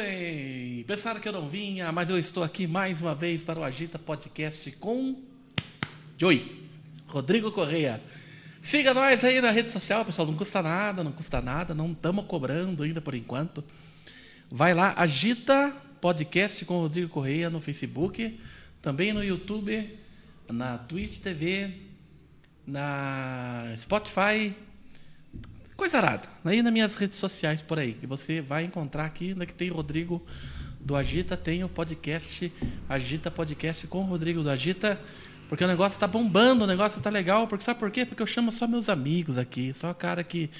bem. Pensaram que eu não vinha, mas eu estou aqui mais uma vez para o Agita Podcast com Joey, Rodrigo Correia. Siga nós aí na rede social, pessoal. Não custa nada, não custa nada. Não estamos cobrando ainda por enquanto. Vai lá, Agita Podcast com Rodrigo Correia no Facebook, também no YouTube, na Twitch TV, na Spotify, coisa arada. Aí nas minhas redes sociais por aí, que você vai encontrar aqui, né, que tem Rodrigo do Agita, tem o podcast Agita Podcast com o Rodrigo do Agita, porque o negócio tá bombando, o negócio tá legal, porque sabe por quê? Porque eu chamo só meus amigos aqui, só cara que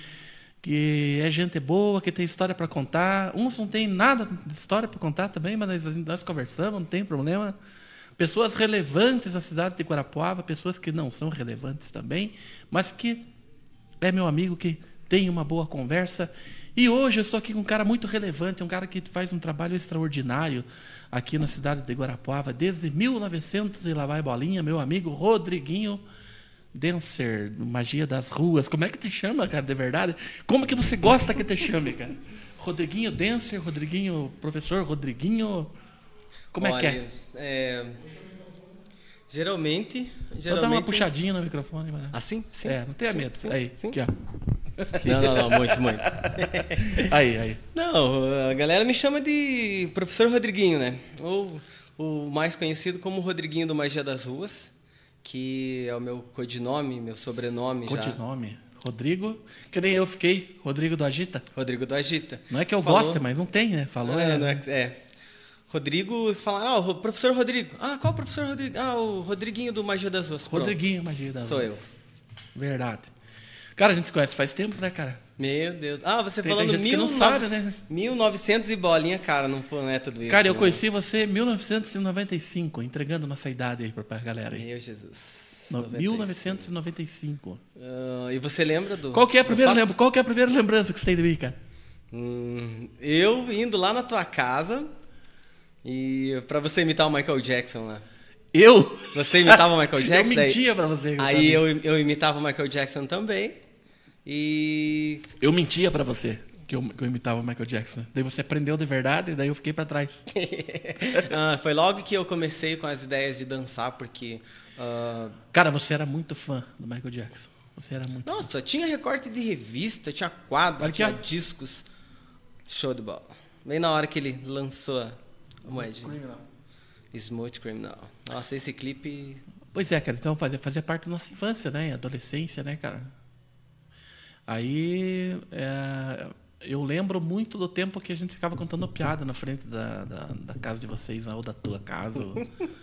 que é gente boa, que tem história para contar. Uns não tem nada de história para contar também, mas nós, nós conversamos, não tem problema. Pessoas relevantes da cidade de Guarapuava, pessoas que não são relevantes também, mas que é meu amigo que tem uma boa conversa. E hoje eu estou aqui com um cara muito relevante, um cara que faz um trabalho extraordinário aqui na cidade de Guarapuava desde 1900 e lá vai bolinha, meu amigo Rodriguinho Dancer, Magia das Ruas. Como é que te chama, cara, de verdade? Como que você gosta que te chame, cara? Rodriguinho Dancer, Rodriguinho Professor, Rodriguinho. Como Olha, é que é? é... Geralmente, Só geralmente... dá uma puxadinha no microfone, mano. Assim? Sim. É, não tenha Sim, medo. sim, aí, sim. aqui, ó. Não, não, não, muito, muito. Aí, aí. Não, a galera me chama de Professor Rodriguinho, né? Ou o mais conhecido como Rodriguinho do Magia das Ruas, que é o meu codinome, meu sobrenome já. Codinome. Rodrigo, que nem eu fiquei, Rodrigo do Agita. Rodrigo do Agita. Não é que eu Falou. goste, mas não tem, né? Falou. É, é, não é, é. Rodrigo fala, ah, o professor Rodrigo. Ah, qual professor Rodrigo? Ah, o Rodriguinho do Magia das Ruas. Pronto. Rodriguinho, magia da Sou Luz. Verdade. Cara, a gente se conhece faz tempo, né, cara? Meu Deus. Ah, você Tem- falando tem que não 1900 sabe, né? 1900 e bolinha, cara, não, foi, não é tudo isso. Cara, eu não. conheci você em 1995, entregando nossa idade aí pra, galera aí. Meu Jesus. No, 95. 1995. Ah, e você lembra do. Qual que é a primeira lembra, Qual que é a primeira lembrança que você tem de mim, cara? Hum, eu indo lá na tua casa e pra você imitar o Michael Jackson lá. Eu? Você imitava o Michael Jackson? eu daí- mentia pra você. Aí eu, eu imitava o Michael Jackson também. E. Eu mentia pra você que eu, que eu imitava o Michael Jackson. Daí você aprendeu de verdade e daí eu fiquei pra trás. Ah, foi logo que eu comecei com as ideias de dançar, porque. ah, Cara, você era muito fã do Michael Jackson. Você era muito. nossa, tinha recorte de revista, tinha quadro, Olha tinha discos. Show de bola. Bem na hora que ele lançou a moedinha. Smooth Criminal. Nossa, esse clipe. Pois é, cara. Então fazia, fazia parte da nossa infância, né? Adolescência, né, cara? Aí é, eu lembro muito do tempo que a gente ficava contando piada na frente da, da, da casa de vocês, ou da tua casa. ou-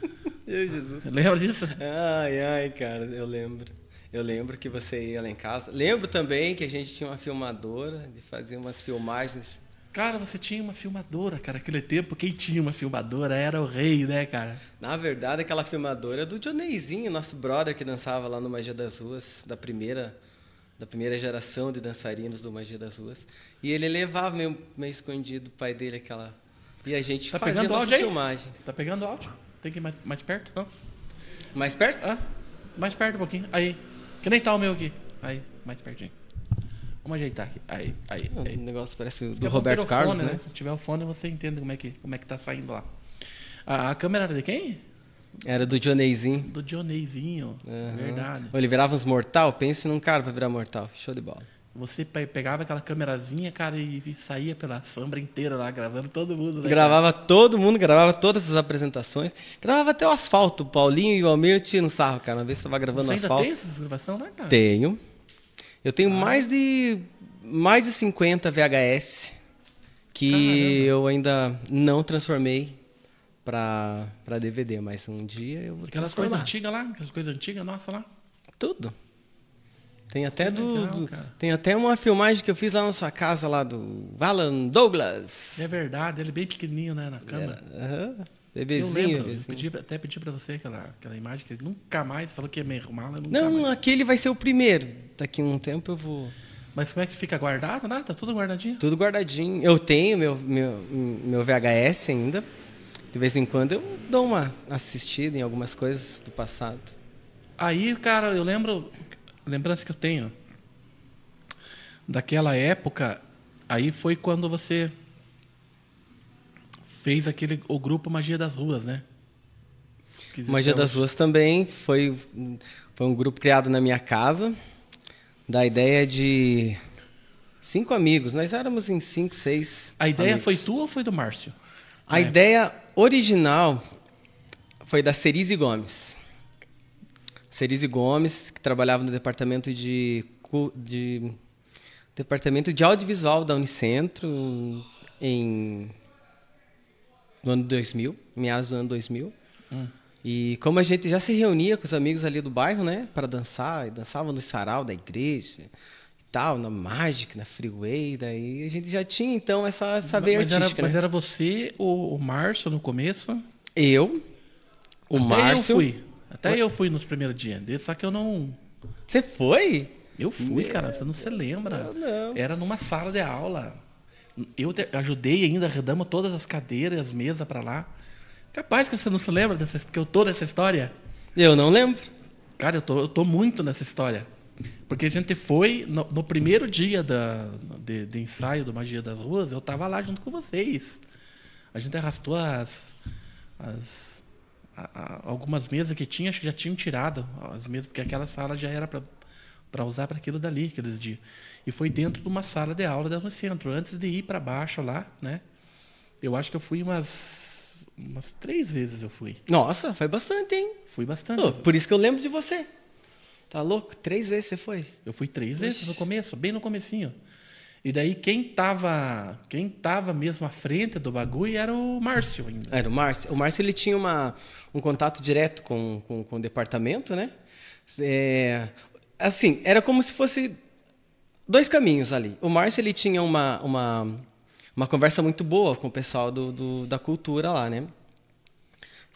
Meu Jesus. Lembra disso? Ai, ai, cara, eu lembro. Eu lembro que você ia lá em casa. Lembro também que a gente tinha uma filmadora de fazer umas filmagens. Cara, você tinha uma filmadora, cara. Aquele tempo, quem tinha uma filmadora era o rei, né, cara? Na verdade, aquela filmadora é do Johnnyzinho, nosso brother que dançava lá no Magia das Ruas, da primeira, da primeira geração de dançarinos do Magia das Ruas. E ele levava meio, meio escondido o pai dele aquela. E a gente Tá fazia pegando nossas áudio aí? filmagens. Tá pegando áudio? Tem que ir mais, mais perto? Não? Mais perto? Ah, mais perto um pouquinho. Aí. Que nem tá o meu aqui. Aí, mais pertinho. Vamos ajeitar aqui. Aí, aí, O aí. negócio parece do Roberto o Carlos, fone, né? Se tiver o fone, você entende como é que, como é que tá saindo lá. A, a câmera era de quem? Era do Johnnyzinho. Do Dioneizinho. Aham. Verdade. Ele virava uns mortal, pense num cara pra virar mortal. Show de bola. Você pe- pegava aquela câmerazinha, cara, e saía pela sambra inteira lá, gravando todo mundo, né? Gravava todo mundo, gravava todas as apresentações. Gravava até o asfalto. O Paulinho e o Almir tiram sarro, cara. Uma vez você tava cara? gravando Você ainda asfalto. tem essas gravações lá, cara? Tenho. Eu tenho Ah. mais de mais de 50 VHS que Caramba. eu ainda não transformei pra DVD, mas um dia eu vou Aquelas coisas antigas lá, aquelas coisas antigas, nossa lá. Tudo. Tem até do, legal, do- tem até uma filmagem que eu fiz lá na sua casa lá do Valan Douglas. É verdade, ele bem pequenininho, né, na câmera. Era, aham, Eu bebezinho, lembro, eu bebezinho. pedi, até pedi pra você aquela, aquela imagem que ele nunca mais falou que ia me arrumar, Não, mais. aquele vai ser o primeiro. Daqui a um tempo eu vou Mas como é que fica guardado? Nada, tá tudo guardadinho. Tudo guardadinho. Eu tenho meu, meu, meu VHS ainda. De vez em quando eu dou uma assistida em algumas coisas do passado. Aí, cara, eu lembro, lembrança que eu tenho daquela época, aí foi quando você fez aquele o grupo Magia das Ruas, né? Magia das. Ruas também foi, foi um grupo criado na minha casa, da ideia de cinco amigos. Nós éramos em cinco, seis. A ideia amigos. foi tua ou foi do Márcio? A É. ideia original foi da Cerise Gomes. Cerise Gomes, que trabalhava no departamento de, de departamento de audiovisual da Unicentro em no ano 2000, meados do ano 2000. Hum. E como a gente já se reunia com os amigos ali do bairro, né, para dançar, e dançava no sarau da igreja e tal, na Magic, na Freeway, daí a gente já tinha então essa, essa veia mas, era, artística, mas né? era você, o, o Márcio no começo. Eu, o Até Márcio. eu fui. Até eu fui nos primeiros dias dele, só que eu não. Você foi? Eu fui, cara, você não se lembra. Eu não. Era numa sala de aula. Eu te- ajudei ainda, arredamos todas as cadeiras, as mesas pra lá. Capaz que você não se lembra dessa, que eu tô nessa história? Eu não lembro. Cara, eu tô, eu tô muito nessa história. Porque a gente foi, no, no primeiro dia da, de, de ensaio do Magia das Ruas, eu tava lá junto com vocês. A gente arrastou as. as a- a- algumas mesas que tinha, acho que já tinham tirado as mesas, porque aquela sala já era para usar para aquilo dali, aqueles dias. E foi dentro de uma sala de aula da centro, antes de ir para baixo lá, né? Eu acho que eu fui umas, umas três vezes eu fui. Nossa, foi bastante, hein? Fui bastante. Pô, por isso que eu lembro de você. Tá louco? Três vezes você foi. Eu fui três vezes no começo, bem no comecinho. E daí quem tava, quem tava mesmo à frente do bagulho era o Márcio ainda. Era o Márcio. O Márcio ele tinha uma, um contato direto com, com, com o departamento, né? É, assim, era como se fosse dois caminhos ali. O Márcio ele tinha uma, uma, uma conversa muito boa com o pessoal do, do- da cultura lá, né?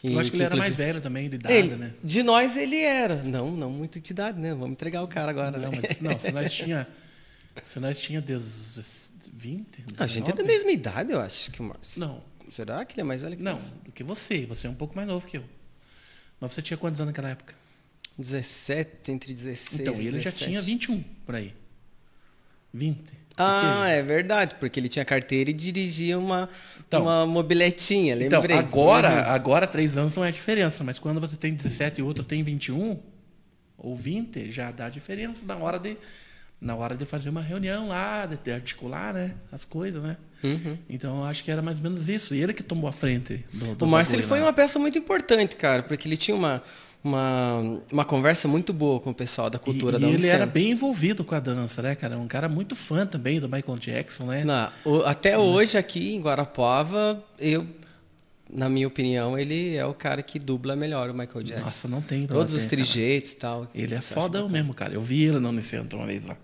Eu acho que ele era mais velho também, de idade, Ele, né? De nós ele era. Não, não muito de idade, né? Vamos entregar o cara agora, Não, né? mas não, se nós tinha se nós tinha 10, 20, A gente é da 19? mesma idade, eu acho, que o Márcio. Não, Será que ele é mais velho que não, nós? do que você, você é um pouco mais novo que eu. Mas você tinha quantos anos naquela época? 17, entre 16 Então, e ele já 17. tinha 21 por aí. 20. Ah, é verdade, porque ele tinha carteira e dirigia uma, Então, uma mobiletinha, Então, lembrei. agora, Uhum. agora, três anos não é diferença, mas quando você tem 17 e o outro tem 21 ou 20, já dá diferença na hora de, na hora de fazer uma reunião lá, de, articular né, as coisas, né? Uhum. Então, eu acho que era mais ou menos isso. E ele que tomou a frente do, do O Márcio ele foi uma peça muito importante, cara, porque ele tinha uma, uma, uma conversa muito boa com o pessoal da cultura e, da e ele Unicentro. era bem envolvido com a dança, né, cara? Um cara muito fã também do Michael Jackson, né? O- até hoje, aqui em Guarapuava, eu, na minha opinião, ele é o cara que dubla melhor o Michael Jackson. Nossa, não tem Todos bater, os trejeitos e tal. Ele é fodão mesmo, cara. Eu vi ele no Unicentro uma vez lá.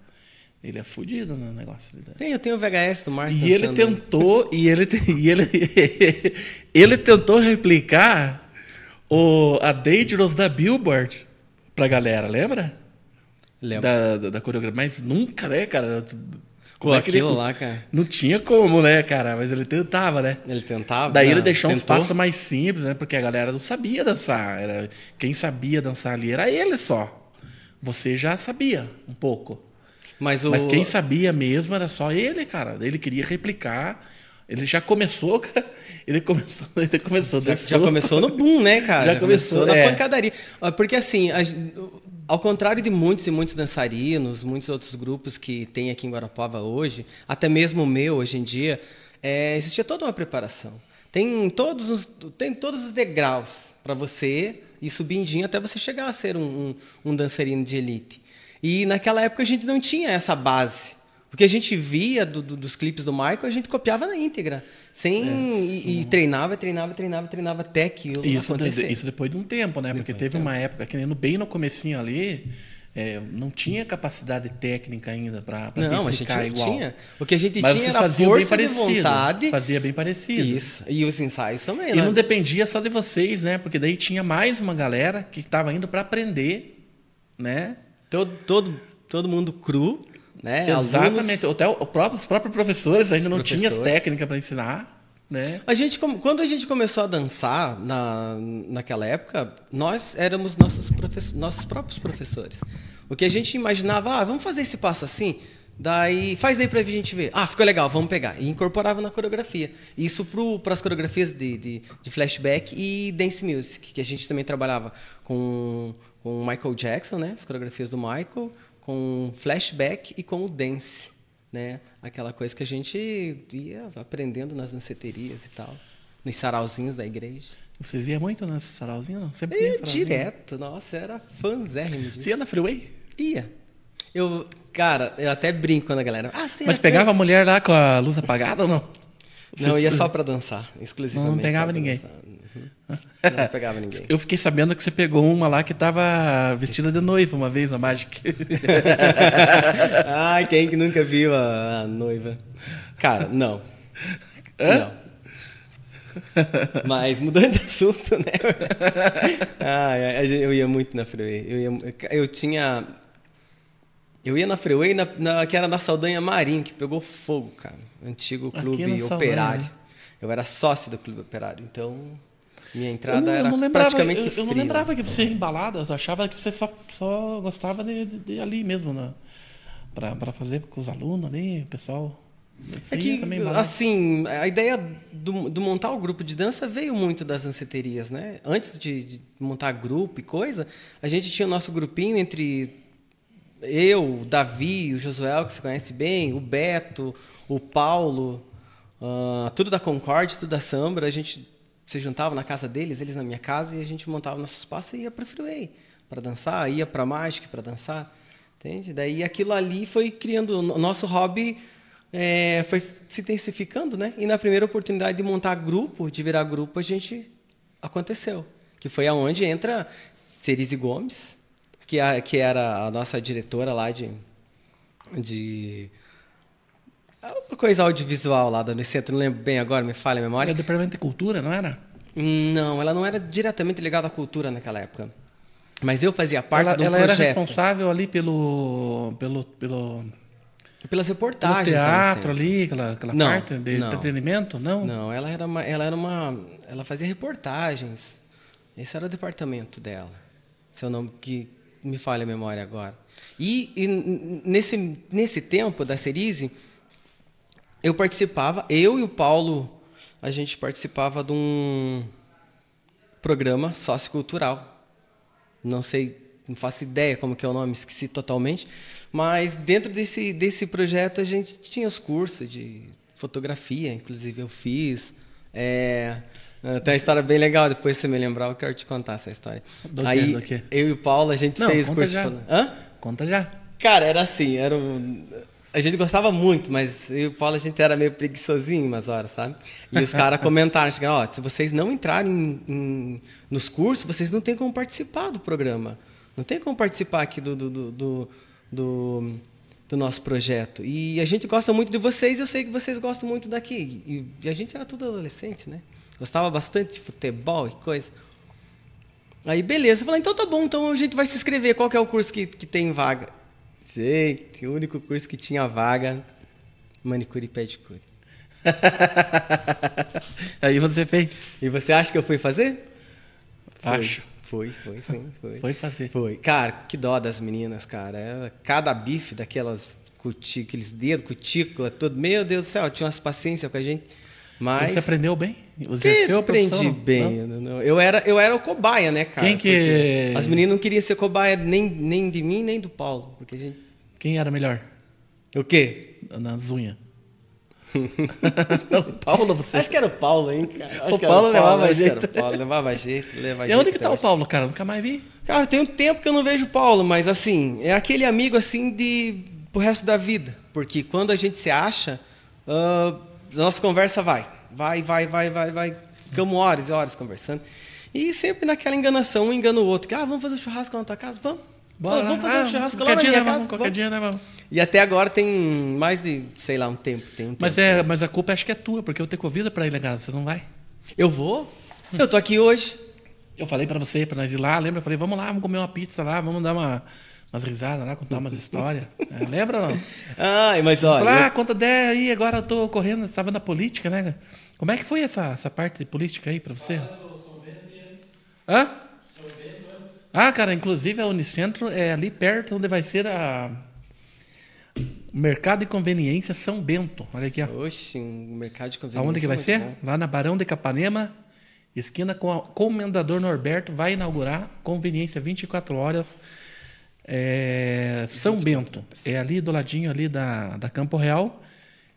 Ele é fudido no negócio. Ele Tem, eu tenho o VHS do Márcio E ele tentou, e ele, e ele, ele tentou replicar o, a Dangerous da Billboard pra galera, lembra? Lembro. Da, da, da coreografia. Mas nunca, né, cara? Pô, é que ele- aquilo lá, cara. Não tinha como, né, cara? Mas ele tentava, né? Ele tentava. Daí né? ele deixou um Tentou. espaço mais simples, né? Porque a galera não sabia dançar. Era, quem sabia dançar ali era ele só. Você já sabia um pouco. Mas, o... Mas quem sabia mesmo era só ele, cara. Ele queria replicar. Ele já começou, cara. Ele começou, ele começou Já, já começou no boom, né, cara? Já começou, na é. pancadaria. Ah, Porque assim, a ao contrário de muitos e muitos dançarinos, muitos outros grupos que tem aqui em Guarapava hoje, até mesmo o meu hoje em dia, é, existia toda uma preparação. Tem todos os, tem todos os degraus para você ir subindo até você chegar a ser um, um, um dançarino de elite. E naquela época a gente não tinha essa base. Porque a gente via do- do- dos clipes do Michael, a gente copiava na íntegra. Sem, e, e treinava, treinava, treinava, treinava até aquilo Isso, isso depois de um tempo, né? Porque teve uma época que bem no comecinho ali, é, não tinha capacidade técnica ainda para não, a gente não igual. tinha. O que a gente Mas tinha era força de parecido. vontade. Fazia bem parecido. Isso. E os ensaios também, E né? não dependia só de vocês, né? Porque daí tinha mais uma galera que estava indo para aprender, né? Todo, todo, todo mundo cru, né? Exatamente. Alunos. Até o próprio, os próprios professores ainda não tinham as técnicas para ensinar, né? A gente, quando a gente começou a dançar na, naquela época, nós éramos nossos, nossos próprios professores. O que a gente imaginava, ah, vamos fazer esse passo assim? Daí, faz daí pra gente ver. Ah, ficou legal, vamos pegar. E incorporava na coreografia. Isso para as coreografias de, de, de, flashback e dance music, que a gente também trabalhava com, com o Michael Jackson, né? As coreografias do Michael, com flashback e com o dance, né? Aquela coisa que a gente ia aprendendo nas danceterias e tal, nos sarauzinhos da igreja. Vocês iam muito nesse sarauzinho? Não? Sempre ia, direto. Nossa, era fãzérrimo disso. Você ia na Freeway? Ia. Eu, cara, eu até brinco com a galera. Ah, sim, Mas pegava a mulher lá com a luz apagada ou não? Não, ia só para dançar, exclusivamente. Não, não pegava ninguém. Uhum. Não pegava ninguém. Eu fiquei sabendo que você pegou uma lá que tava vestida de noiva uma vez na Magic. Ai, quem que nunca viu a, a noiva? Cara, não. Hã? Não. Mas mudando de assunto, né? Ah, eu ia muito na Freeway. Eu, ia, eu tinha. Eu ia na Freeway, na, na, que era na Saldanha Marim, que pegou fogo, cara. Antigo clube operário. Saldanha. Eu era sócio do clube operário, então minha entrada eu, era eu lembrava, praticamente eu, eu não lembrava que você ia embalada, eu achava que você só, só gostava de, de, de ali mesmo, né? para fazer com os alunos ali, o pessoal. É que, assim, a ideia do, do, montar o grupo de dança veio muito das danceterias, né? Antes de, de, montar grupo e coisa, a gente tinha o nosso grupinho entre eu, o Davi, o Josuel, que se conhece bem, o Beto, o Paulo, uh, tudo da Concorde, tudo da Sambra. A gente se juntava na casa deles, eles na minha casa, e a gente montava nosso espaço e ia para Freeway para dançar, ia para Magic para dançar, entende? Daí aquilo ali foi criando o nosso hobby é, foi se intensificando, né? E na primeira oportunidade de montar grupo, de virar grupo, a gente aconteceu, que foi aonde entra Cerise Gomes, que, a, que era a nossa diretora lá de de uma coisa audiovisual lá da Unicentro, não lembro bem agora, me falha a memória. Era Departamento de Cultura, não era? Não, ela não era diretamente ligada à cultura naquela época. Mas eu fazia parte ela, do ela projeto. Ela era responsável ali pelo, pelo, pelo pelas reportagens. Pelo teatro ali, aquela, aquela não, parte de não. entretenimento, não? Não, ela era uma, ela era uma, ela fazia reportagens. Esse era o departamento dela. Seu nome que me falha a memória agora. E, e nesse nesse tempo da Cerise, eu participava, eu e o Paulo, a gente participava de um programa sociocultural. Não sei, não faço ideia como que é o nome, esqueci totalmente mas dentro desse, desse projeto a gente tinha os cursos de fotografia, inclusive eu fiz. É, tem uma história bem legal, depois você me lembrar, eu quero te contar essa história. Do Aí, quê? eu e o Paulo, a gente Não, fez curso já. de Hã? Conta já. Cara, era assim, era um... A gente gostava muito, mas eu e o Paulo a gente era meio preguiçosinho umas horas, sabe? E os caras comentaram, chegaram, ó, se vocês não entrarem em, nos cursos, vocês não têm como participar do programa. Não tem como participar aqui do, do, do, do do, do nosso projeto. E a gente gosta muito de vocês, eu sei que vocês gostam muito daqui. E, e a gente era tudo adolescente, né? Gostava bastante de futebol e coisa. Aí, beleza. Eu falei, então tá bom, então a gente vai se inscrever. Qual que é o curso que, que tem vaga? Gente, o único curso que tinha vaga, manicure e pedicure. Aí você fez. E você acha que eu fui fazer? Acho. Foi, foi sim, foi. Foi fazer. Foi. Cara, que dó das meninas, cara. É, cada bife daquelas cuti, aqueles dedos, cutícula, tudo. Meu Deus do céu, tinha umas paciência com a gente. Mas você aprendeu bem? Exerceu aprendi bem. Não? Eu era eu era o cobaia, né, cara? Quem que as meninas não queriam ser cobaia nem, nem de mim nem do Paulo, porque gente... Quem era melhor? O quê? Nas unhas. o Paulo, você. Acho que era o Paulo, hein, cara. o Paulo, levava jeito. o Paulo levava jeito, levava E onde que tá o Paulo, cara? Nunca mais vi. Cara, tem um tempo que eu não vejo o Paulo, mas assim, é aquele amigo assim de pro resto da vida. Porque quando a gente se acha, uh, nossa conversa vai. Vai, vai, vai, vai, vai. Ficamos horas e horas conversando. E sempre naquela enganação, um engana o outro. Que, ah, vamos fazer churrasco na tua casa? Vamos. Bora, vamos fazer ah, um churrasco lá na minha dia, casa. Vamos, qualquer dia, né, vamos. E até agora tem mais de, sei lá, um tempo. Tem um mas, tempo. é, mas a culpa acho que é tua, porque eu te convido para ir legal, você não vai? Eu vou. Eu tô aqui hoje. Eu falei para você, para nós ir lá, lembra? Eu falei, vamos lá, vamos comer uma pizza lá, vamos dar uma, umas risadas lá, contar umas histórias. É, lembra ou não? Ai, mas olha. Eu... ah, conta ideia aí, agora eu tô correndo, estava na política, né? Como é que foi essa, essa parte de política aí para você? Hã? Ah, cara, inclusive a Unicentro é ali perto onde vai ser a. Mercado e Conveniência São Bento. Olha aqui, ó. Oxe, um mercado de conveniência. Aonde que vai muito ser? bom. Lá na Barão de Capanema, esquina com a Comendador Norberto, vai inaugurar conveniência 24 horas. É, São Bento. É ali do ladinho ali da, da Campo Real.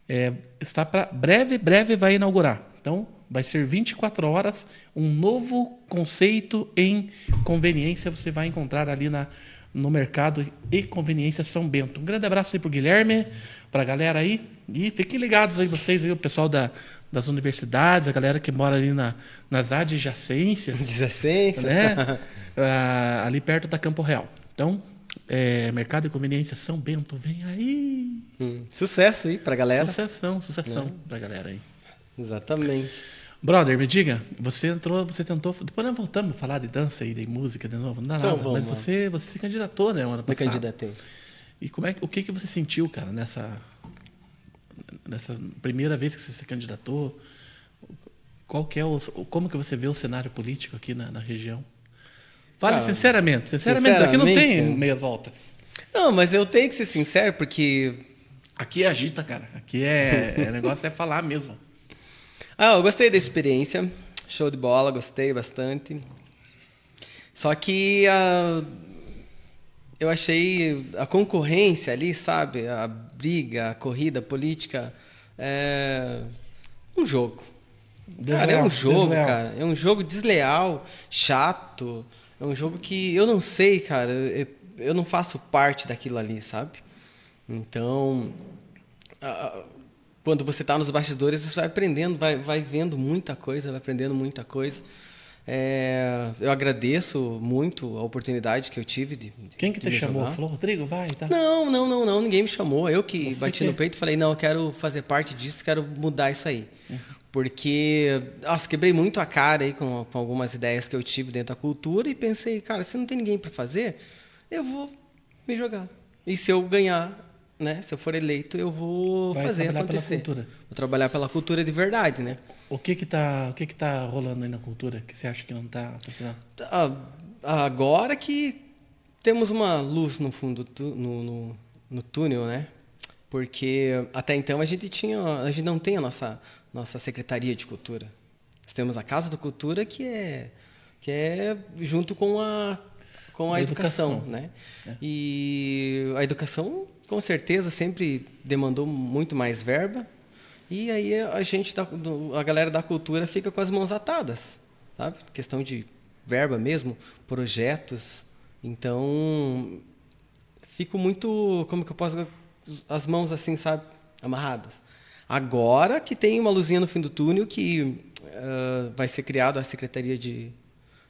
É, está para breve, breve vai inaugurar. Então, vai ser 24 horas, um novo conceito em conveniência você vai encontrar ali na, no mercado e conveniência São Bento. Um grande abraço aí pro Guilherme, para a galera aí. E fiquem ligados aí vocês aí, o pessoal da, das universidades, a galera que mora ali na, nas adjacências, 16. né? Ah, ali perto da Campo Real. Então, é, Mercado e Conveniência São Bento, vem aí. Hum, Sucesso aí pra galera. Sucessão, sucessão pra galera aí. Exatamente. Brother, me diga, você entrou, você tentou. Depois nós voltamos a falar de dança e de música de novo. Não dá Então nada. vamos, mas você, você se candidatou, né, ano Me passado. candidatei. E como é, o que, que você sentiu, cara, nessa, nessa primeira vez que você se candidatou? Qual que é o, como que você vê o cenário político aqui na, na região? Fale Ah, sinceramente, sinceramente, aqui não sinceramente, tem cara. meias voltas. Não, mas eu tenho que ser sincero, porque. Aqui é agita, cara. Aqui é, é negócio é falar mesmo. Ah, eu gostei da experiência. Show de bola, gostei bastante. Só que ah, eu achei a concorrência ali, sabe? A briga, a corrida política. É um jogo. Cara, é um Desleal, jogo, desleal. cara. É um jogo desleal, chato. É um jogo que eu não sei, cara. Eu, eu não faço parte daquilo ali, sabe? Então, quando você está nos bastidores, você vai aprendendo, vai, vai vendo muita coisa, vai aprendendo muita coisa. É, eu agradeço muito a oportunidade que eu tive de. Quem que de te chamou? jogar. Falou, Rodrigo, vai, tá? Não, não, não, não, ninguém me chamou. Eu que Você bati no peito e falei, não, eu quero fazer parte disso, quero mudar isso aí. Porque, nossa, quebrei muito a cara aí com, com algumas ideias que eu tive dentro da cultura e pensei, cara, se não tem ninguém para fazer, eu vou me jogar. E se eu ganhar, né, se eu for eleito, eu vou Vai fazer trabalhar pela acontecer. cultura. Vou trabalhar pela cultura de verdade, né? O que que tá, o que que tá rolando aí na cultura que você acha que não tá funcionando? Ah, Agora que temos uma luz no fundo, no, no, no túnel, né? Porque até então a gente tinha, a gente não tem a nossa nossa secretaria de cultura. Nós temos a casa da cultura que é que é junto com a com a educação, educação. né? E a educação com certeza sempre demandou muito mais verba. E aí a gente da, a galera da cultura fica com as mãos atadas, sabe? Questão de verba mesmo, projetos. Então fico muito, como que eu posso as mãos assim, sabe, amarradas. Agora que tem uma luzinha no fim do túnel que ah, vai ser criado a Secretaria de,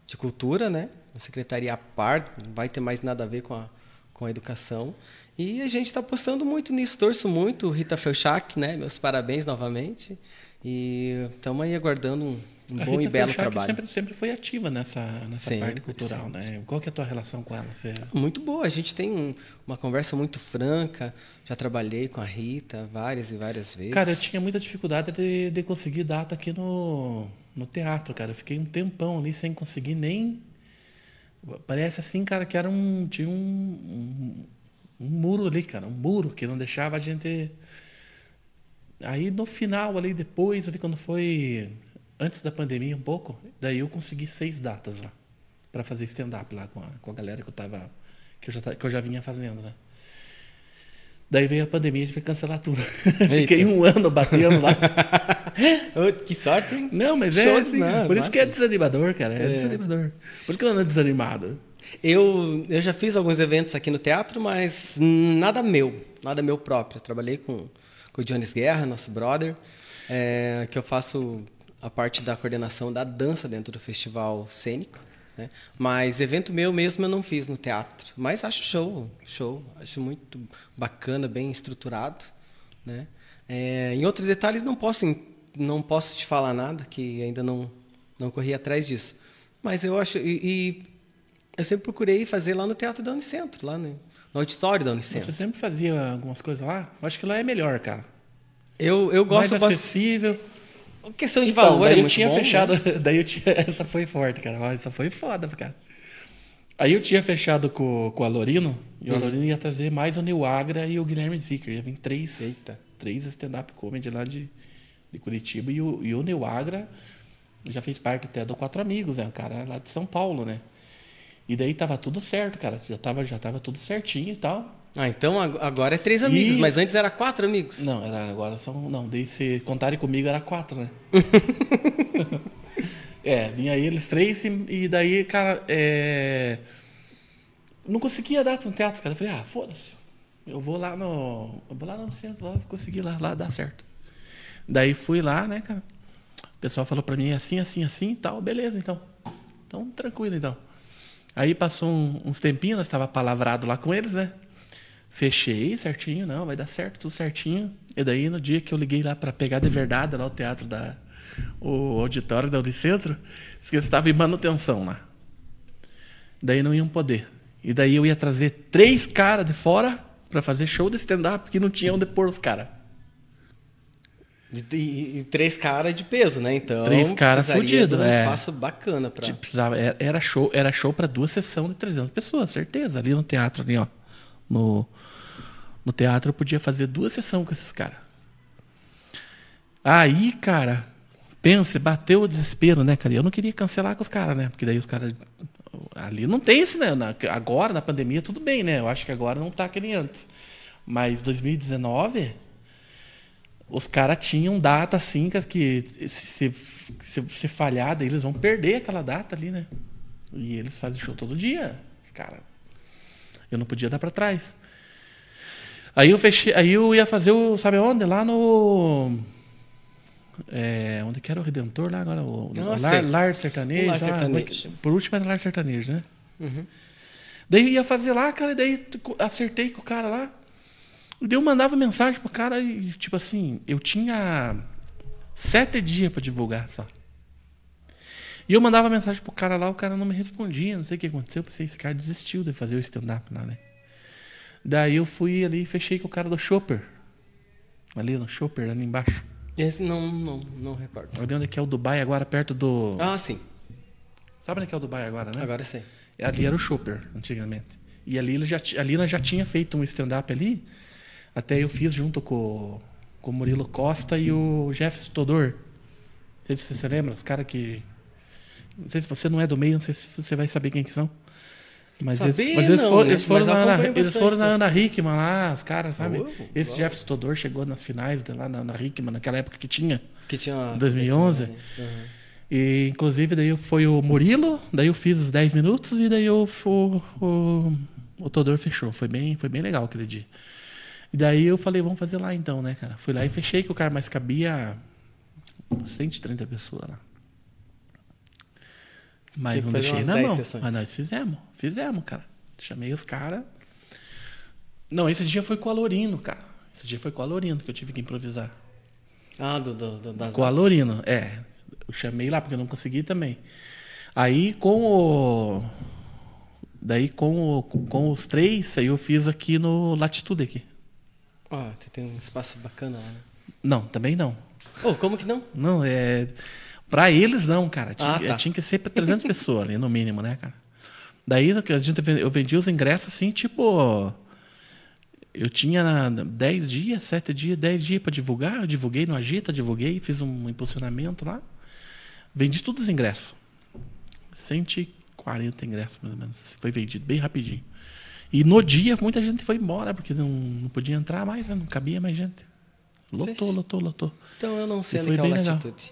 de Cultura, né? Uma secretaria à par, não vai ter mais nada a ver com a, com a educação. E a gente está apostando muito nisso, torço muito. Rita Felchak, né? Meus parabéns novamente. E estamos aí aguardando um, um A bom Rita e belo trabalho. sempre, sempre foi ativa nessa, nessa Sempre, parte cultural, né? Qual que é a tua relação com ela? Você... Muito boa, a gente tem um- uma conversa muito franca. Já trabalhei com a Rita várias e várias vezes. Cara, eu tinha muita dificuldade de, de conseguir data aqui no, no teatro, cara. Eu fiquei um tempão ali sem conseguir nem. Parece assim, cara, que era um. Tinha um, um, um muro ali, cara. Um muro que não deixava a gente. Aí no final, ali depois, ali quando foi. Antes da pandemia um pouco, daí eu consegui seis datas lá. Pra fazer stand-up lá com a, com a galera que eu tava. Que eu, já, que eu já vinha fazendo, né? Daí veio a pandemia e a gente foi cancelar tudo. Fiquei um ano batendo lá. Ô, que sorte, hein? Não, mas é Show, assim, não, Por isso massa. que é desanimador, cara. É, É. desanimador. Por isso que eu ando desanimado. Eu, eu já fiz alguns eventos aqui no teatro, mas nada meu, nada meu próprio. Eu trabalhei com, com o Jones Guerra, nosso brother, é, que eu faço a parte da coordenação da dança dentro do festival cênico. Né? Mas evento meu mesmo eu não fiz no teatro. Mas acho show, show. Acho muito bacana, bem estruturado. Né? É, em outros detalhes não posso, não posso te falar nada, que ainda não, não corri atrás disso. Mas eu acho. E, e eu sempre procurei fazer lá no Teatro da Unicentro, lá no, no auditório da Você Unicentro. sempre fazia algumas coisas lá? Eu acho que lá é melhor, cara. Eu, eu gosto Mais bastante. Questão de Então, valor daí é eu tinha bom, né? fechado. Daí eu tinha. Essa foi forte, cara. Essa foi foda, cara. Aí eu tinha fechado com, com o Alorino, e o Hum. Alorino ia trazer mais o Nil Agra e o Guilherme Zicker. Ia vir três, Eita. três stand-up comedy lá de, de Curitiba. E o, e o Nil Agra já fez parte até do Quatro Amigos, né? O cara é lá de São Paulo, né? E daí tava tudo certo, cara. Já tava, já tava tudo certinho e tal. Ah, então ag- agora é três amigos, E- mas antes era quatro amigos. Não, era, agora são. Não, daí se contarem comigo era quatro, né? é, vinha eles três e, e daí, cara, é. Não conseguia data no teatro, cara. Eu falei, ah, foda-se. Eu vou lá no. Eu vou lá no centro, lá, consegui lá, lá dá certo. Daí fui lá, né, cara? O pessoal falou pra mim assim, assim, assim e tal. Beleza, então. Então, tranquilo, então. Aí passou um- uns tempinhos, nós estava palavrado lá com eles, né? Fechei certinho, não, vai dar certo, tudo certinho. E daí, no dia que eu liguei lá para pegar de verdade lá o teatro da. O auditório da Unicentro, disse que eles estavam em manutenção lá. Daí não iam poder. E daí eu ia trazer três caras de fora para fazer show de stand-up que não tinham onde pôr os caras. E, e- três caras de peso, né? Então. Três cara precisaria fudido, de um é. espaço bacana pra. Tipo, precisava, era- era show, era show para duas sessões de 300 pessoas, certeza. Ali no teatro, ali, ó. No, no teatro eu podia fazer duas sessões com esses caras. Aí, cara, pensa, bateu o desespero, né, cara? Eu não queria cancelar com os caras, né? Porque daí os caras. Ali não tem isso, né? Agora, na pandemia, tudo bem, né? Eu acho que agora não tá que nem antes. Mas 2019 os caras tinham data assim, cara, que se, se, se, se falhar, daí eles vão perder aquela data ali, né? E eles fazem show todo dia, os caras. Eu não podia dar pra trás. Aí eu fechei, aí eu ia fazer o, sabe onde? Lá no é, onde que era o Redentor lá agora? O, Ah, lar, lar sertanejo. Lar lá, Sertanejo. por último era lar sertanejo, né? Uhum. Daí eu ia fazer lá, cara, e daí acertei com o cara lá. E daí eu mandava mensagem pro cara e, tipo assim, eu tinha sete dias pra divulgar só. E eu mandava mensagem pro cara lá, o cara não me respondia, não sei o que aconteceu. Eu pensei, esse cara desistiu de fazer o stand-up lá, né? Daí eu fui ali e fechei com o cara do Chopper. Ali no Chopper, ali embaixo. Esse não, não, não recordo. Ali onde é que é o Dubai agora, perto do. Ah, sim. Sabe onde é que é o Dubai agora, né? Agora sei. Ali era o Chopper, antigamente. E ali, ele já, ali nós já tinha feito um stand-up ali. Até eu fiz junto com, com o Murilo Costa e o Jefferson Todor. Não sei se você se lembra, os caras que. Não sei se você não é do meio, não sei se você vai saber quem que são. Mas eles, Saber mas eles não, foram, né? eles foram Mas na, eles foram na Ana. Hickman lá, os caras, sabe? Esse uau. Jefferson Todor chegou nas finais de lá na Ana Hickman, naquela época que tinha. Que tinha. 2011? Uhum. E, inclusive, daí foi o Murilo, daí eu fiz os 10 minutos e daí eu, o, o, o Todor fechou. Foi bem, foi bem legal aquele dia. E daí eu falei, vamos fazer lá então, né, cara? Fui lá e fechei que o cara mais cabia 130 pessoas lá. Mas não deixei na 10 mão. sessões. Mas nós fizemos, fizemos, cara. Chamei os caras. Não, esse dia foi com o Alorino, cara. Esse dia foi com o Alorino que eu tive que improvisar. Ah, do, do, do- das Com o Alorino, é. Eu chamei lá porque eu não consegui também. Aí com o. Daí com, o, com os três, aí eu fiz aqui no Latitude aqui. Ah, você tem um espaço bacana lá, né? Não, também não. Oh, como que não? Não, é. Pra eles não, cara. Tinha, Ah, tá. tinha que ser pra 300 pessoas ali, no mínimo, né, cara? Daí a gente, eu vendi os ingressos assim, tipo. Eu tinha 10 dias, 7 dias, 10 dias pra divulgar. Eu divulguei no Agita, divulguei, fiz um impulsionamento lá. Vendi todos os ingressos. 140 ingressos, mais ou menos. assim, Foi vendido bem rapidinho. E no dia, muita gente foi embora, porque não, não podia entrar mais, né? não cabia mais gente. Lotou, lotou, lotou. Então eu não sei E foi é bem legal. Latitude.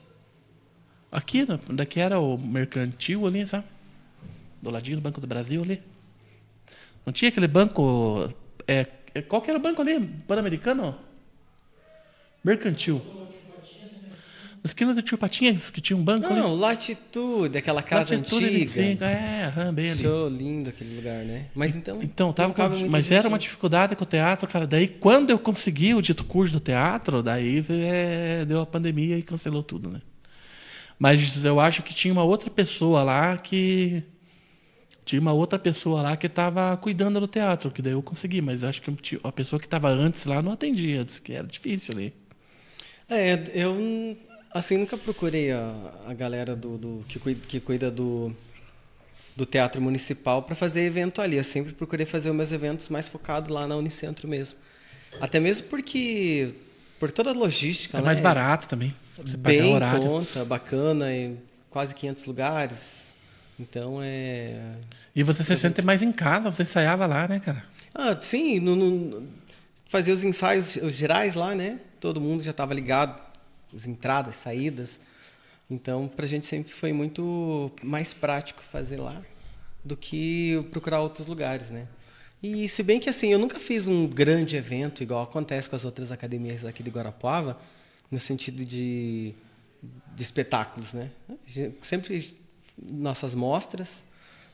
Aqui, daqui era o mercantil ali, sabe? Do ladinho do Banco do Brasil ali. Não tinha aquele banco. É, é- qual que era o banco ali? Pan-Americano? Mercantil. Na esquina do Tio Patinhas, que tinha um banco ali. Não, Latitude, aquela casa Latitude antiga. 25, é, aham, bem ali. Show lindo aquele lugar, né? Mas então. Então, tava com, mas era uma dificuldade com o teatro, cara. Daí, quando eu consegui o dito curso do teatro, daí é, deu a pandemia e cancelou tudo, né? Mas eu acho que tinha uma outra pessoa lá que. Tinha uma outra pessoa lá que estava cuidando do teatro, que daí eu consegui, mas acho que a pessoa que estava antes lá não atendia, disse que era difícil ali. É, eu assim nunca procurei a, a galera do, do- que, cuida, que cuida do do Teatro Municipal para fazer evento ali. Eu sempre procurei fazer os meus eventos mais focados lá na Unicentro mesmo. Até mesmo porque por toda a logística, É mais barato também. Você bem horário. conta, bacana, em quase 500 lugares. Então é E você se sente mais em casa, você ensaiava lá, né, cara? Ah, sim, no, no- fazia os ensaios os gerais lá, né? Todo mundo já estava ligado, as entradas, saídas. Então, para a gente sempre foi muito mais prático fazer lá do que procurar outros lugares, né? E se bem que assim, eu nunca fiz um grande evento igual acontece com as outras academias aqui de Guarapuava, no sentido de, de espetáculos, né? Sempre nossas mostras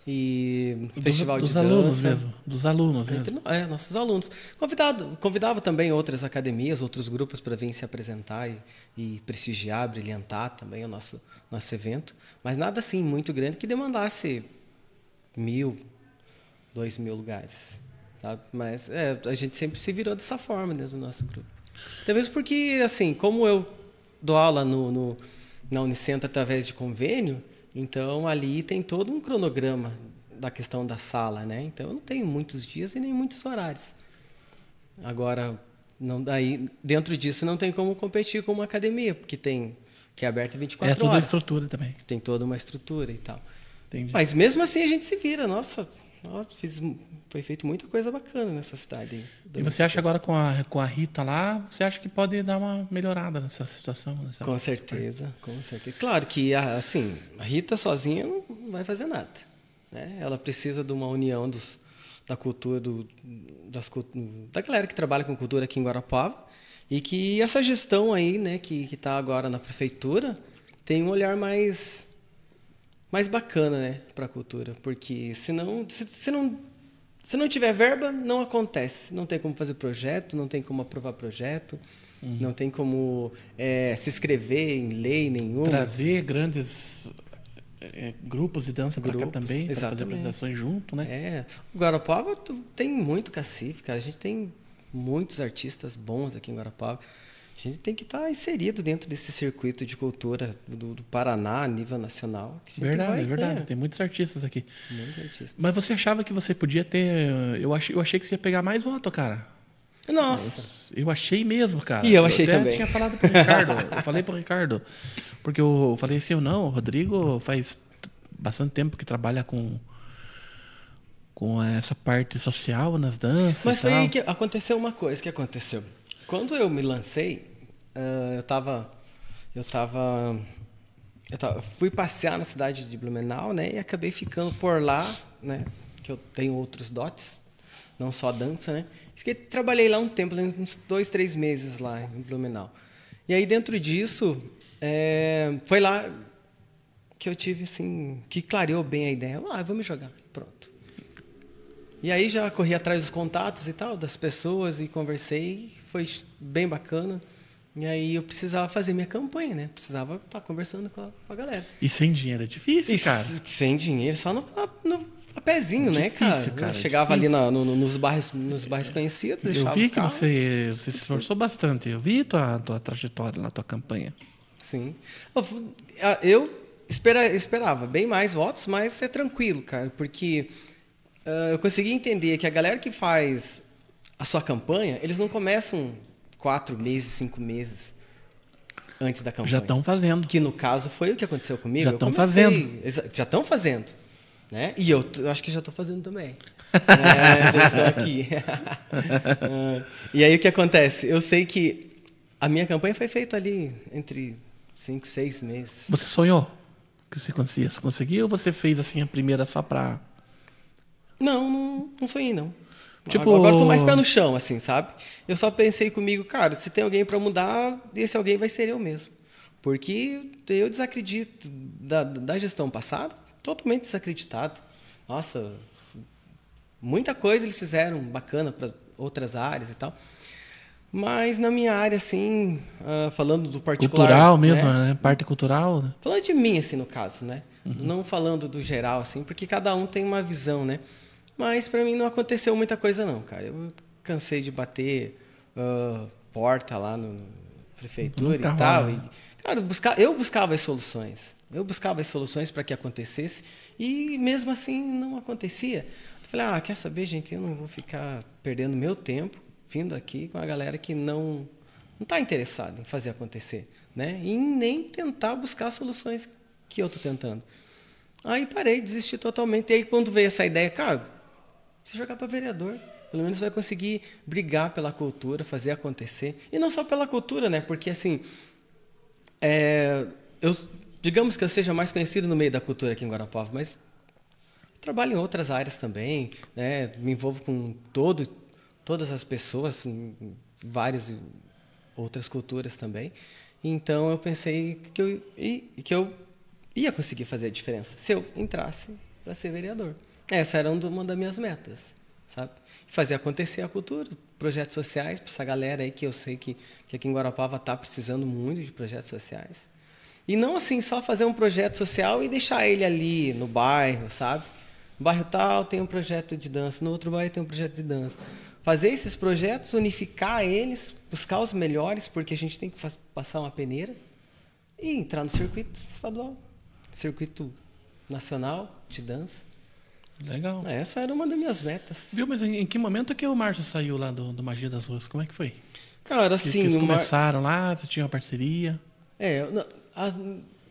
e festival dos de alunos dança. mesmo. Dos alunos mesmo. É, nossos alunos. Convidado, convidava também outras academias, outros grupos para vir se apresentar e, e prestigiar, brilhantar também o nosso, nosso evento. Mas nada assim muito grande que demandasse mil, dois mil lugares. Sabe? Mas é, a gente sempre se virou dessa forma dentro do nosso grupo. Talvez porque, assim, como eu dou aula no, no, na Unicentro através de convênio, então ali tem todo um cronograma da questão da sala, né? Então eu não tenho muitos dias e nem muitos horários. Agora, não daí dentro disso não tem como competir com uma academia, porque tem que é aberta 24 É toda a horas. estrutura também. Tem toda uma estrutura e tal. Entendi. Mas mesmo assim a gente se vira, nossa, nossa fiz, foi feito muita coisa bacana nessa cidade. E você acha agora com a, com a Rita lá, você acha que pode dar uma melhorada nessa situação? Nessa... Com certeza, com certeza. Claro que a- assim, a Rita sozinha não vai fazer nada. Né? Ela precisa de uma união dos, da cultura, do, das, da galera que trabalha com cultura aqui em Guarapava e que essa gestão aí, né, que está agora na prefeitura, tem um olhar mais mais bacana, né, para a cultura, porque senão, se, se não se não tiver verba, não acontece. Não tem como fazer projeto, não tem como aprovar projeto, não tem como é, se inscrever em lei nenhuma. Trazer grandes é, grupos de dança para cá Grupos, também, para fazer exatamente. apresentações junto, né? É, o Guarapava tem muito cacife, cara. A gente tem muitos artistas bons aqui em Guarapava. A gente tem que estar inserido dentro desse circuito de cultura do, do Paraná a nível nacional. a Verdade, vai- é verdade. é, Tem muitos artistas aqui. muitos artistas. Mas você achava que você podia ter. Eu achei, eu achei que você ia pegar mais voto, cara. Nossa, Eu achei mesmo, cara. E eu achei até também. tinha falado pro Ricardo. eu falei pro Ricardo. Porque eu falei assim, eu não, o Rodrigo faz bastante tempo que trabalha com com essa parte social nas danças. Mas foi aí que aconteceu uma coisa que aconteceu. Quando eu me lancei, ah, eu tava. Eu tava. Eu tava- fui passear na cidade de Blumenau, né? E acabei ficando por lá, né? Que eu tenho outros dotes, não só dança, né? Fiquei, trabalhei lá um tempo, uns dois, três meses lá em Blumenau. E aí dentro disso, é, foi lá que eu tive assim, que clareou bem a ideia. Ah, vou me jogar, pronto. E aí já corri atrás dos contatos e tal, das pessoas e conversei, foi bem bacana. E aí eu precisava fazer minha campanha, né? Precisava estar conversando com a, com a galera. E sem dinheiro é difícil, E cara. sem dinheiro, só no, no pezinho, né, Difícil, cara? cara, Eu chegava difícil. ali na- no- no- nos, bairros, nos bairros conhecidos, Eu vi que você, você se esforçou bastante. Eu vi tua, tua trajetória na tua campanha. Sim. Eu Eu espera- esperava bem mais votos, mas é tranquilo, cara, porque ah, eu consegui entender que a galera que faz a sua campanha, eles não começam quatro meses, cinco meses antes da campanha. Já estão fazendo. Que no caso foi o que aconteceu comigo. Já Eu tão comecei- fazendo. Já estão fazendo. Né? E eu, eu acho que já estou fazendo também. é, já estou aqui. Ah, e aí o que acontece? Eu sei que a minha campanha foi feita ali entre cinco, seis meses. Você sonhou que você conseguia, você conseguiu ou você fez assim a primeira só pra. Não, não, não sonhei, não. Tipo- Agora eu tô mais pé no chão, assim, sabe? Eu só pensei comigo, cara, se tem alguém para mudar, esse alguém vai ser eu mesmo. Porque eu desacredito da, da gestão passada, totalmente desacreditado. Nossa, muita coisa eles fizeram bacana para outras áreas e tal. Mas na minha área, assim, ah, falando do particular. Cultural mesmo, né? né? Parte cultural. né? Falando de mim, assim, no caso, né? Não falando do geral, assim, porque cada um tem uma visão, né? Mas para mim não aconteceu muita coisa, não, cara. Eu cansei de bater ah, porta lá no, no prefeitura e tal. rola, E, né? cara, buscar, eu buscava as soluções. Eu buscava as soluções para que acontecesse e mesmo assim não acontecia. Eu falei, ah, quer saber, gente, eu não vou ficar perdendo meu tempo vindo aqui com a galera que não não está interessada em fazer acontecer, né? E nem tentar buscar soluções que eu estou tentando. Aí parei, desisti totalmente. E aí quando veio essa ideia, cara, se jogar para vereador, pelo menos vai conseguir brigar pela cultura, fazer acontecer. E não só pela cultura, né? Porque assim, é, eu, digamos que eu seja mais conhecido no meio da cultura aqui em Guarapava, mas trabalho em outras áreas também, né? Me envolvo com todo, todas as pessoas, várias outras culturas também. Então eu pensei que eu, que eu ia conseguir fazer a diferença se eu entrasse para ser vereador. Essa era uma das minhas metas, sabe? Fazer acontecer a cultura, projetos sociais para essa galera aí que eu sei que, que aqui em Guarapava está precisando muito de projetos sociais. E não assim só fazer um projeto social e deixar ele ali no bairro, sabe? No bairro tal tem um projeto de dança, no outro bairro tem um projeto de dança fazer esses projetos, unificar eles, buscar os melhores, porque a gente tem que passar uma peneira e entrar no circuito estadual, circuito nacional de dança. Legal. Essa era uma das minhas metas. Viu, mas em, que momento que o Márcio saiu lá do, do Magia das Ruas? Como é que foi? Cara, assim... Eles começaram Mar... lá, você tinha uma parceria? É, as,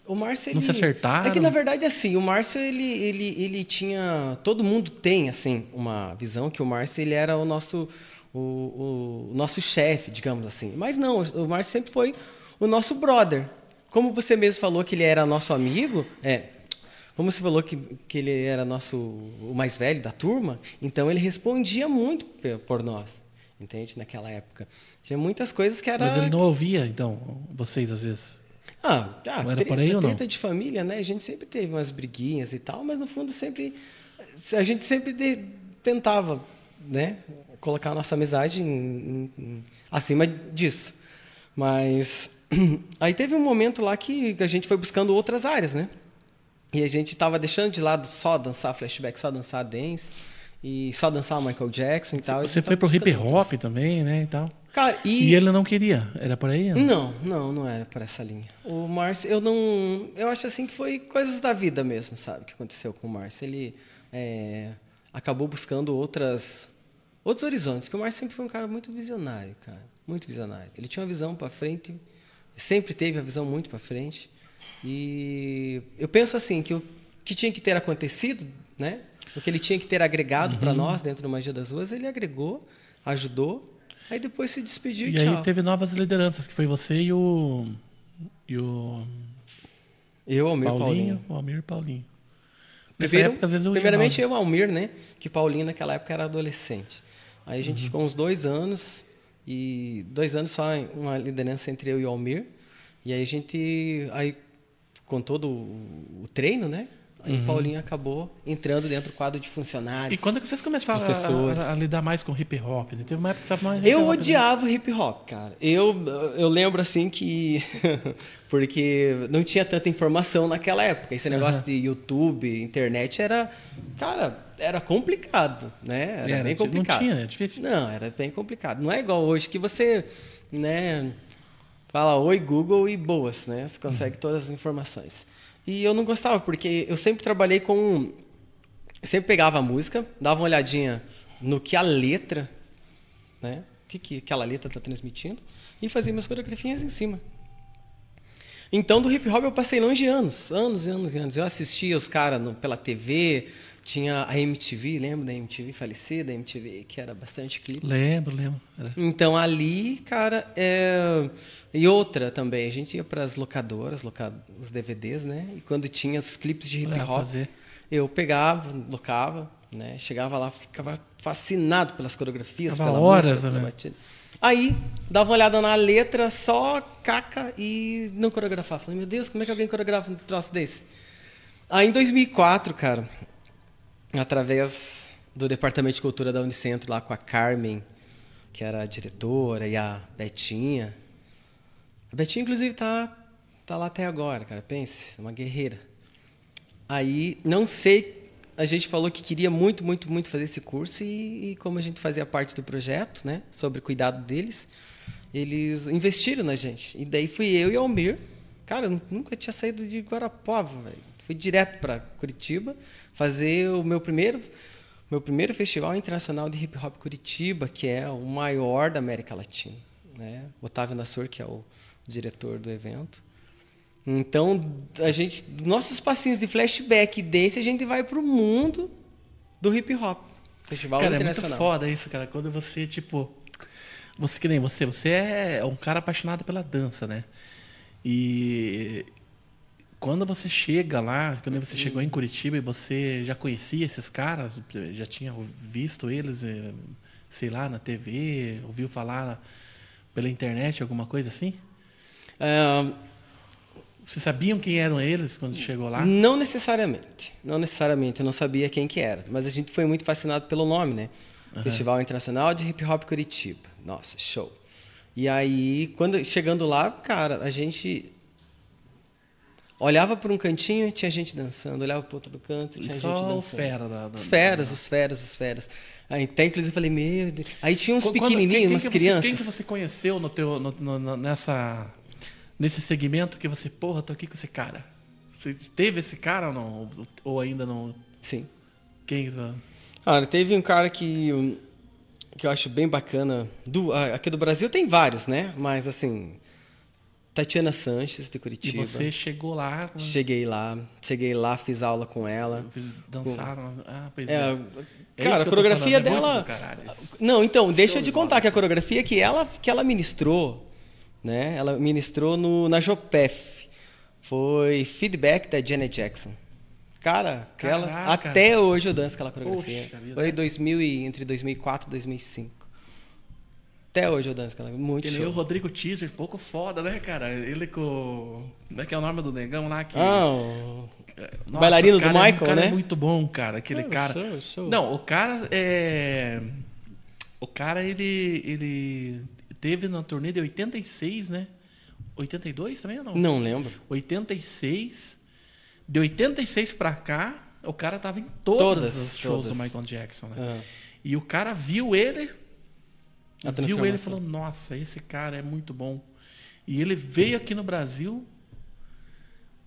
o Márcio, ele... Não se acertaram? É que, na verdade, assim, o Márcio, ele, ele, ele tinha... Todo mundo tem, assim, uma visão que o Márcio, ele era o nosso, o, o nosso chefe, digamos assim. Mas não, o Márcio sempre foi o nosso brother. Como você mesmo falou que ele era nosso amigo, é... Como você falou que, que ele era nosso o mais velho da turma, então ele respondia muito por nós, entende? Naquela época. Tinha muitas coisas que era... Mas ele não ouvia, então, vocês às vezes? Ah, ah treta, por aí ou treta de família, né? A gente sempre teve umas briguinhas e tal, mas no fundo sempre a gente sempre de, tentava, né, colocar a nossa amizade em, em, acima disso. Mas aí teve um momento lá que a gente foi buscando outras áreas, né? E a gente estava deixando de lado só dançar flashback, só dançar dance e só dançar Michael Jackson e tal. Você foi pro hip hop também, né, e tal. Cara, e... e ele não queria, era por aí? Não, não, não era por essa linha. O Márcio, eu não, eu acho assim que foi coisas da vida mesmo, sabe, que aconteceu com o Márcio. Ele é, acabou buscando outras, outros horizontes. Que o Márcio sempre foi um cara muito visionário, cara, muito visionário. Ele tinha uma visão para frente, sempre teve a visão muito para frente. E eu penso assim que o que tinha que ter acontecido, né? O que ele tinha que ter agregado uhum. para nós dentro do Magia das Ruas, ele agregou, ajudou, aí depois se despediu e, e tchau. aí teve novas lideranças, que foi você e o. E o. Eu, Almir Paulinho. Paulinho. O Almir Paulinho. Primeiro, época, eu primeiramente eu, Almir, né? Que Paulinho naquela época era adolescente. Aí a gente uhum. ficou uns dois anos, e dois anos só uma liderança entre eu e o Almir. E aí a gente. Aí, com todo o treino, né? Aí uhum. Paulinho acabou entrando dentro do quadro de funcionários. E quando é que vocês começaram a, a, a, lidar mais com hip hop? Teve uma época que tava mais Eu né? odiava o hip hop, cara. Eu, eu lembro assim que. porque não tinha tanta informação naquela época. Esse negócio uhum. de YouTube, internet era. Cara, era complicado, né? Era, era bem complicado. Não tinha, é difícil. Não, era bem complicado. Não é igual hoje que você. né? Fala oi Google e boas, né? Você consegue uhum. todas as informações. E eu não gostava, porque eu sempre trabalhei com. Sempre pegava a música, dava uma olhadinha no que a letra, né? O que, que aquela letra está transmitindo, e fazia minhas coreografias em cima. Então, do hip hop eu passei longe anos, anos e anos e anos. Eu assistia os caras pela TV, tinha a MTV, lembra da MTV falecida, da MTV, que era bastante clipe? Lembro, lembro. Era. Então, ali, cara, é e outra também, a gente ia para as locadoras, loca... os DVDs, né? E quando tinha os clipes de hip hop, eu pegava, locava, né? Chegava lá, ficava fascinado pelas coreografias, Tava pela horas, música, né? pela batida. Aí, dava uma olhada na letra, só caca e não coreografava. Falei, meu Deus, como é que alguém coreografa um troço desse? Aí, em 2004, cara, através do Departamento de Cultura da Unicentro, lá com a Carmen, que era a diretora, e a Betinha, a Betinha, inclusive, tá, tá lá até agora, cara. Pense, uma guerreira. Aí, não sei, a gente falou que queria muito, muito, muito fazer esse curso e, e como a gente fazia parte do projeto, né, sobre cuidado deles, eles investiram na gente. E daí fui eu e Almir, Cara, eu nunca tinha saído de Guarapuava, velho. Fui direto para Curitiba fazer o meu primeiro meu primeiro festival internacional de hip hop Curitiba, que é o maior da América Latina, né? Otávio Nassor, que é o diretor do evento. Então, a gente, nossos passinhos de flashback e dance, a gente vai pro mundo do hip hop. Festival cara, internacional. é muito foda isso, cara. Quando você, tipo. Você que nem você, você é um cara apaixonado pela dança, né? E quando você chega lá, quando você chegou em Curitiba e você já conhecia esses caras, já tinha visto eles, eh, sei lá, na TV, ouviu falar pela internet, alguma coisa assim? Ah, Vocês sabiam quem eram eles quando chegou lá? Não necessariamente. Não necessariamente, eu não sabia quem que era. Mas a gente foi muito fascinado pelo nome, né? Festival Internacional de Hip Hop Curitiba. Nossa, show. E aí, quando chegando lá, cara, a gente olhava para um cantinho e tinha gente dançando, olhava para outro canto e tinha gente dançando. os fera da, da- Os feras, os feras, os feras. Aí, até inclusive eu falei, meu Deus. Aí tinha uns Quando- pequenininhos, quem- quem umas que você- crianças. quem que você conheceu no teu, no- no- nessa, nesse segmento que você, porra, tô aqui com esse cara? Você teve esse cara ou não? Ou ainda não? Sim. Quem? Cara, teve um cara que, que eu acho bem bacana. Do, aqui do Brasil tem vários, né? Mas assim. Tatiana Sanches, de E Curitiba. você chegou lá, Cheguei lá, cheguei lá, fiz aula com ela. dançaram. Ah, pois é. É, É cara, a coreografia é dela. Não, então, deixa Show eu te de contar que a coreografia que ela, que ela ministrou, né? Ela ministrou no, na Jopef. Foi feedback da Janet Jackson. Cara, aquela, Caraca. até hoje eu danço aquela coreografia. Poxa. Foi 2000 e, entre 2004 e 2005. Até hoje eu danço aquela. Muito Que nem o. Rodrigo Teaser, pouco foda, né, cara? Ele com. Como é que é o nome do negão lá? Que... Ah, o- Nossa, bailarino do é- Michael, o cara né? é muito bom, cara. Aquele Ah, cara. show, show. Não, o cara é. O cara, ele. ele teve na turnê de 86, né? 82 também ou não? não lembro. 86. De 86 pra cá, o cara tava em todos Todas, os shows todas. do Michael Jackson, né? Ah. E o cara viu ele, viu ele e falou: Nossa, esse cara é muito bom. E ele veio aqui no Brasil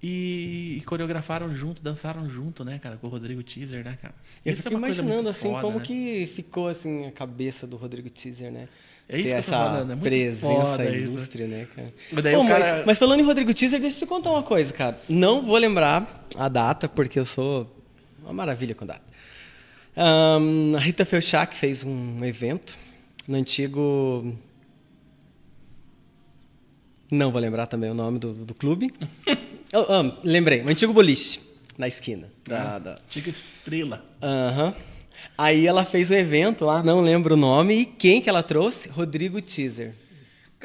e, e coreografaram junto, dançaram junto, né, cara, com o Rodrigo Teaser, né, cara? Eu Isso é fico coisa imaginando assim foda, como né? que ficou assim a cabeça do Rodrigo Teaser, né? É isso Ter que eu essa tô falando, é muito presença foda isso, né? ilustre, né, cara? Mas Pô, o mas- cara- mas, falando em Rodrigo Teaser, deixa eu te contar uma coisa, cara. Não vou lembrar a data, porque eu sou uma maravilha com data. Ahn, a Rita Felchak fez um evento no antigo. Não vou lembrar também o nome do, do clube. Ah, lembrei, o antigo boliche, na esquina. Da, da, Chica Estrela. Aham. Aí ela fez um evento lá, não lembro o nome, e quem que ela trouxe? Rodrigo Teaser.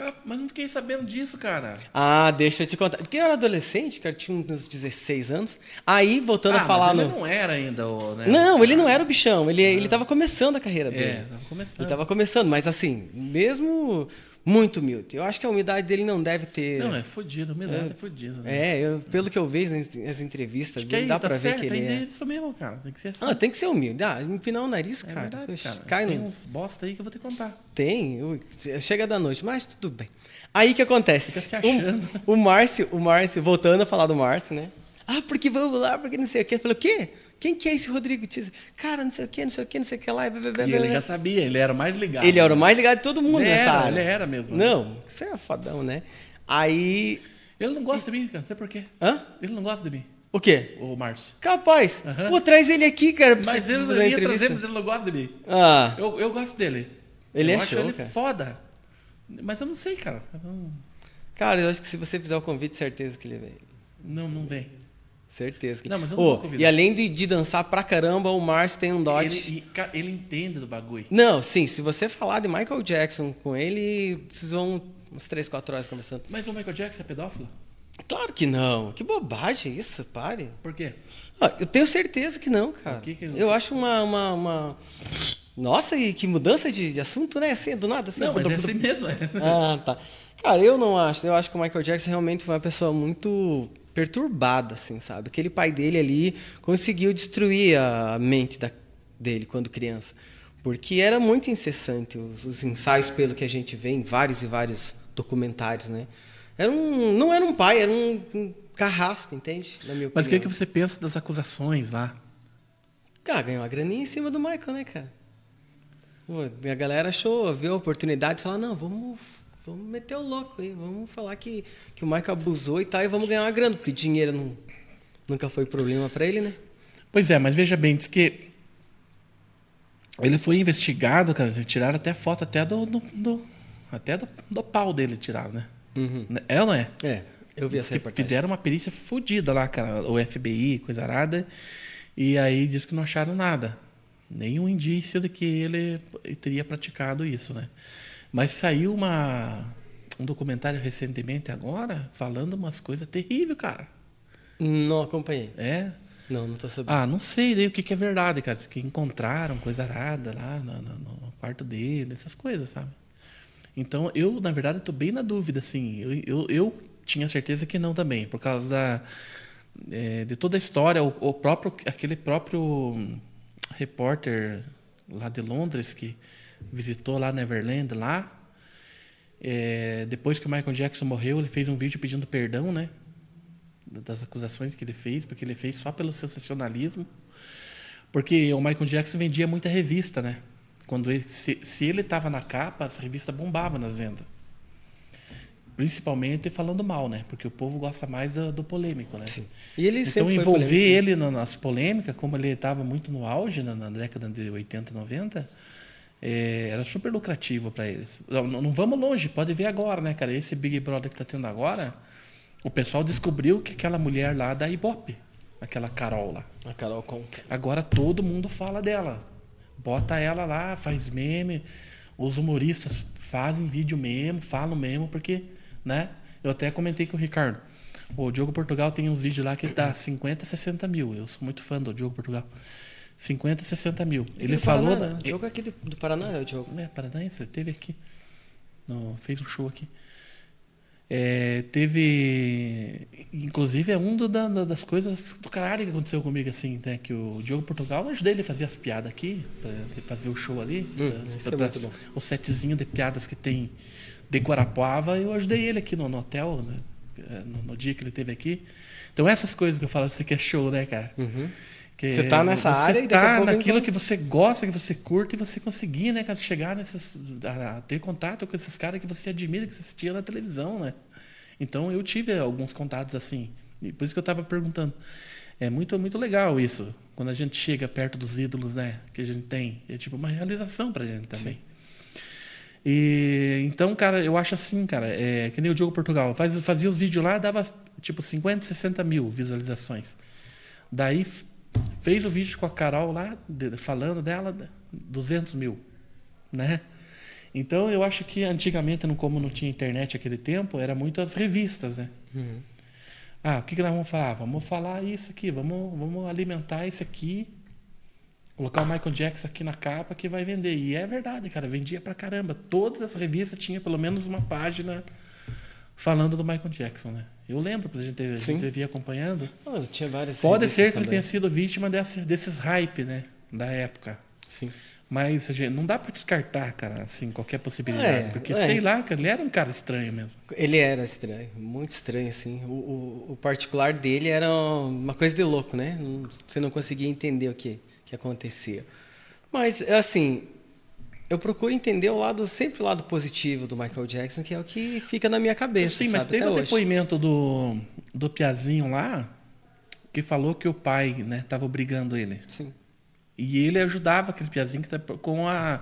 Cara, mas não fiquei sabendo disso, cara. Ah, deixa eu te contar. Porque eu era adolescente, cara, tinha uns 16 anos. Aí, voltando ah, a falar mas ele no. não era ainda o. Né, Não, ele não era o bichão, ele, ele tava começando a carreira É, dele. tava começando. Ele tava começando, mas assim, mesmo muito humilde. Eu acho que a humildade dele não deve ter. Não, é fudido, humildade é, fudido. né? É, eu- pelo que eu vejo nas, entrevistas dele, aí, dá tá pra ver certo, que ele aí é. isso mesmo, cara. Tem que ser assim. Ah, tem que ser humilde. Ah, empinar o nariz, é cara. verdade, cara. Cai Tem no... uns bosta aí que eu vou te contar. Tem, chega da noite, mas tudo bem. Aí que acontece? Fica se achando. O, o Márcio, o Márcio, voltando a falar do Márcio, né? Ah, porque vamos lá, porque não sei o quê. Eu falei, o quê? Quem que é esse Rodrigo Teaser? Cara, não sei o quê, não sei o quê, não sei o que lá. e blá, blá, blá, E ele já sabia, ele era o mais ligado. Ele era o mais ligado de todo mundo Ele nessa era, área. ele era mesmo, né? Não, você é fodão, né? Aí. Ele não gosta de mim, cara. Não sei por quê. Hã? Ele não gosta de mim, O quê? o Márcio. Capaz. Aham. Pô, traz ele aqui, cara, Mas ele não ia trazer, mas ele não gosta de mim. Ah, Eu, eu gosto dele. Ele eu é acho show, ele cara. foda. Mas eu não sei, cara. Eu Não, cara, eu acho que se você fizer o convite, certeza que ele vem. não, não vem. Certeza que Não, mas eu não Ô, vou convidar. E além de, de dançar pra caramba, o Márcio tem um Dodge. Ele, ele entende do bagulho. Não, sim, se você falar de Michael Jackson com ele, vocês vão uns 3, 4 horas conversando. Mas o Michael Jackson é pedófilo? Claro que não. Que bobagem isso, pare. Por quê? Ah, eu tenho certeza que não, cara. Que que- Eu acho uma, uma, uma- Nossa, e que mudança de, de assunto, né? Assim, do nada, assim. não, mas é assim mesmo. É. Ah, tá. Cara, eu não acho. Eu acho que o Michael Jackson realmente foi uma pessoa muito perturbada, assim, sabe? Aquele pai dele ali conseguiu destruir a mente da, dele quando criança. Porque era muito incessante os, os ensaios, pelo que a gente vê em vários e vários documentários, né? Era um, não era um pai, era um, um carrasco, entende? Mas o que, opinião. que você pensa das acusações lá? Cara, ganhou uma graninha em cima do Michael, né, cara? Pô, a galera achou, viu a oportunidade de falar, não, vamos, vamos meter o louco aí, vamos falar que, que o Michael abusou e tal, e vamos ganhar uma grana, porque dinheiro não, nunca foi problema pra ele, né? Pois é, mas veja bem, diz que ele foi investigado, cara, tiraram até foto até do, do- do- até do, do pau dele tiraram, né? É ou não é? É, eu vi Diz essa que reportagem. fizeram uma perícia fodida lá, cara, o FBI, coisa arada, e aí diz que não acharam nada, nenhum indício de que ele teria praticado isso, né? Mas saiu uma um documentário recentemente agora falando umas coisas terríveis, cara. Não acompanhei. É, Não, não tô sabendo. ah, não sei daí o que, que é verdade, cara. Diz que encontraram coisa arada lá no, no- no quarto dele, essas coisas, sabe? Então, eu, na verdade, estou bem na dúvida, assim. Eu, eu, eu tinha certeza que não também, por causa da, eh, de toda a história. O, o próprio, aquele próprio hum, repórter lá de Londres que visitou lá Neverland, lá, eh, depois que o Michael Jackson morreu, ele fez um vídeo pedindo perdão, né? das acusações que ele fez, porque ele fez só pelo sensacionalismo. Porque o Michael Jackson vendia muita revista, né? Quando ele, se, se ele estava na capa, as revistas bombavam nas vendas. Principalmente falando mal, né? Porque o povo gosta mais do, do polêmico, né? Sim. E ele Então envolver né? ele na- nas polêmicas, como ele estava muito no auge na, na década de 80, 90, eh, era super lucrativo para eles. Não, não vamos longe, pode ver agora, né, cara? Esse Big Brother que está tendo agora, o pessoal descobriu que aquela mulher lá da Ibope, aquela Carol lá. A Carol Conca. Agora todo mundo fala dela. Bota ela lá, faz meme. Os humoristas fazem vídeo mesmo, falam mesmo, porque, né? Eu até comentei com o Ricardo. O Diogo Portugal tem uns vídeos lá que dá 50, 60 mil. Eu sou muito fã do Diogo Portugal. 50, 60 mil. Ele falou. Paraná, da- né? O jogo aqui do, do Paraná é o jogo. é, Paranaense, ele teve aqui. No, fez um show aqui. É, teve. Inclusive, é um do- da- da- das coisas do caralho que aconteceu comigo, assim, né? Que o Diogo Portugal, eu ajudei ele a fazer as piadas aqui, pra ele fazer o show ali. Hum, as- isso é pra- bom. O setzinho de piadas que tem de Guarapuava, eu ajudei ele aqui no, no hotel, né, é, no, no dia que ele teve aqui. Então, essas coisas que eu falo você que é show, né, cara? Que Você tá nessa você área e tá pouco naquilo que você gosta, que você curte e você conseguir, né, cara, chegar nesses a, ter contato com esses caras que você admira, que você assistia na televisão, né? Então eu tive alguns contatos assim. E por isso que eu estava perguntando. É muito muito legal isso, quando a gente chega perto dos ídolos, né, que a gente tem, é tipo uma realização pra gente também. E então, cara, eu acho assim, cara, é que nem o Diogo Portugal, faz, fazia os vídeos lá, dava tipo 50, 60 mil visualizações. Daí fez o vídeo com a Carol lá, de- falando dela, 200 mil, né? Então eu acho que antigamente, como não tinha internet naquele tempo, era muito as revistas, né? Ah, o que, que nós vamos falar? Vamos falar isso aqui, vamos, vamos alimentar isso aqui, colocar o Michael Jackson aqui na capa que vai vender. E é verdade, cara, vendia pra caramba. Todas as revistas tinham pelo menos uma página falando do Michael Jackson, né? Eu lembro, porque a gente, a Sim. gente acompanhando. Tinha várias Pode ser que ele também. tenha sido vítima desse, desses hype, né? Da época. Sim. Mas a gente, não dá pra descartar, cara, assim, qualquer possibilidade. É, porque, é. sei lá, ele era um cara estranho mesmo. Ele era estranho, muito estranho, assim. O, o, o particular dele era uma coisa de louco, né? Você não conseguia entender o que, que acontecia. Mas, assim, eu procuro entender o lado, sempre o lado positivo do Michael Jackson, que é o que fica na minha cabeça, Sim, mas sabe? teve Até o hoje. depoimento do, do Piazinho lá, que falou que o pai, né, tava obrigando ele. Sim. E ele ajudava aquele Piazinho que tá com a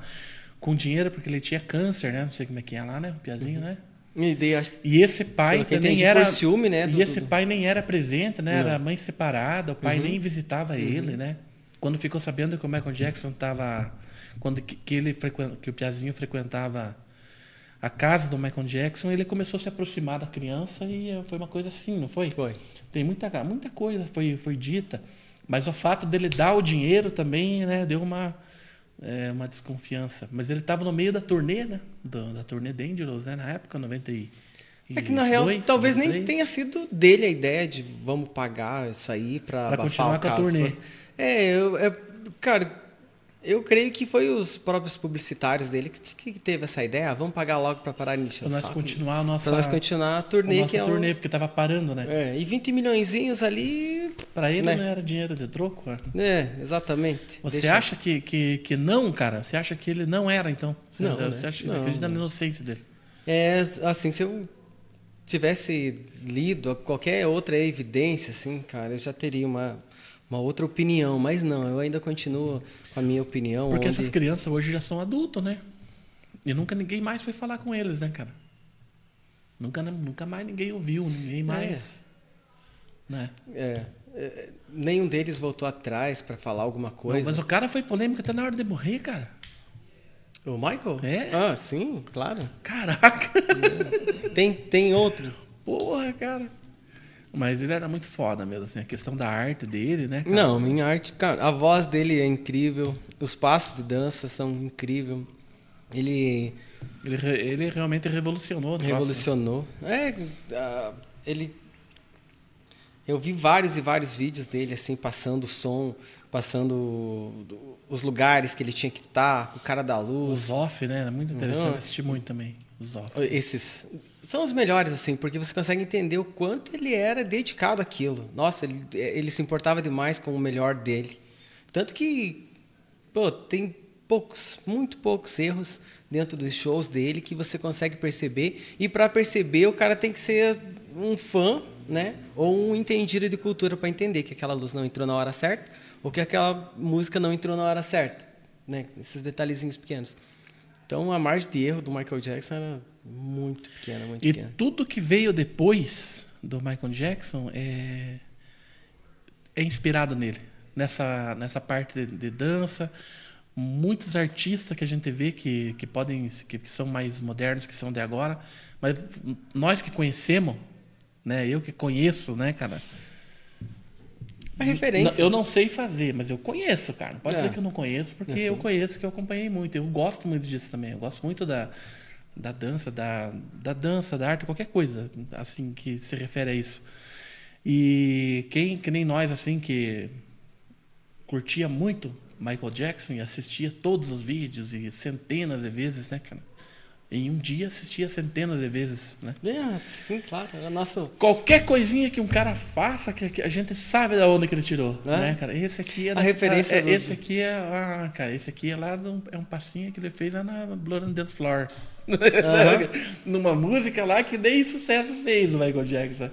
com dinheiro, porque ele tinha câncer, né? Não sei como é que é lá, né? O Piazinho, né? E daí, acho- E esse pai que entendi, era ciúme, né, do- e esse do- Uhum. pai nem era presente, né? Era mãe separada, o pai nem visitava ele, né? Quando ficou sabendo que o Michael Jackson estava quando que, que ele que o Piazinho frequentava a casa do Michael Jackson, ele começou a se aproximar da criança e eh, foi uma coisa assim, não foi? Foi. Tem muita muita coisa foi foi dita, mas o fato dele dar o dinheiro também, né, deu uma é, uma desconfiança. Mas ele estava no meio da turnê, né? Do- da turnê Dangerous, né? Na época, 90 e... É que na real, 92, talvez nem 93. tenha sido dele a ideia de vamos pagar isso aí Pra abafar continuar o com a caso. turnê. É, eu, é, cara, Eu creio que foi os próprios publicitários dele que, que teve essa ideia. Ah, vamos pagar logo para parar de encher Pra o nós saco. continuar a nossa, Pra nós continuar a turnê, nosso que é turnê, porque tava parando, né? É, e 20 milhõezinhos ali... Pra ele Né? não era dinheiro de troco. cara. É, exatamente. Você Deixa- acha que, que, que não, cara? Você acha que ele não era, então? Você, Não, né? você acha, Não, acredita na inocência dele? É, assim, se eu tivesse lido qualquer outra evidência, assim, cara, eu já teria uma, uma outra opinião. Mas não, eu ainda continuo com a minha opinião. Porque onde- essas crianças hoje já são adultos, né? E nunca ninguém mais foi falar com eles, né, cara? Nunca, nunca mais ninguém ouviu, ninguém mais. Né? É, é, nenhum deles voltou atrás para falar alguma coisa. Mas o cara foi polêmico até na hora de morrer, cara. O Michael? É? Ah, sim, claro. Caraca! Tem, tem outro. Porra, cara. Mas ele era muito foda mesmo, assim, a questão da arte dele, né? cara? Não, minha arte, cara, a voz dele é incrível, os passos de dança são incríveis. Ele Ele, ele realmente revolucionou. o né? revolucionou. É, ah, ele. Eu vi vários e vários vídeos dele, assim, passando o som, passando do- os lugares que ele tinha que estar, o cara da luz. Os off, né? Era muito interessante Não. assistir muito também. Esses são os melhores, assim, porque você consegue entender o quanto ele era dedicado àquilo. Nossa, ele, ele se importava demais com o melhor dele. Tanto que, pô, tem poucos, muito poucos erros dentro dos shows dele que você consegue perceber. E para perceber, o cara tem que ser um fã, né? Ou um entendido de cultura para entender que aquela luz não entrou na hora certa ou que aquela música não entrou na hora certa, né? Esses detalhezinhos pequenos. Então a margem de erro do Michael Jackson era muito pequena, muito E pequena. tudo que veio depois do Michael Jackson é, é inspirado nele. Nessa, nessa parte de, de dança. Muitos artistas que a gente vê que, que podem que, que são mais modernos, que são de agora, mas nós que conhecemos, né? Eu que conheço, né, cara? A referência. Eu não sei fazer, mas eu conheço, cara. Não pode É. dizer que eu não conheço, porque Assim. eu conheço, que eu acompanhei muito. Eu gosto muito disso também. Eu gosto muito da, da dança, da, da dança, da arte, qualquer coisa, assim, que se refere a isso. E quem, que nem nós, assim, que curtia muito Michael Jackson e assistia todos os vídeos e centenas de vezes, né, cara? Em um dia assistia centenas de vezes, né? É, sim, claro. Era nosso. Qualquer coisinha que um cara faça, que, a gente sabe da onde que ele tirou, É. né, cara? Esse aqui é A da- referência é, do- Esse aqui é, ah, cara, esse aqui é lá do, é um passinho que ele fez lá na Blood on the Floor. Numa música lá que nem sucesso fez o Michael Jackson.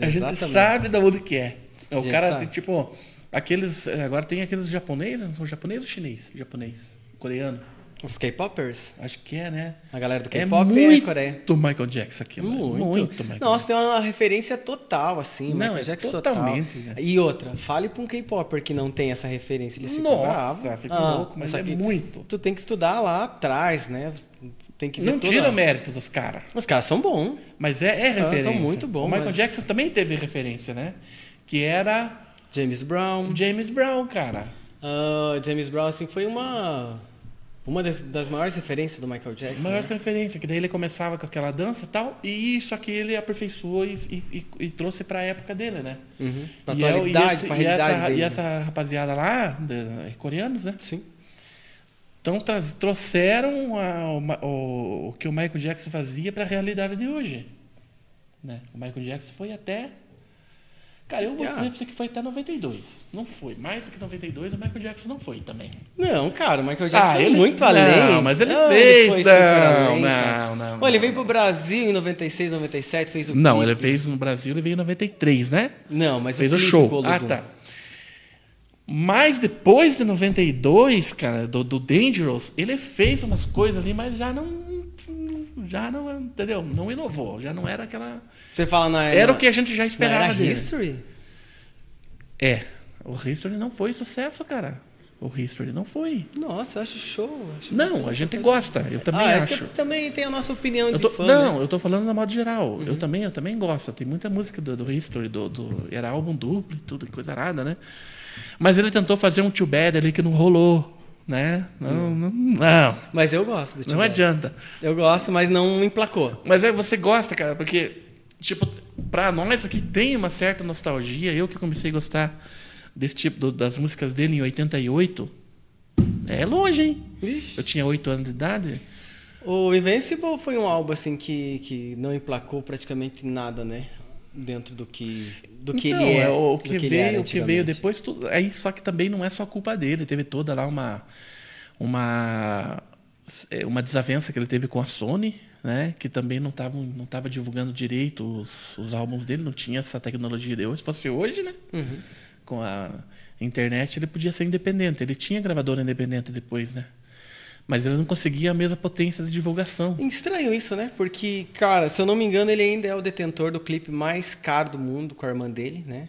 A gente Exatamente. sabe da onde que é. O gente cara tem, tipo, aqueles, agora tem aqueles japoneses, não são japoneses ou chinês? Japonês, coreano. Os K-popers. Acho que é, né? A galera do É K-pop é, muito Coreia. Michael Jackson aqui, Muito. muito Michael Nossa, tem uma referência total, assim. Não, Michael é Jackson totalmente, total. cara. E outra, fale pra um K-popper que não tem essa referência. Eles ficam Nossa, bravos. fica Ah, louco, mas é muito. Tu tem que estudar lá atrás, né? Tem que ver Não tira o mérito dos caras. Os caras são bons. Mas é, é Ah, são referência. muito bons, O Michael mas- Jackson também teve referência, né? Que era James Brown. James Brown, cara. Ah, James Brown, assim, foi uma... Uma das, das maiores referências do Michael A Jackson. maior né? referência, que daí ele começava com aquela dança e tal, e isso aqui ele aperfeiçoou e, e- e- e trouxe pra época dele, né? Uhum. Pra E é o- e atualidade, pra realidade essa, dele. E essa rapaziada lá, de- é coreanos, né? Sim. Então trouxeram a- o, o- que o Michael Jackson fazia pra realidade de hoje. Né? O Michael Jackson foi até. Cara, eu vou Ah. dizer pra você que foi até 92. Não foi. Mais do que 92, o Michael Jackson não foi também. Não, cara, o Michael Jackson é ele- muito não, além. mas ele Não, fez. foi não, além, não, não, Pô, ele não. veio pro Brasil em 96, 97, fez o Não, clipe. ele fez no Brasil, ele veio em 93, né? Não, mas fez o, clipe show. Golodum. Ah, tá. Mas depois de 92, cara, do, do Dangerous, ele fez umas coisas ali, mas já não. Já não, entendeu? Não inovou. Já não era aquela. Você fala na Era na- o que a gente já esperava era dele. History? É. O History não foi sucesso, cara. O History não foi. Nossa, eu acho show. acho Não, a gente gosta. Eu também ah, acho. que também tem a nossa opinião Eu de tô- fã, não, né? Uhum. eu tô falando na modo geral. Eu também, eu também gosto. Tem muita música do, do History, do, do- era álbum duplo e tudo, coisa arada, né? Mas ele tentou fazer um Too Bad ali que não rolou, né? Não, não, não, Mas eu gosto do não Tibete. adianta. Eu gosto, mas não emplacou. Mas aí você gosta, cara, porque, tipo, pra nós aqui tem uma certa nostalgia. Eu que comecei a gostar desse tipo, do- das músicas dele em 88, É longe, hein? Vixe. Eu tinha 8 anos de idade. O Invincible foi um álbum assim que, que não emplacou praticamente nada, né? Dentro do que do que Então, ele é, o do que, ele veio, o que veio depois, tudo, aí só que também não é só culpa dele, teve toda lá uma uma é, uma desavença que ele teve com a Sony, né, que também não estava não tava divulgando direito os, os álbuns dele, não tinha essa tecnologia de hoje, se fosse hoje, né? Uhum. Com a internet, ele podia ser independente, ele tinha gravadora independente depois, né? Mas ele não conseguia a mesma potência de divulgação. Estranho isso, né? Porque, cara, se eu não me engano, ele ainda é o detentor do clipe mais caro do mundo com a irmã dele, né?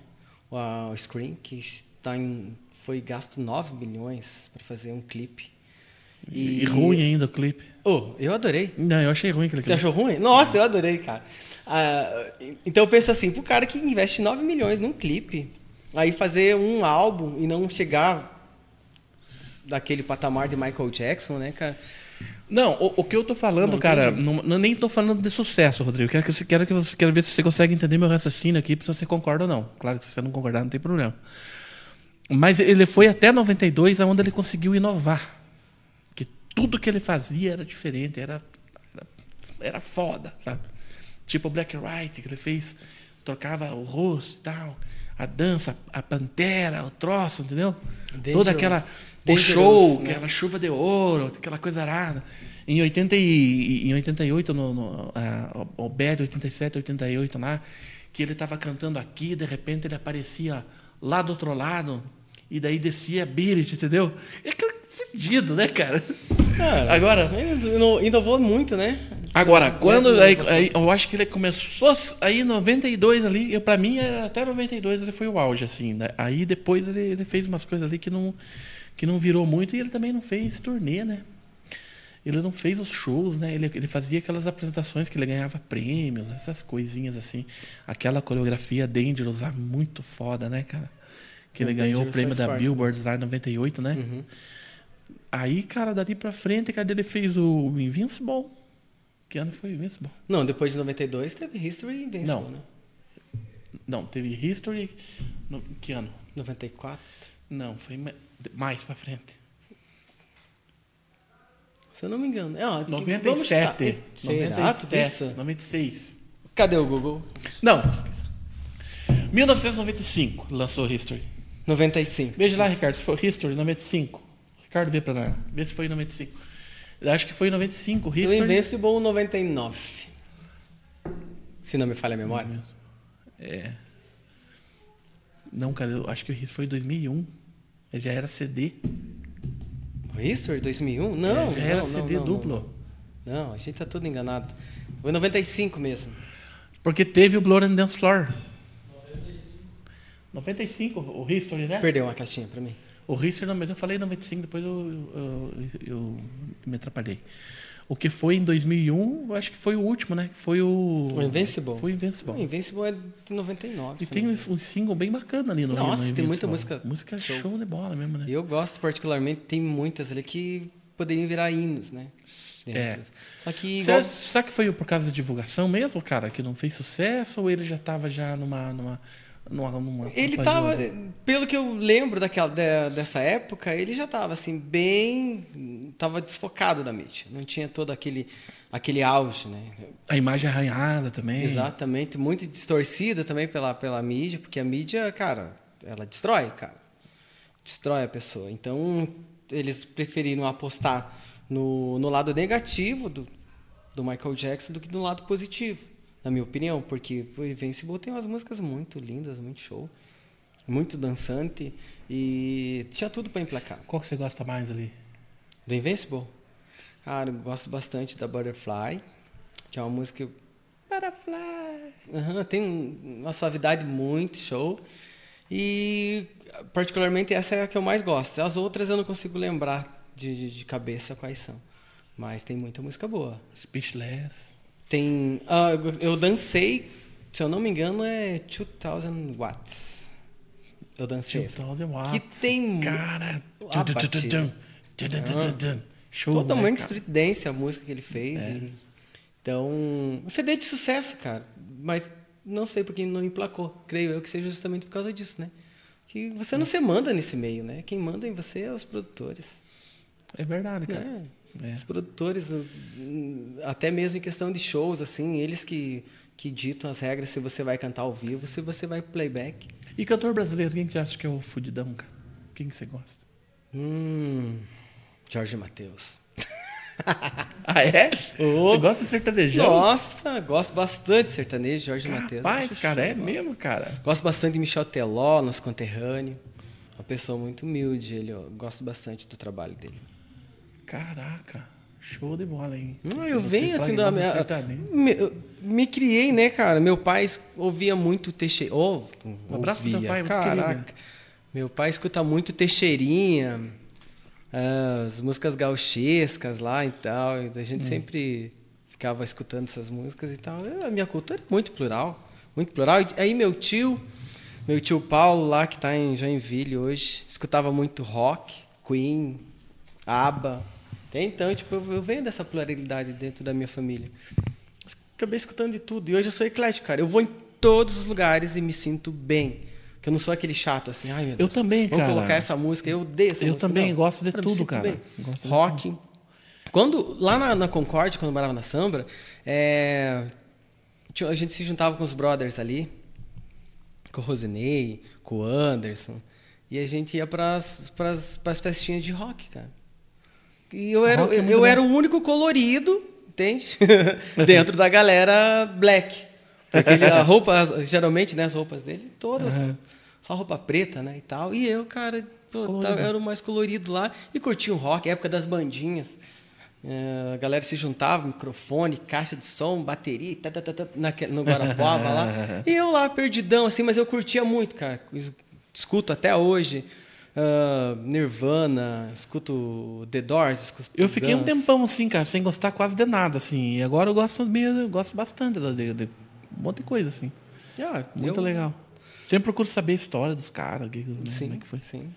O, Scream, que está em, foi gasto 9 milhões para fazer um clipe. E, ruim ainda o clipe. Oh, eu adorei. Não, eu achei ruim aquele Você clipe. achou ruim? Nossa, eu adorei, cara. Ah, então eu penso assim, pro cara que investe 9 milhões num clipe, aí fazer um álbum e não chegar daquele patamar de Michael Jackson, né, cara? Não, o, o que eu tô falando, Não cara, não, não- nem tô falando de sucesso, Rodrigo. Quero, que você, quero, que você, quero ver se você consegue entender meu raciocínio aqui, se você concorda ou não. Claro que se você não concordar, não tem problema. Mas ele foi até 92, onde ele conseguiu inovar. Que tudo que ele fazia era diferente, era, era, era foda, sabe? Tipo o Black White, que ele fez, trocava o rosto e tal, a dança, a pantera, o troço, entendeu? Dangerous. Toda aquela. O show, né? aquela chuva de ouro, aquela coisa arada. Em, 80 e, em 88, no, no, a, o Bad 87, 88 lá, que ele estava cantando aqui, de repente ele aparecia lá do outro lado, e daí descia Beat, entendeu? É aquele fudido, né, cara? Cara, Agora, inovou muito, né? Agora, quando Né, aí, aí, eu acho que ele começou aí em 92 ali, para mim até 92 ele foi o auge assim. né? Aí depois ele, ele fez umas coisas ali que não que não virou muito e ele também não fez turnê, né? Ele não fez os shows, né? Ele, ele fazia aquelas apresentações que ele ganhava prêmios, essas coisinhas assim. Aquela coreografia Dangerous lá, muito foda, né, cara? Que ele O ganhou o prêmio da parte, Billboard lá em 98, né? Uhum. Aí, cara, dali pra frente, cara, ele fez o Invincible. Que ano foi Invincible? Não, depois de 92 teve History e Invincible, Não. né? Não, teve History. No, que ano? 94. Não, foi ma- mais pra frente. Se eu não me engano. É, ó, que- vamos 97. chutar. Será tudo 97, isso? 96. Cadê o Google? Não. 1995 lançou History. 95. Veja lá, Ricardo, se foi History 95. Ricardo, vê pra lá. Vê se foi em 95. Eu acho que foi em 95 O History. Invincible 99. Se não me falha a memória. É. Não, cara, eu acho que o History foi em 2001. Ele já era CD. O History 2001? Não, É, já era não, CD não, não, duplo. Não, não, a gente tá tudo enganado. Foi 95 mesmo. Porque teve o Blood and Dance Floor. 95, o History, né? Perdeu uma caixinha pra mim. O mas eu falei 95, depois eu, eu, eu me atrapalhei. O que foi em 2001, eu acho que foi o último, né? Foi o... O Invincible? Foi o Invincible. O Invincible é de 99. E tem um, um single bem bacana ali no Nossa, no tem muita música Música show. show. de bola mesmo, né? Eu gosto particularmente, tem muitas ali que poderiam virar hinos, né? É. Só que Será, igual, será que foi por causa da divulgação mesmo, cara, que não fez sucesso? Ou ele já estava já numa... numa, ele tava, pelo que eu lembro daquela, de- dessa época, ele já tava assim, bem. tava desfocado da mídia. Não tinha todo aquele, aquele auge, né? A imagem arranhada também. Exatamente, muito distorcida também pela, pela mídia, porque a mídia, cara, ela destrói, cara. Destrói a pessoa. Então, eles preferiram apostar no, no lado negativo do, do Michael Jackson do que no lado positivo, na minha opinião, porque o Invincible tem umas músicas muito lindas, muito show, muito dançante e tinha tudo para emplacar. Qual que você gosta mais ali? Do Invincible? Cara, eu gosto bastante da Butterfly, que é uma música Butterfly. Aham, tem um- uma suavidade muito show. E particularmente essa é a que eu mais gosto. As outras eu não consigo lembrar de, de, de cabeça quais são. Mas tem muita música boa. Speechless. Tem. ah, eu- dancei, se eu não me engano, é 2000 watts. Eu dancei. essa. 2000 watts. Que tem Cara. Show, Totalmente né, street dance a música que ele fez. e- então, um CD de sucesso, cara. Mas não sei porque não emplacou. Creio eu que seja justamente por causa disso, né? Que você não se manda nesse meio, né? Quem manda em você é os produtores. É verdade, cara. É. É. Os produtores, até mesmo em questão de shows, assim, eles que, que ditam as regras se você vai cantar ao vivo, se você vai playback. E cantor brasileiro, quem que você acha que é o fudidão, cara? Quem que você gosta? Hum, Jorge Matheus. Ah, é? Ô. Você gosta de sertanejão? Nossa, gosto bastante de sertanejo, Jorge Matheus. Rapaz, cara, é show. mesmo, cara. Gosto bastante de Michel Teló, nosso conterrâneo. Uma pessoa muito humilde, ele, eu gosto bastante do trabalho dele. Caraca, show de bola, hein? Não, eu você venho assim da minha. sertanejo. Me, eu me criei, né, cara? Meu pai ouvia muito Teixeira. Oh, Um abraço pro teu ouvia, pai, Caraca. querido. Meu pai escuta muito Teixeirinha, as músicas gauchescas lá e tal. e Hum. A gente sempre ficava escutando essas músicas e tal. A minha cultura é muito plural. Muito plural. E aí meu tio, meu tio Paulo lá, que está em Joinville hoje, escutava muito rock, Queen, ABBA. Tem, Então, tipo, eu eu venho dessa pluralidade dentro da minha família. Acabei escutando de tudo. E hoje eu sou eclético, cara. Eu vou em todos os lugares e me sinto bem. Que eu não sou aquele chato assim, ai meu Eu Deus. também, Vamos cara. colocar essa música, eu odeio essa Eu música. também Não. gosto de eu me tudo, cara. Gosto de Rock. Quando, lá na, na Concorde, quando eu morava na Sambra, é, a gente se juntava com os brothers ali, com o Rosinei, com o Anderson, e a gente ia para as festinhas de rock, cara. E eu era, é eu, era o único colorido, entende? Dentro da galera black. Porque ele- a roupa, geralmente, né, as roupas dele, todas, Aham. só roupa preta, né, e tal. E eu, cara, pô, tava- era o mais colorido lá e curtia o rock, época das bandinhas. É, a galera se juntava, microfone, caixa de som, bateria, tá, tá, tá, tá, naque- no Guarapuava lá. E eu lá, perdidão, assim, mas eu curtia muito, cara. Es- Escuto até hoje. Ah, Nirvana, escuto The Doors, escuto Eu fiquei um Guns. tempão assim, cara, sem gostar quase de nada, assim. E agora eu gosto mesmo, eu gosto bastante de, de- um monte de coisa, assim. Ah, Muito eu- legal. Sempre procuro saber a história dos caras, né, Sim, como é que foi. sim,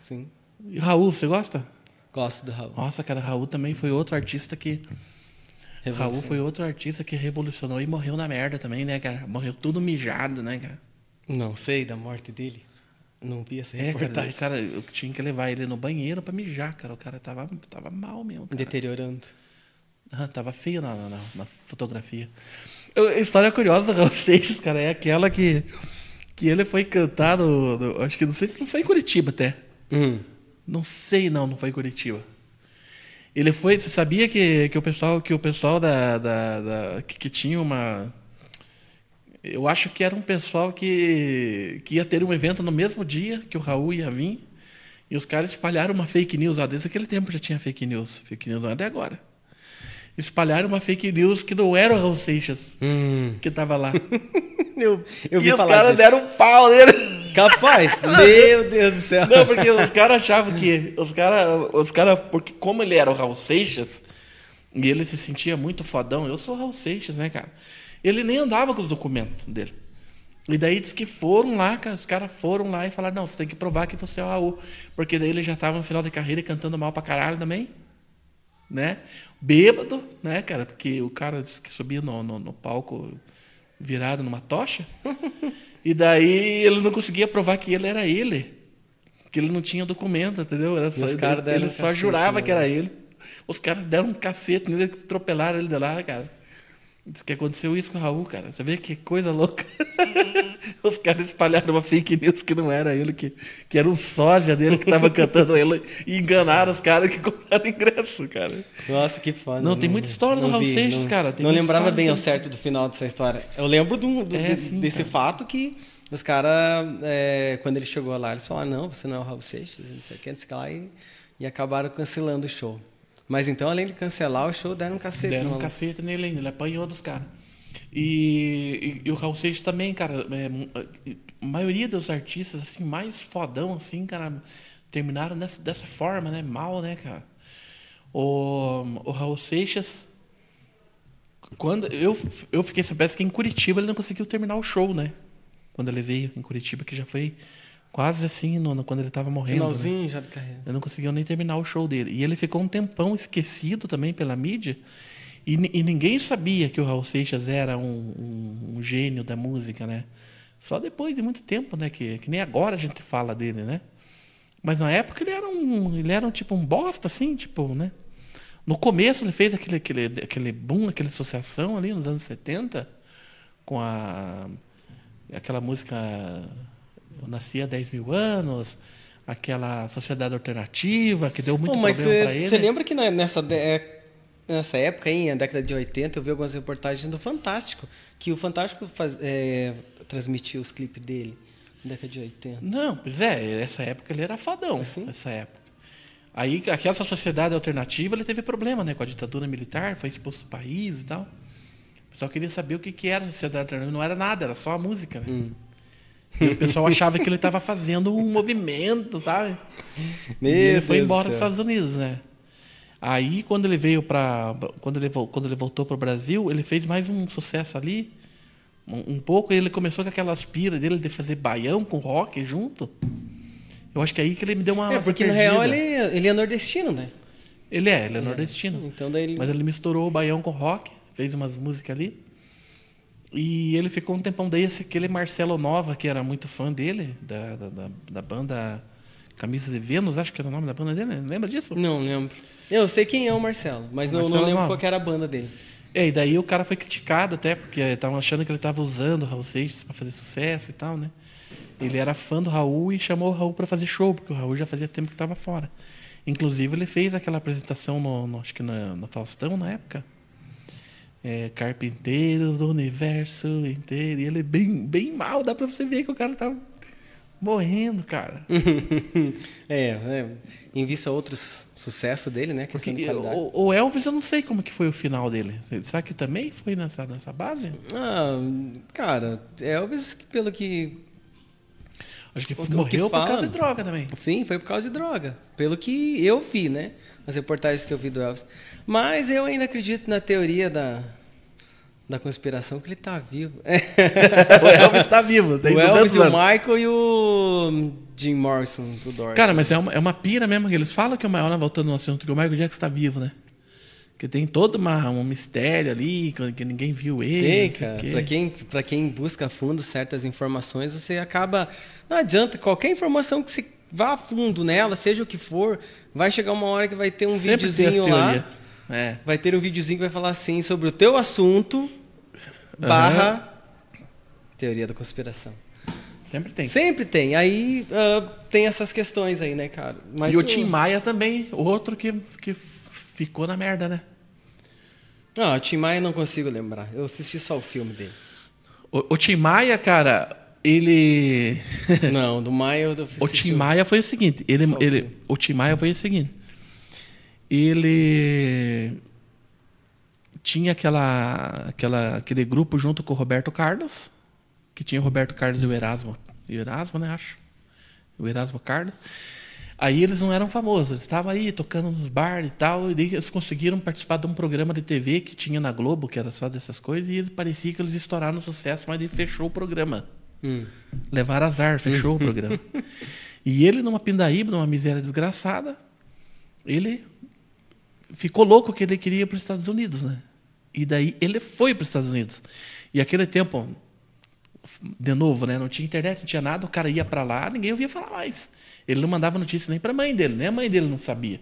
sim. E Raul, você gosta? Gosto do Raul. Nossa, cara, Raul também foi outro artista que. Raul foi outro artista que revolucionou e morreu na merda também, né, cara? Morreu tudo mijado, né, cara? Não sei da morte dele. Não vi essa É, cara, reportagem. o cara, eu tinha que levar ele no banheiro pra mijar, cara. O cara tava, tava mal mesmo. Cara. Deteriorando. Ah, tava feio na, na, na fotografia. Eu- história curiosa do Raul Seixas, cara, é aquela que, que ele foi cantar no, no- Acho que não sei se não foi em Curitiba até. Hum. Não sei não, não foi em Curitiba. Ele foi. Você sabia que, que o pessoal, que o pessoal da. da, da- que, que tinha uma. Eu acho que era um pessoal que, que ia ter um evento no mesmo dia que o Raul ia vir. E os caras espalharam uma fake news. Ó, desde aquele tempo já tinha fake news. Fake news não é de agora. Espalharam uma fake news que não era o Raul Seixas Hum. que tava lá. Eu, eu e os caras deram um pau nele. Capaz? Meu Deus do céu. Não, porque os caras achavam que. Os caras. Os cara, porque como ele era o Raul Seixas, e ele se sentia muito fodão, eu sou o Raul Seixas, né, cara? Ele nem andava com os documentos dele. E daí diz que foram lá, cara, os caras foram lá e falaram, não, você tem que provar que você é o Raul. Porque daí ele já tava no final de carreira cantando mal pra caralho também. Né? Bêbado, né, cara? Porque o cara disse que subia no, no, no palco virado numa tocha. E daí ele não conseguia provar que ele era ele. Que ele não tinha documento, entendeu? Era só, ele, ele só cacete jurava que era ele. Os caras deram um cacete nele, atropelaram ele de lá, cara. Diz que aconteceu isso com o Raul, cara. Você vê que coisa louca. Os caras espalharam uma fake news que não era ele, que, que era um sósia dele que tava cantando ele. E enganaram os caras que compraram ingresso, cara. Nossa, que foda. Não, tem muita história do não Raul vi, Seixas, não- cara. Tem não lembrava bem ao certo do final dessa história. Eu lembro um- do- É, sim, desse cara. fato que os caras, é, quando ele chegou lá, eles falaram, não, você não é o Raul Seixas, não sei o que, não sei o que lá, e, e acabaram cancelando o show. Mas então, além de cancelar o show, deram um cacete. Deram um cacete nele ainda, ele apanhou dos caras. E, e, e o Raul Seixas também, cara, é, a maioria dos artistas, assim, mais fodão, assim, cara, terminaram dessa, dessa forma, né? Mal, né, cara? O, o Raul Seixas, quando eu, eu fiquei sabendo que em Curitiba ele não conseguiu terminar o show, né? Quando ele veio em Curitiba, que já foi quase assim, quando ele tava morrendo. né? Finalzinho já de carreira. Ele não conseguiu nem terminar o show dele. E ele ficou um tempão esquecido também pela mídia. E, e ninguém sabia que o Raul Seixas era um, um- um gênio da música, né? Só depois de muito tempo, né? Que, que nem agora a gente fala dele, né? Mas na época ele era um, ele era um tipo um bosta assim, tipo, né? No começo ele fez aquele aquele aquele boom, aquela associação ali nos anos 70 com a aquela música Eu nasci há 10 mil anos, aquela sociedade alternativa que deu muito Bom, mas problema para ele. Você lembra que nessa, é, nessa época, aí, na década de 80, eu vi algumas reportagens do Fantástico, que o Fantástico faz, é, transmitia os clipes dele na década de 80. Não, pois é, essa época ele era fadão, Assim? essa época. Aí, aquela sociedade alternativa, ele teve problema, né, com a ditadura militar, foi exposto ao país e tal. O pessoal queria saber o que, que era a sociedade alternativa, não era nada, era só a música, né? Hum. E o pessoal achava que ele estava fazendo um movimento, sabe? Meu e ele foi Deus embora do dos. Estados Unidos, né? Aí, quando ele veio para, quando ele quando ele voltou para o Brasil, ele fez mais um sucesso ali, um, um pouco. E ele começou com aquela aspira dele de fazer baião com rock junto. Eu acho que é aí que ele me deu uma É, porque na perdida. real ele, ele é nordestino, né? ele é, ele é nordestino. Então daí ele... Mas ele misturou o baião com rock, fez umas músicas ali. E ele ficou um tempão daí, esse, aquele Marcelo Nova, que era muito fã dele, da, da, da, da banda Camisa de Vênus, acho que era o nome da banda dele, lembra disso? Não lembro. Eu sei quem é o Marcelo, mas não, Marcelo não lembro Nova. qual era a banda dele. É, e daí o cara foi criticado até, porque estavam achando que ele estava usando o Raul Seixas para fazer sucesso e tal, né? Ele era fã do Raul e chamou o Raul para fazer show, porque o Raul já fazia tempo que estava fora. Inclusive, ele fez aquela apresentação, no, no- acho que na- no Faustão, na época. É, Carpinteiros do universo inteiro. E ele é bem, bem mal, dá para você ver que o cara tava morrendo, cara. é, é, em vista a outros sucessos dele, né? De Porque qualidade. o, o Elvis, eu não sei como que foi o final dele. Será que também foi nessa, nessa base? Ah, cara, Elvis, pelo que Acho que O que- o que morreu por causa de droga também. Sim, foi por causa de droga. Pelo que eu vi, né? As reportagens que eu vi do Elvis. Mas eu ainda acredito na teoria da, da conspiração que ele tá vivo. o Elvis está vivo, tem o 200 Elvis e o anos. Michael e o Jim Morrison do Doors. Cara, mas é uma, é uma pira mesmo que eles falam que o maior, voltando no assunto, que o Michael Jackson está vivo, né? Tem todo uma, um mistério ali, que, ninguém viu ele. Tem, cara. Pra quem, pra quem busca a fundo certas informações, você acaba. Não adianta, qualquer informação que você vá a fundo nela, seja o que for, vai chegar uma hora que vai ter um Sempre videozinho lá. É. Vai ter um videozinho que vai falar assim sobre o teu assunto barra teoria da conspiração. Sempre tem. Sempre tem. Aí ah, tem essas questões aí, né, cara? Mas e o Tim Maia também, outro que, que ficou na merda, né? Não, o Tim Maia não consigo lembrar. Eu assisti só o filme dele. O, o Tim Maia, cara, ele. não, do Maia eu assisti O Tim Maia foi o seguinte, ele, Só o ele, filme. o Tim Maia foi o seguinte, ele tinha aquela, aquela, aquele grupo junto com o Roberto Carlos, que tinha o Roberto Carlos e o Erasmo, e o Erasmo, né, acho, o Erasmo Carlos. Aí eles não eram famosos, eles estavam aí tocando nos bares e tal, e daí eles conseguiram participar de um programa de TV que tinha na Globo, que era só dessas coisas, e parecia que eles estouraram no sucesso, mas ele fechou o programa. Hum. Levar azar, fechou o programa. E ele, numa pindaíba, numa miséria desgraçada, ele ficou louco que ele queria ir para os Estados Unidos, né? E daí ele foi para os Estados Unidos. E aquele tempo, de novo, né? Não tinha internet, não tinha nada, o cara ia para lá, ninguém ouvia falar mais. Ele não mandava notícia nem para a mãe dele, nem a mãe dele não sabia.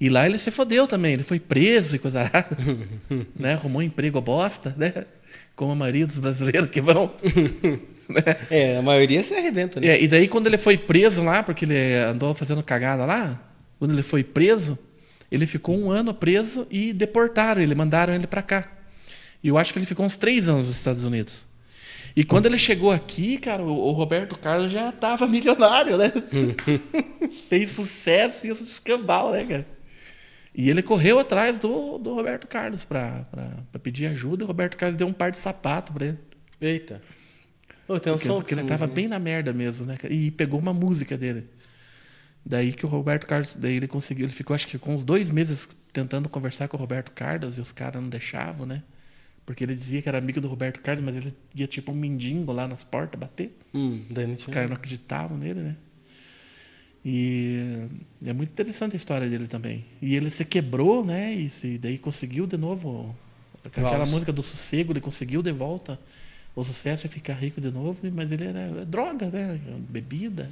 E lá ele se fodeu também, ele foi preso e coisa arada, né? Arrumou um emprego bosta, né? Como a maioria dos brasileiros que vão. né? É, a maioria se arrebenta, né? É, e daí quando ele foi preso lá, porque ele andou fazendo cagada lá, quando ele foi preso, ele ficou um ano preso e deportaram ele, mandaram ele para cá. E eu acho que ele ficou uns três anos nos Estados Unidos. E quando ele chegou aqui, cara, o, Roberto Carlos já tava milionário, né? Fez sucesso e esse escambau, né, cara? E ele correu atrás do, do Roberto Carlos para pedir ajuda e o Roberto Carlos deu um par de sapato para ele. Eita. Ô, tem um Porque, som porque que ele você tava não- bem na merda mesmo, né? E pegou uma música dele. Daí que o Roberto Carlos, daí ele conseguiu, ele ficou acho que com uns dois meses tentando conversar com o Roberto Carlos e os caras não deixavam, né? Porque ele dizia que era amigo do Roberto Carlos, mas ele ia tipo um mendigo lá nas portas bater. Hum, Os caras não acreditavam nele, né? E é muito interessante a história dele também. E ele se quebrou, né? E se, daí conseguiu de novo aquela Vamos. música do sossego, ele conseguiu de volta o sucesso e ficar rico de novo, mas ele era é droga, né? Bebida.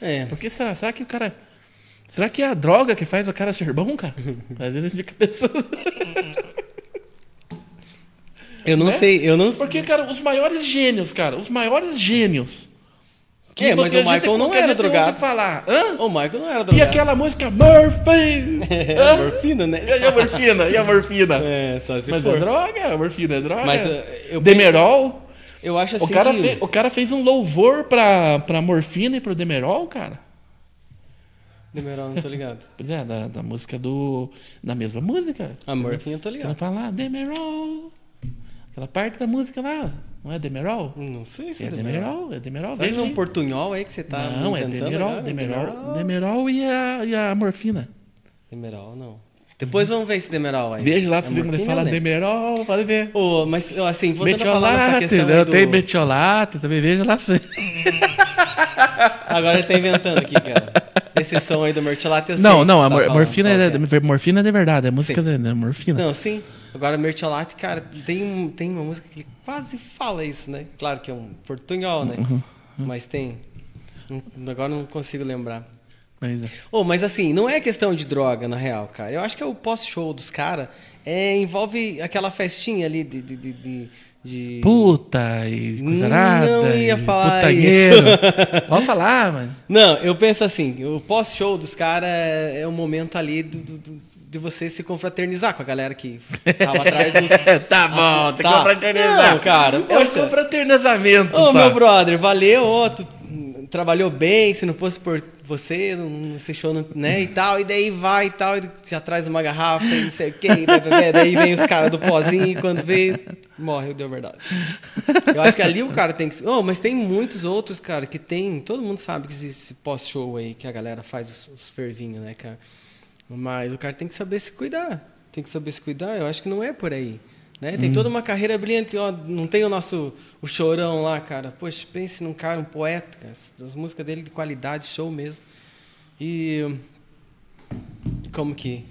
É. Por que será? Será que o cara. Será que é a droga que faz o cara ser bom, cara? Às vezes a gente fica pensando. Eu não Né? sei, eu não Porque, cara, os maiores gênios, cara, os maiores gênios. É, mas que o a gente- Michael não que a era drogado. falar. Hã? O Michael não era E drogado. aquela música Murphy! É, Hã? morfina, né? E a morfina? E a morfina? É, só se Mas for. é droga, a morfina é droga. Mas, eh, eu- Demerol. Eu acho assim o, cara que... fe- o cara fez um louvor pra, pra morfina e pro Demerol, cara. Demerol, não tô ligado. É, da, da música do. Da mesma música. A morfina eu tô ligado. fala lá, Demerol. Aquela parte da música lá. Não é Demerol? Não sei se É é Demerol. Demerol, é Demerol. Veja é um portunhol aí que você tá Não, é Demerol, agora? Demerol, Demerol e a, e a morfina. Demerol, não. Depois vamos ver esse Demerol aí. Veja lá É pra você ver quando ele fala né? Demerol, pode ver. Ô, mas assim, voltando a falar nessa Metiolate, questão eu do... tenho metiolate, também veja lá pra você. Agora ele tá inventando aqui, cara. Esse som aí do Mertiolate eu Não, não, a tá morfina, é, morfina é de verdade, é música de de morfina. Não, sim. Agora, Mertiolate, cara, tem, tem uma música que quase fala isso, né? Claro que é um portunhol, né? Uhum. Mas tem. Agora não consigo lembrar. Mas, é. Oh, mas assim, não é questão de droga, na real, cara. Eu acho que é o pós-show dos caras é, envolve aquela festinha ali de. de, de, de- de- Puta e coisa arada. Não ia falar putanheiro. Pode falar, mano. Não, eu penso assim, o pós-show dos caras é, é o momento ali do, do- do- de você se confraternizar com a galera que tava atrás dos. tá bom, você Tá. confraternizar. Não, cara, É poxa. confraternizamento, Ô, só. meu brother, valeu, ó, tu trabalhou bem, se não fosse por você, não, não sei show, né, e tal, e daí vai e tal, e já traz uma garrafa e não sei o e vai, daí vem os caras do pozinho e quando vê, morre o de verdade. Eu acho que ali o cara tem que... Oh, mas tem muitos outros, cara, que tem... Todo mundo sabe que existe esse pós-show aí, que a galera faz os, os fervinhos, né, cara? Mas o cara tem que saber se cuidar. Tem que saber se cuidar, eu acho que não é por aí. Né? Tem toda uma carreira brilhante, ó, não tem o nosso o chorão lá, cara. Poxa, pense num cara, um poeta, cara. As, as músicas dele de qualidade, show mesmo. E como que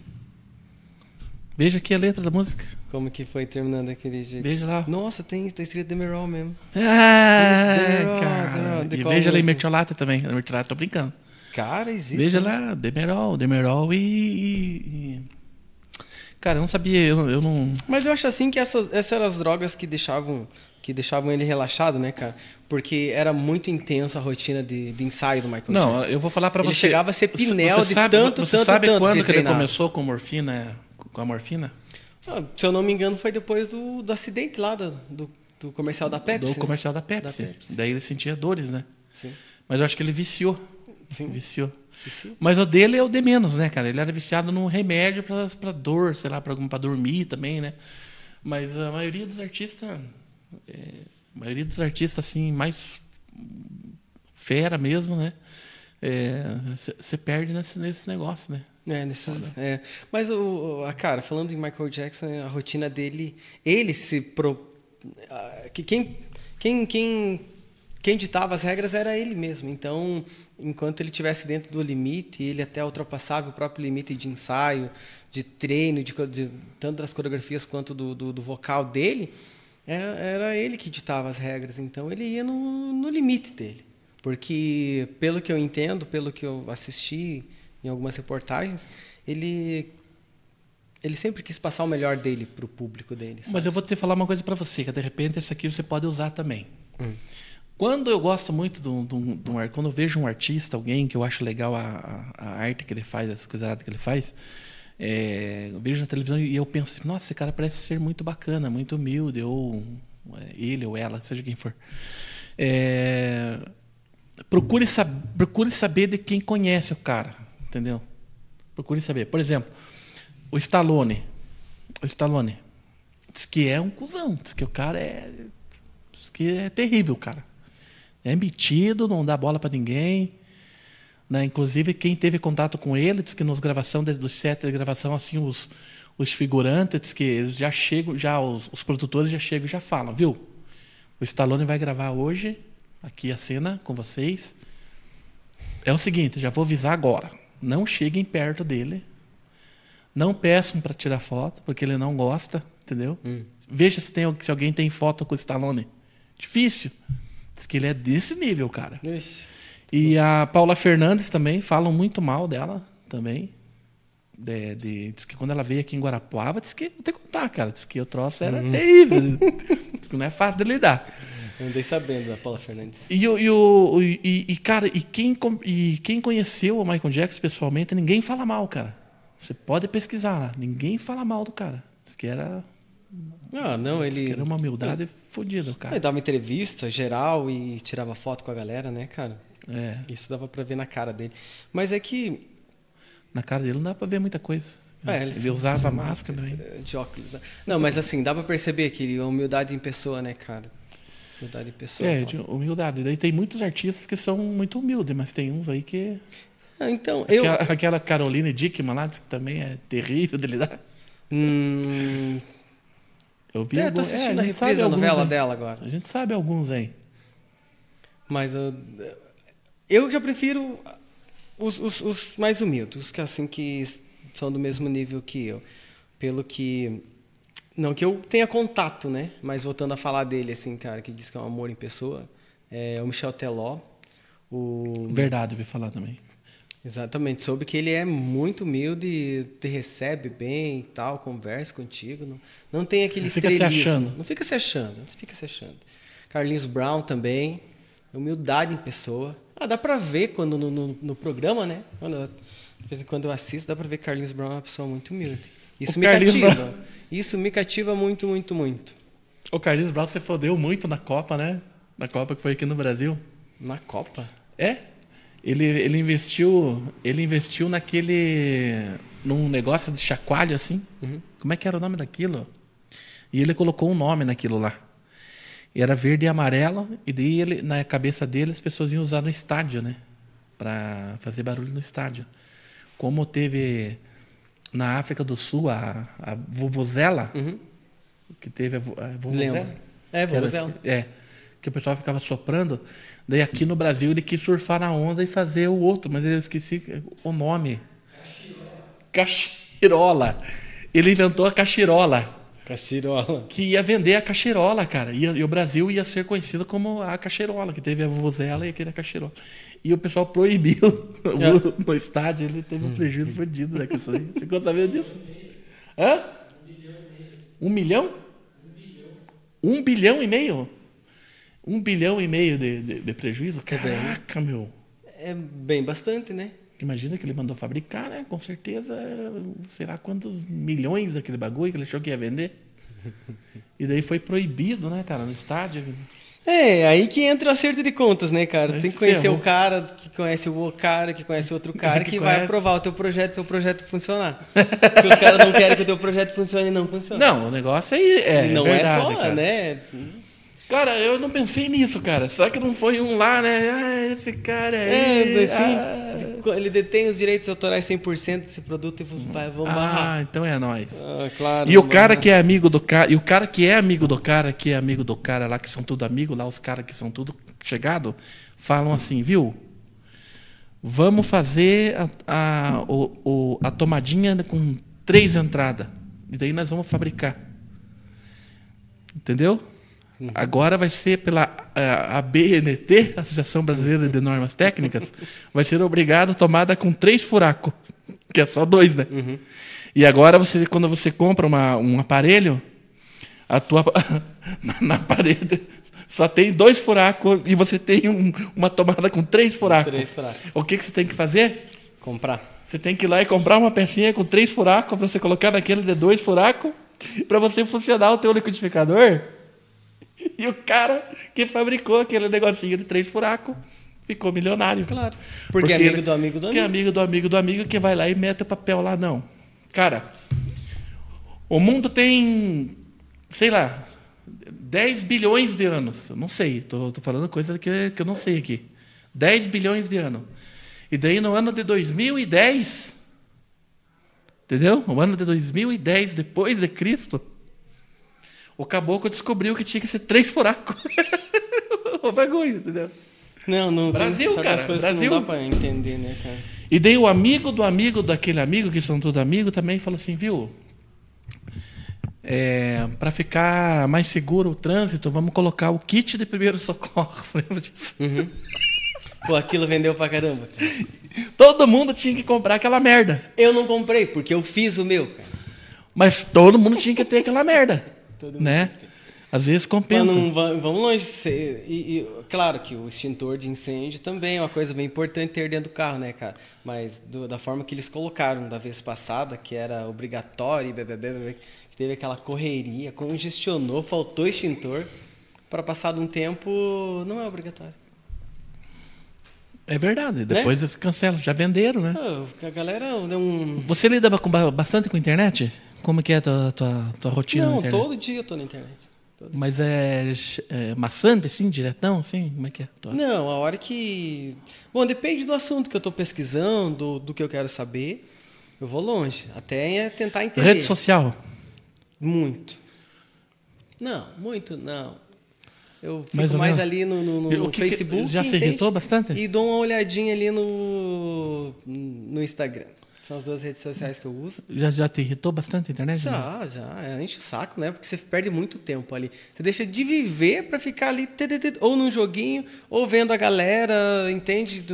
Veja aqui a letra da música. como que foi terminando daquele jeito? Veja lá. Nossa, tem tá escrito Demerol mesmo. Ah, Demerol, cara. Demerol, de E veja música? Mertiolate também. Mertiolate, tô brincando. Cara, existe. Veja lá, Demerol, Demerol e, e- Cara, eu não sabia, eu, eu não. Mas eu acho assim que essas, essas eram as drogas que deixavam que deixavam ele relaxado, né, cara? Porque era muito intenso a rotina de, de ensaio do Michael Não, Jackson. eu vou falar pra Ele você. chegava a ser pinel você de sabe, tanto, Você tanto, sabe tanto que quando ele que ele começou com morfina? Com a morfina? Ah, se eu não me engano, foi depois do, do acidente lá do, do, do comercial da Pepsi. Do né? comercial da Pepsi. Da Pepsi. Daí ele sentia dores, né? Sim. Mas eu acho que ele viciou. Sim. Viciou. Mas o dele é o de menos, né, cara? Ele era viciado num remédio pra, pra dor, sei lá, pra, pra dormir também, né? Mas a maioria dos artistas. é, a maioria dos artistas, assim, mais fera mesmo, né? Você perde nesse, nesse negócio, né? É, nesses, é. Mas o, a cara, falando em Michael Jackson, a rotina dele, ele se pro, que quem quem quem quem ditava as regras era ele mesmo. Então, enquanto ele estivesse dentro do limite, ele até ultrapassava o próprio limite de ensaio, de treino, de, de- tanto das coreografias quanto do, do, do vocal dele, era, era ele que ditava as regras. Então, ele ia no, no limite dele. Porque, pelo que eu entendo, pelo que eu assisti em algumas reportagens, ele ele sempre quis passar o melhor dele para o público dele. sabe? Mas eu vou te falar uma coisa pra você, que de repente esse aqui você pode usar também. Hum. Quando eu gosto muito de um, de um- de um quando eu vejo um artista, alguém que eu acho legal a, a- a arte que ele faz, as coisas que ele faz, é, eu vejo na televisão e eu penso, assim, nossa, esse cara parece ser muito bacana, muito humilde, ou é, ele ou ela, seja quem for. É, procure, sab procure saber de quem conhece o cara, entendeu? Procure saber. Por exemplo, o Stallone. O Stallone. Diz que é um cuzão. Diz que o cara é. Diz que é terrível, cara. É metido, não dá bola pra ninguém. Né? Inclusive, quem teve contato com ele diz que nos gravação, desde os sete de gravação, assim, os, os figurantes, diz que eles já chegam, já os, os produtores já chegam e já falam, viu? O Stallone vai gravar hoje, aqui a cena com vocês. É o seguinte, já vou avisar agora. Não cheguem perto dele. Não peçam para tirar foto, porque ele não gosta, entendeu? Veja se, tem, se alguém tem foto com o Stallone. Difícil. Diz que ele é desse nível, cara. Ixi, E a Paula Fernandes também, falam muito mal dela também. De, de- diz que quando ela veio aqui em Guarapuava, diz que, vou ter que contar, cara, diz que o troço era terrível. diz que não é fácil de lidar. Eu andei sabendo da Paula Fernandes. E, o- e, o- e, e, cara, e quem, e quem conheceu o Michael Jackson pessoalmente, ninguém fala mal, cara. Você pode pesquisar lá, ninguém fala mal do cara. Diz que era, Ah, não, ele. era uma humildade fodida, o Ele cara. dava entrevista geral e tirava foto com a galera, né, cara? É, Isso dava pra ver na cara dele. Mas é que. na cara dele não dá pra ver muita coisa. É, ele ele usava máscara também. De óculos. né? Não, mas assim, dá pra perceber que ele- a humildade em pessoa, né, cara? Humildade em pessoa. É, de humildade. Daí tem muitos artistas que são muito humildes, mas tem uns aí que. Ah, então, eu. Aquela, aquela Caroline Dickman lá, que também é terrível de lidar. Hum, Eu vi é, tô algum- assistindo é, a sabe reprise da novela aí. dela agora. A gente sabe alguns aí. Mas eu, eu já prefiro os, os, os mais humildes, os que assim que são do mesmo nível que eu. Pelo que. Não que eu tenha contato, né? Mas voltando a falar dele, assim, cara, que diz que é um amor em pessoa, é o Michel Teló. O, Verdade, eu vi falar também. Exatamente, soube que ele é muito humilde, te recebe bem e tal, conversa contigo. Não, não tem aquele Não fica se achando. Não fica se achando, não fica se achando. Carlinhos Brown também, humildade em pessoa. Ah, dá pra ver quando no, no, no programa, né? Quando de vez em quando eu assisto, dá pra ver que Carlinhos Brown é uma pessoa muito humilde. Isso O me Carlinhos cativa. Brown. Isso me cativa muito, muito, muito. O Carlinhos Brown se fodeu muito na Copa, né? Na Copa que foi aqui no Brasil. Na Copa? É. Ele, ele investiu. Ele investiu naquele. num negócio de chacoalho assim. Como é que era o nome daquilo? E ele colocou um nome naquilo lá. E era verde e amarelo, e daí ele, na cabeça dele as pessoas iam usar no estádio, né? Pra fazer barulho no estádio. Como teve na África do Sul a, a Vuvuzela, Uhum. que teve a, a Vuvuzela. Lembro. É, Que era-. É. Que o pessoal ficava soprando. Daí aqui no Brasil ele quis surfar na onda e fazer o outro, mas eu esqueci o nome. Cachirola. Ele inventou a cachirola, Cachirola. que ia vender a cachirola, cara. Ia- E, o Brasil ia ser conhecido como a cachirola, que teve a vuvuzela e aquele cachirola. E o pessoal proibiu o- no estádio, ele teve um prejuízo fodido né, isso aí. Ficou sabendo disso? Hã? Um milhão? Um bilhão e meio? Um bilhão e meio de, de, de prejuízo? Caraca, meu. É bem bastante, né? Imagina que ele mandou fabricar, né? Com certeza, sei lá quantos milhões daquele bagulho que ele achou que ia vender. E daí foi proibido, né, cara, no estádio. É, aí que entra o acerto de contas, né, cara? Aí Tem que conhecer ferrou. o cara que conhece o outro cara, que conhece outro cara, Que que, vai aprovar o teu projeto para o projeto funcionar. Se os caras não querem que o teu projeto funcione, não funciona. Não, o negócio aí é. E não verdade, é só, cara. né? Cara, eu não pensei nisso, cara. Só que não foi um lá, né? Ah, esse cara É, aí. assim, ah. ele detém os direitos autorais 100% desse produto e vai, vamos barrar. Ah, então é nós. Ah, claro. E o vamos cara barrar. que é amigo do cara, e o cara que é amigo do cara, que é amigo do cara lá, que são tudo amigos, lá os caras que são tudo chegado, falam assim, viu? Vamos fazer a, a, o- o- a tomadinha com três entradas. E daí nós vamos fabricar. Entendeu? Agora vai ser pela a, a BNT, Associação Brasileira de Normas Técnicas, vai ser obrigado a tomada com três furacos, que é só dois, né? E agora você, quando você compra uma, um aparelho, a tua na, na parede só tem dois furacos e você tem um- uma tomada com três furacos. Três furacos. O que, que você tem que fazer? Comprar. Você tem que ir lá e comprar uma pecinha com três furacos para você colocar naquele de dois furacos para você funcionar o teu liquidificador. E o cara que fabricou aquele negocinho de três furacos ficou milionário. Claro. Porque é amigo do amigo do Que é amigo. amigo do amigo do amigo que vai lá e mete o papel lá, não. Cara, o mundo tem, sei lá, 10 bilhões de anos. Eu não sei, tô, tô falando coisa que, que eu não sei aqui. 10 bilhões de anos. E daí no ano de 2010, entendeu? No ano de 2010, depois de Cristo, o caboclo descobriu que tinha que ser três furacos. o bagulho, entendeu? Não, não Brasil, tem cara, coisas Brasil. que não dá pra entender, né, cara? E daí o amigo do amigo daquele amigo, que são todos amigos, também falou assim, viu? É, para ficar mais seguro o trânsito, vamos colocar o kit de primeiro socorro. Lembra disso? Pô, aquilo vendeu pra caramba. Todo mundo tinha que comprar aquela merda. Eu não comprei, porque eu fiz o meu, cara. Mas todo mundo tinha que ter aquela merda. Né? Às vezes compensa. Mas não va- vamos longe. e, e, claro que o extintor de incêndio também é uma coisa bem importante ter dentro do carro, né, cara? Mas do- da forma que eles colocaram da vez passada, que era obrigatório, e bebê, bebê, que teve aquela correria, congestionou, faltou extintor. Para passar de um tempo, não é obrigatório. É verdade. Depois eles cancelam. Já venderam, né? Ah, a galera deu um. Você lida bastante com a internet? Como que é a tua, tua, tua rotina na Não, todo dia eu tô na internet. Todo Mas é, é maçante, assim, diretão, assim? Como é que é? Tua- Não, a hora que. Bom, depende do assunto que eu estou pesquisando, do, do que eu quero saber. Eu vou longe. Até é tentar entender. Rede social. Muito. Não, muito não. Eu fico Mais mais ali no, no- no que que- Facebook. já se irritou bastante? E dou uma olhadinha ali no, no Instagram. São as duas redes sociais que eu uso. Já, já te irritou bastante a internet? Já, já. É, enche o saco, né? Porque você perde muito tempo ali. Você deixa de viver para ficar ali, ou num joguinho, ou vendo a galera, entende?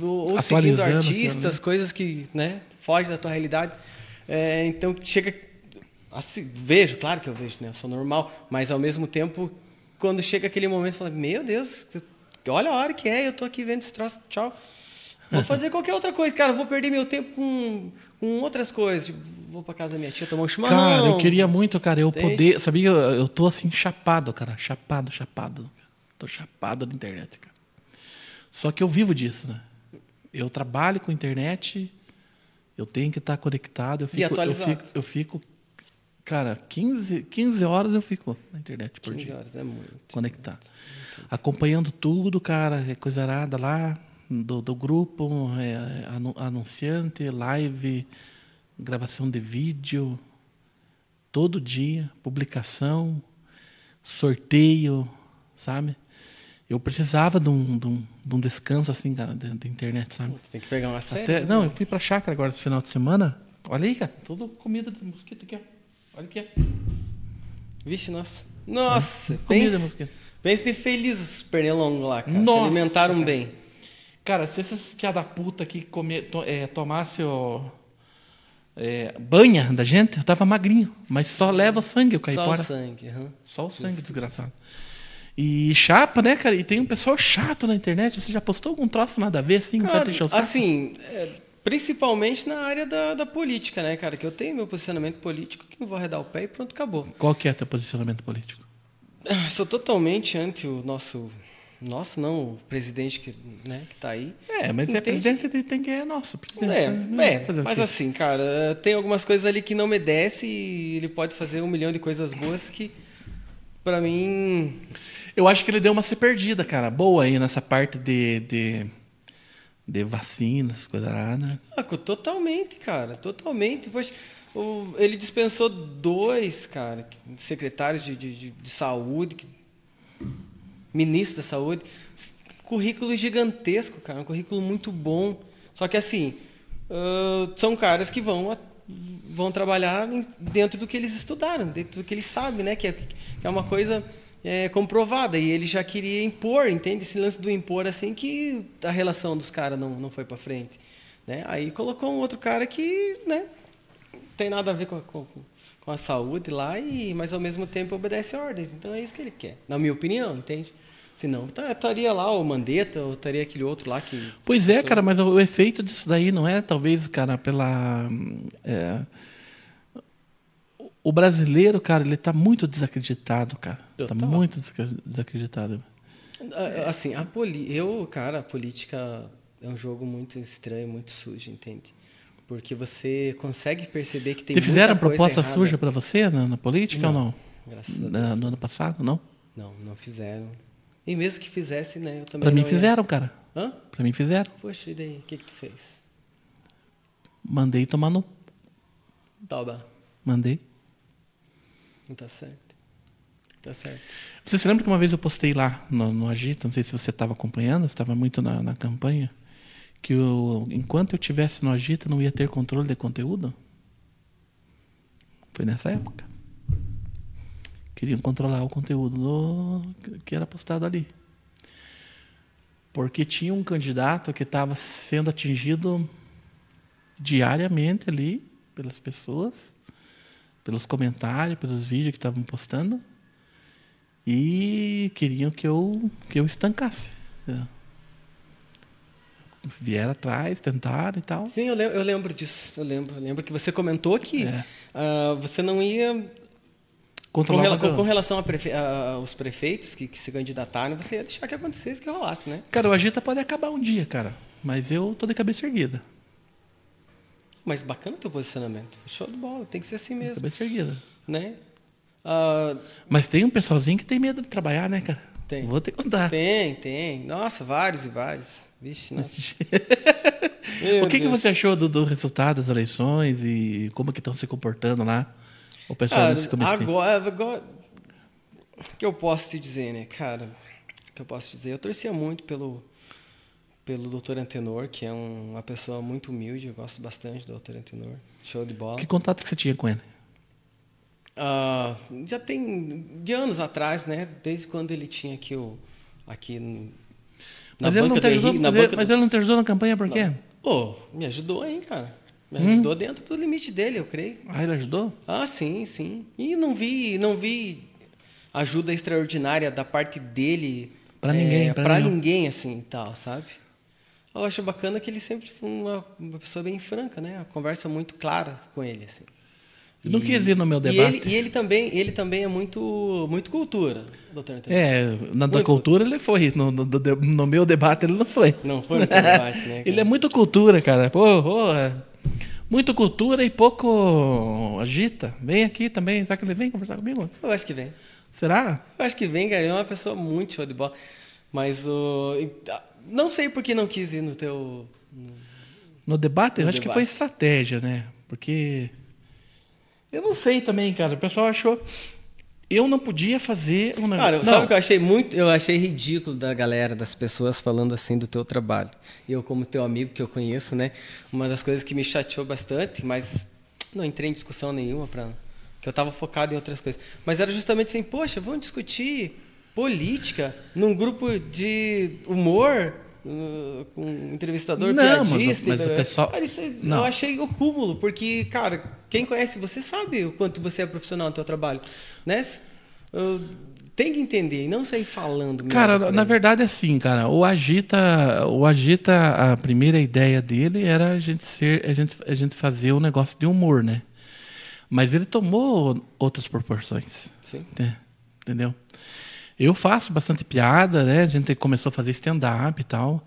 Ou, seguindo artistas, né? coisas que, né? Fogem da tua realidade. É, então, chega... Assim, vejo, claro que eu vejo, né? Eu sou normal. Mas, ao mesmo tempo, quando chega aquele momento, eu falo, meu Deus, olha a hora que é, eu tô aqui vendo esse troço, tchau. Vou fazer qualquer outra coisa, cara. Vou perder meu tempo com, com outras coisas. Tipo, vou pra casa da minha tia tomar um chimarrão. Cara, eu queria muito, cara, eu Entende? poder. Sabia, eu, eu tô assim, chapado, cara. Chapado, chapado. Tô chapado na internet, cara. Só que eu vivo disso, né? Eu trabalho com internet, eu tenho que estar conectado. Eu fico, eu fico, eu fico, cara, 15, 15 horas eu fico na internet por 15 dia. horas, é muito. conectado. Acompanhando tudo, cara, é coisa arada lá, do, do grupo, é, anu- anunciante, live, gravação de vídeo, todo dia, publicação, sorteio, sabe? Eu precisava de um, de um, de um descanso assim, cara, da da internet, sabe? Você tem que pegar uma série. Até, né? não, eu fui pra chácara agora esse final de semana. Olha aí, cara, tudo comida de mosquito aqui, ó. Olha aqui, ó. Vixe, nossa. Nossa, Comida de pense, mosquito. pense de feliz os pernilongos lá, cara. Nossa, Se alimentaram cara. bem. Cara, se esses piá da puta aqui comer, to, é, tomasse o, é, banha da gente, eu tava magrinho. Mas só leva sangue o Só caipora. o sangue. aham. Só o sangue, desgraçado. E chapa, né, cara? E tem um pessoal chato na internet. Você já postou algum troço nada a ver, assim? Cara, assim, é, principalmente na área da, da política, né, cara? Que eu tenho meu posicionamento político, que não vou arredar o pé e pronto, acabou. Qual que é teu posicionamento político? Ah, Sou totalmente anti o nosso... Nosso não, o presidente que, né, que tá aí. É, mas é Entende? presidente que tem que é nosso. Presidente, É, né? é, mas assim, cara, tem algumas coisas ali que não me desce e ele pode fazer um milhão de coisas boas que, pra mim, Eu acho que ele deu uma se perdida, cara. Boa aí nessa parte de, de, de vacinas, coisa arada. Ah, totalmente, cara, totalmente. Poxa, o- ele dispensou dois, cara, secretários de, de, de- de saúde, que- ministro da saúde. Currículo gigantesco, cara, um currículo muito bom. Só que assim, ah, são caras que vão, vão trabalhar dentro do que eles estudaram, dentro do que eles sabem, né? Que é, que é uma coisa é, comprovada. E ele já queria impor, entende? Esse lance do impor, assim, que a relação dos caras não, não foi para frente. Né? Aí colocou um outro cara que, né? Tem nada a ver com com, com a saúde lá, e, mas ao mesmo tempo obedece ordens. Então é isso que ele quer, na minha opinião, entende? Senão tá- estaria lá o Mandetta, ou estaria aquele outro lá que. Pois é, cara, mas o, efeito disso daí não é, talvez, cara, pela. é, o brasileiro, cara, ele tá muito desacreditado, cara. Tá Total. muito desacre- desacreditado. Assim, a poli... eu, cara, a política é um jogo muito estranho, muito sujo, entende? Porque você consegue perceber que tem Te fizeram proposta errada. suja pra você na, na política ou não? Graças a Deus. Na- no ano passado, não? Não, não fizeram. E mesmo que fizesse, né? Eu também Pra mim não ia- fizeram, cara. Hã? Pra mim fizeram. Poxa, e daí? O que que tu fez? Mandei tomar no. Toba. Mandei. Não tá certo. Tá certo. Você se lembra que uma vez eu postei lá no, no Agita, não sei se você estava acompanhando, você estava muito na, na campanha, que eu, enquanto eu tivesse no Agita não ia ter controle de conteúdo? Foi nessa época. Queriam controlar o conteúdo do- que era postado ali. Porque tinha um candidato que estava sendo atingido diariamente ali pelas pessoas, pelos comentários, pelos vídeos que estavam postando e queriam que eu que eu estancasse. Vieram atrás, tentaram e tal. Sim, eu lembro, eu lembro disso. Eu lembro, eu lembro que você comentou que é. uh, você não ia com, rela com, relação prefe aos prefeitos que, que, se candidataram, você ia deixar que acontecesse, que rolasse, né? Cara, o Agita pode acabar um dia, cara. Mas eu tô de cabeça erguida. Mas bacana o teu posicionamento. Show de bola, tem que ser assim mesmo. Cabeça erguida. Né? Uh... Mas tem um pessoalzinho que tem medo de trabalhar, né, cara? Tem. Vou ter que contar. Tem, tem. Nossa, vários e vários. Vixe, nossa. o que, que você achou do, do, resultado das eleições e como que estão se comportando lá? O pessoal nesse começo. Agora, agora, o que eu posso te dizer, né, cara? O que eu posso te dizer? Eu torcia muito pelo pelo Dr. Antenor, que é um, uma pessoa muito humilde, eu gosto bastante do Dr. Antenor. Show de bola. Que contato que você tinha com ele? Uh, já tem de anos atrás, né? Desde quando ele tinha aqui o aqui na mas ele não te ajudou, na mas, mas ele não te ajudou na campanha por quê? Pô, me ajudou, hein, cara. Me hum? ajudou dentro do limite dele, eu creio. Ah, ele ajudou? Ah, sim, sim. E não vi, não vi ajuda extraordinária da parte dele para é, ninguém, para ninguém assim, tal, sabe? Eu acho bacana que ele sempre foi uma, uma pessoa bem franca, né? Conversa muito clara com ele, assim. Não quis ir no meu debate. E ele, e ele, também, ele também é muito, muito cultura, doutor Antônio. É, na da cultura ele foi. No, no, no, meu debate ele não foi. Não foi no teu debate, né? Cara? Ele é muito cultura, cara. Pô, porra. Muito cultura e pouco agita. Vem aqui também. Será que ele vem conversar comigo? Eu acho que vem. Será? Eu acho que vem, cara. Ele é uma pessoa muito show de bola. Mas o. Não sei por que não quis ir no teu. No, no debate? No eu acho debate. que foi estratégia, né? Porque eu não sei também, cara. O pessoal achou. Eu não podia fazer um negócio. Cara, sabe o que eu achei muito? Eu achei ridículo da galera, das pessoas falando assim do teu trabalho. Eu, como teu amigo que eu conheço, né? Uma das coisas que me chateou bastante, mas não entrei em discussão nenhuma para que eu estava focado em outras coisas. Mas era justamente assim, poxa, vamos discutir política num grupo de humor uh, com um entrevistador não, piadista. Mas, mas o pessoal... Cara, isso, não. Eu achei o cúmulo, porque, cara, quem conhece você sabe o quanto você é profissional no seu trabalho. Né? Eu, tem que entender e não sair falando. Cara, na verdade é assim, cara. O Agita, o Agita, a primeira ideia dele era a gente ser, a gente, a gente fazer um negócio de humor, né? Mas ele tomou outras proporções. Sim. Né? Entendeu? Eu faço bastante piada, né? A gente começou a fazer stand-up e tal.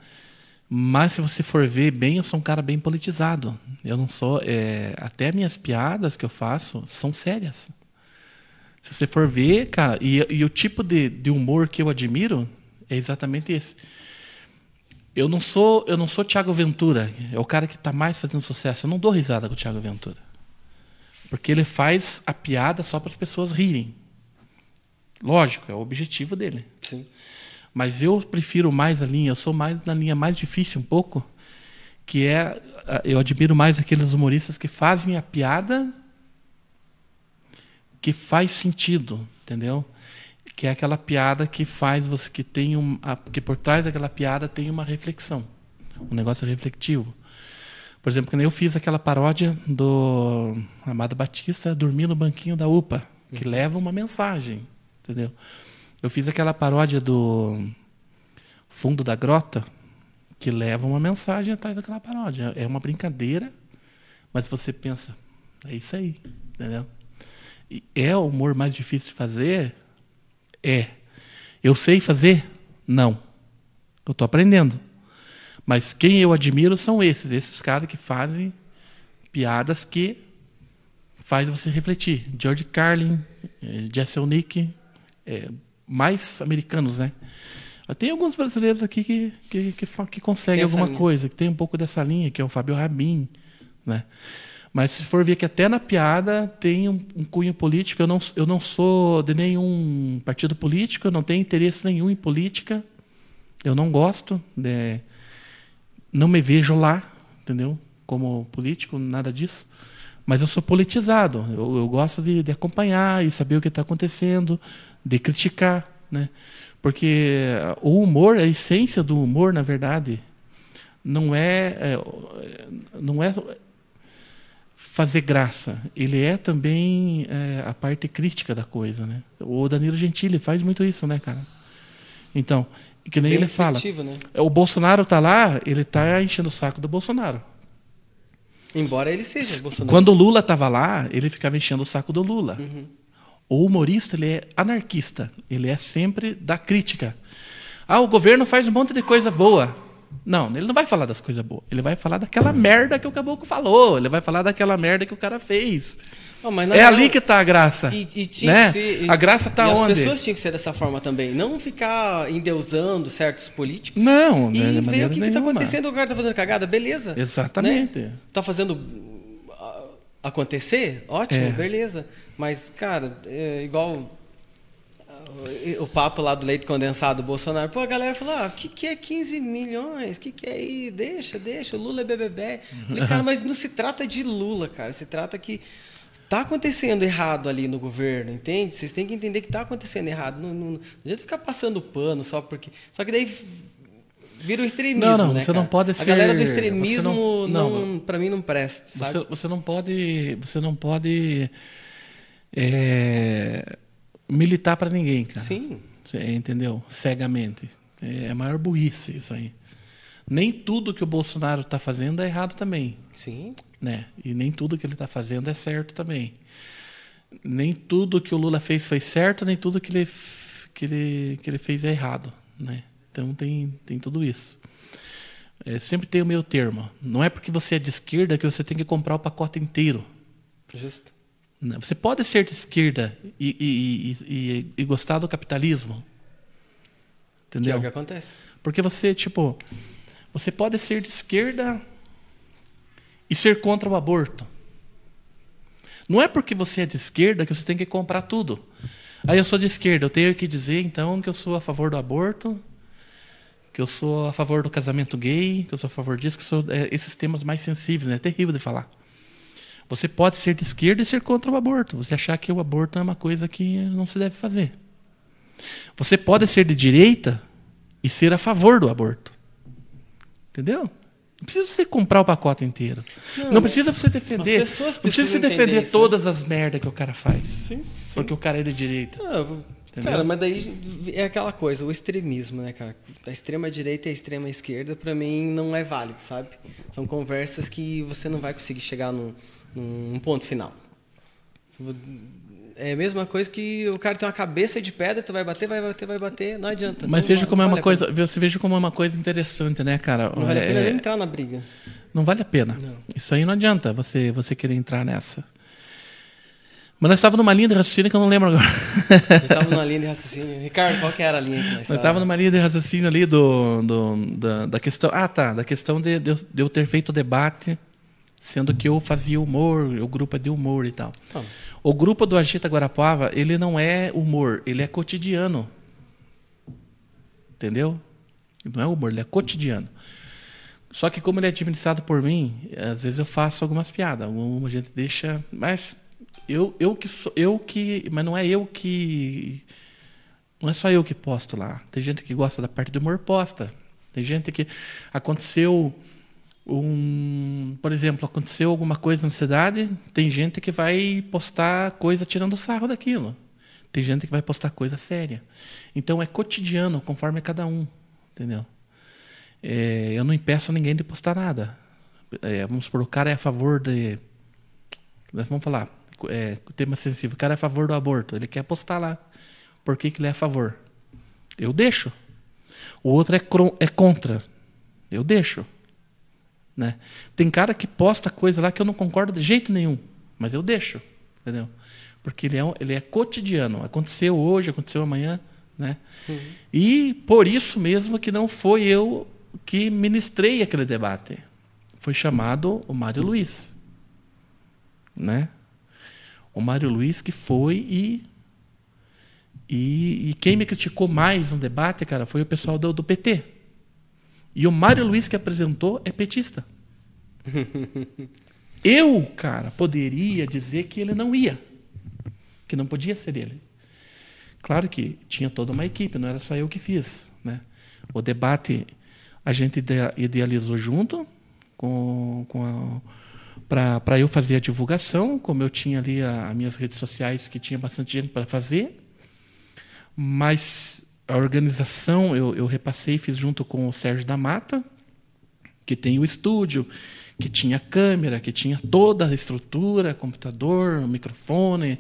Mas se você for ver bem, eu sou um cara bem politizado. Eu não sou. É, até minhas piadas que eu faço são sérias. Se você for ver, cara, e, e o tipo de, de, humor que eu admiro é exatamente esse. Eu não sou, eu não sou Thiago Ventura, é o cara que está mais fazendo sucesso. Eu não dou risada com o Thiago Ventura, porque ele faz a piada só para as pessoas rirem. Lógico, é o objetivo dele. Sim. Mas eu prefiro mais a linha, eu sou mais na linha mais difícil um pouco, que é eu admiro mais aqueles humoristas que fazem a piada que faz sentido, entendeu? Que é aquela piada que faz você que tem um, que por trás daquela piada tem uma reflexão, um negócio refletivo. Por exemplo, quando eu fiz aquela paródia do Amado Batista dormir no banquinho da UPA, que uhum. leva uma mensagem, entendeu? Eu fiz aquela paródia do Fundo da Grota, que leva uma mensagem atrás daquela paródia. É uma brincadeira, mas você pensa, é isso aí, entendeu? E é o humor mais difícil de fazer? É. Eu sei fazer? Não. Eu estou aprendendo. Mas quem eu admiro são esses, esses caras que fazem piadas que faz você refletir. George Carlin, eh, Jesse Nick, é, mais americanos, né? Tem alguns brasileiros aqui que, que, que, que conseguem alguma linha. coisa, que tem um pouco dessa linha, que é o Fábio Rabin, né? Mas se for ver que até na piada tem um, um, cunho político, eu não, eu não sou de nenhum partido político, eu não tenho interesse nenhum em política, eu não gosto, de, não me vejo lá, entendeu? Como político, nada disso. Mas eu sou politizado, eu, eu gosto de, de acompanhar e saber o que está acontecendo, de criticar, né? Porque o humor, a essência do humor, na verdade, não é, é não é fazer graça. Ele é também é, a parte crítica da coisa, né? O Danilo Gentili faz muito isso, né, cara? Então, que nem Bem ele fala. né? O Bolsonaro tá lá, ele tá enchendo o saco do Bolsonaro. Embora ele seja Bolsonaro. Quando o Lula tava lá, ele ficava enchendo o saco do Lula. Uhum. O humorista, ele é anarquista. Ele é sempre da crítica. Ah, o governo faz um monte de coisa boa. Não, ele não vai falar das coisas boas. Ele vai falar daquela merda que o caboclo falou. Ele vai falar daquela merda que o cara fez. Não, É real- ali que tá a graça. E, e tinha né? que ser, e- A graça tá e onde? As pessoas tinham que ser dessa forma também. Não ficar endeusando certos políticos. Não, E né, ver o que, que tá nenhuma. acontecendo. O cara tá fazendo cagada, beleza. Exatamente. Né? Tá fazendo ah, acontecer? Ótimo, É. beleza. Mas, cara, é igual ah, o papo lá do leite condensado do Bolsonaro. Pô, a galera falou, ah, o que, que é 15 milhões? O que, que é aí? Deixa, deixa, Lula é BBB. Falei, cara, mas não se trata de Lula, cara. Se trata que tá acontecendo errado ali no governo, entende? Vocês têm que entender que tá acontecendo errado. Não, não, não adianta ficar passando pano só porque... Só que daí vira o extremismo, Não, não, né, você não cara? pode A ser- galera do extremismo, não- não, não. pra mim, não presta, sabe? Você, você não pode, você não pode é, militar para ninguém, cara. Sim. Você entendeu? Cegamente. É a maior burrice isso aí. Nem tudo que o Bolsonaro está fazendo é errado também, Sim. né? E nem tudo que ele está fazendo é certo também. Nem tudo que o Lula fez foi certo, nem tudo que ele que ele, que ele fez é errado, né? Então tem tem tudo isso. É, sempre tem o meio termo. Não é porque você é de esquerda que você tem que comprar o pacote inteiro. Justo. né? Você pode ser de esquerda e, e- e- e- gostar do capitalismo. Que é Entendeu? o que acontece. Porque você, tipo, você pode ser de esquerda e ser contra o aborto. Não é porque você é de esquerda que você tem que comprar tudo. Aí eu sou de esquerda, eu tenho que dizer então que eu sou a favor do aborto, que eu sou a favor do casamento gay, que eu sou a favor disso, que eu sou é, esses temas mais sensíveis, né? É terrível de falar. Você pode ser de esquerda e ser contra o aborto. Você achar que o aborto é uma coisa que não se deve fazer. Você pode ser de direita e ser a favor do aborto. Entendeu? Não precisa você comprar o pacote inteiro. Não, Não, precisa você defender. as pessoas Não precisa você defender isso, né? todas as merdas que o cara faz. Sim. Porque o cara é de direita. Ah, Entendeu? cara, mas daí é aquela coisa, o extremismo, né, cara? Da extrema direita e a extrema esquerda, pra mim, não é válido, sabe? São conversas que você não vai conseguir chegar num, num ponto final. É a mesma coisa que o cara tem uma cabeça de pedra, tu vai bater, vai bater, vai bater, não adianta. Mas não veja como é uma vale coisa, você veja como é uma coisa interessante, né, cara? Não vale a pena É, nem entrar na briga. Não vale a pena. Não. Isso aí não adianta você, você querer entrar nessa. Mas nós estávamos numa linha de raciocínio que eu não lembro agora. Gente tava numa linha de raciocínio. Ricardo, qual que era a linha que nós Nós estávamos? estávamos numa linha de raciocínio ali do, do- da, da questão. Ah, tá. Da questão de, de, eu- ter feito o debate, sendo que eu fazia humor, o grupo é de humor e tal. Tá. O grupo do Agita Guarapuava, ele não é humor, ele é cotidiano. Entendeu? Não é humor, ele é cotidiano. Só que como ele é administrado por mim, às vezes eu faço algumas piadas, alguma gente deixa, mas eu eu que sou, eu que, mas não é eu que não é só eu que posto lá. Tem gente que gosta da parte do humor posta. Tem gente que aconteceu um, por exemplo, aconteceu alguma coisa na cidade, tem gente que vai postar coisa tirando sarro daquilo. Tem gente que vai postar coisa séria. Então é cotidiano, conforme cada um, entendeu? É, eu não impeço ninguém de postar nada. É, vamos supor, o cara é a favor de. Vamos falar, é, tema sensível. O cara é a favor do aborto. Ele quer postar lá. Por que, que ele é a favor? Eu deixo. O outro é, é contra. Eu deixo. Né? Tem cara que posta coisa lá que eu não concordo de jeito nenhum. Mas eu deixo. Entendeu? Porque ele é, um- ele é cotidiano. Aconteceu hoje, aconteceu amanhã. Né? E por isso mesmo que não foi eu que ministrei aquele debate. Foi chamado o Mário Luiz. Né? O Mário Luiz que foi e, e. E quem me criticou mais no debate, cara, foi o pessoal do, do PT. E o Mário Luiz que apresentou é petista. Eu, cara, poderia dizer que ele não ia. Que não podia ser ele. Claro que tinha toda uma equipe, não era só eu que fiz. Né? O debate a gente idealizou junto com, com para eu fazer a divulgação, como eu tinha ali as minhas redes sociais que tinha bastante gente para fazer, mas a organização eu, eu repassei, fiz junto com o Sérgio da Mata, que tem o estúdio, que tinha câmera, que tinha toda a estrutura, computador, microfone,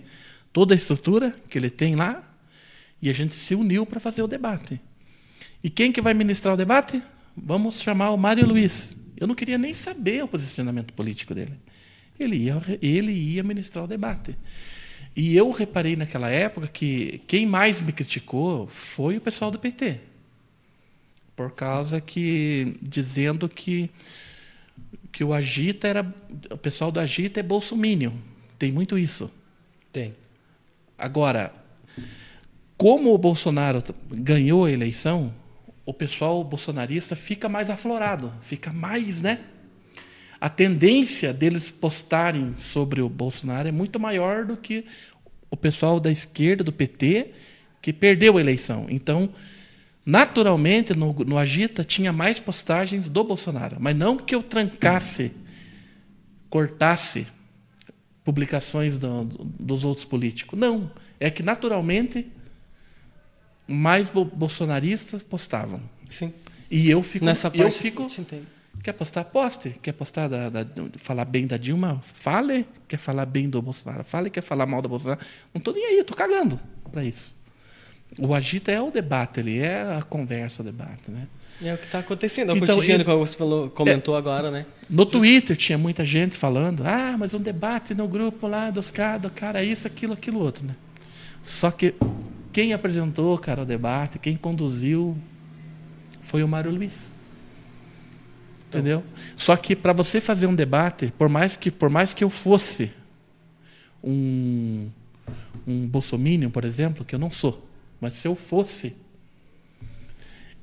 toda a estrutura que ele tem lá, e a gente se uniu para fazer o debate. E quem que vai ministrar o debate? Vamos chamar o Mário Luiz. Eu não queria nem saber o posicionamento político dele. Ele ia, ele ia ministrar o debate. E eu reparei naquela época que quem mais me criticou foi o pessoal do PT. Por causa que dizendo que que o Agita era o pessoal do Agita é bolsominion. Tem muito isso. Tem. Agora, como o Bolsonaro ganhou a eleição, o pessoal bolsonarista fica mais aflorado, fica mais, né? A tendência deles postarem sobre o Bolsonaro é muito maior do que o pessoal da esquerda, do PT, que perdeu a eleição. Então, naturalmente, no, no Agita tinha mais postagens do Bolsonaro, mas não que eu trancasse, cortasse publicações do, dos outros políticos. Não. É que, naturalmente, mais bolsonaristas postavam. Sim. E eu fico. Nessa eu parte, fico. Quer postar? Poste. Quer postar da, da, falar bem da Dilma? Fale. Quer falar bem do Bolsonaro? Fale. Quer falar mal do Bolsonaro? Não estou nem aí, estou cagando para isso. O agita é o debate, ele é a conversa, o debate, né? É o que está acontecendo, é o Então, cotidiano, eu- como você falou, comentou agora, né? No Twitter tinha muita gente falando, ah, mas um debate no grupo lá dos caras, do cara, isso, aquilo, aquilo outro, né? Só que quem apresentou, cara, o debate, quem conduziu foi o Mário Luiz. Entendeu? Só que para você fazer um debate, por mais que por mais que eu fosse um um bolsominion, por exemplo, que eu não sou, mas se eu fosse,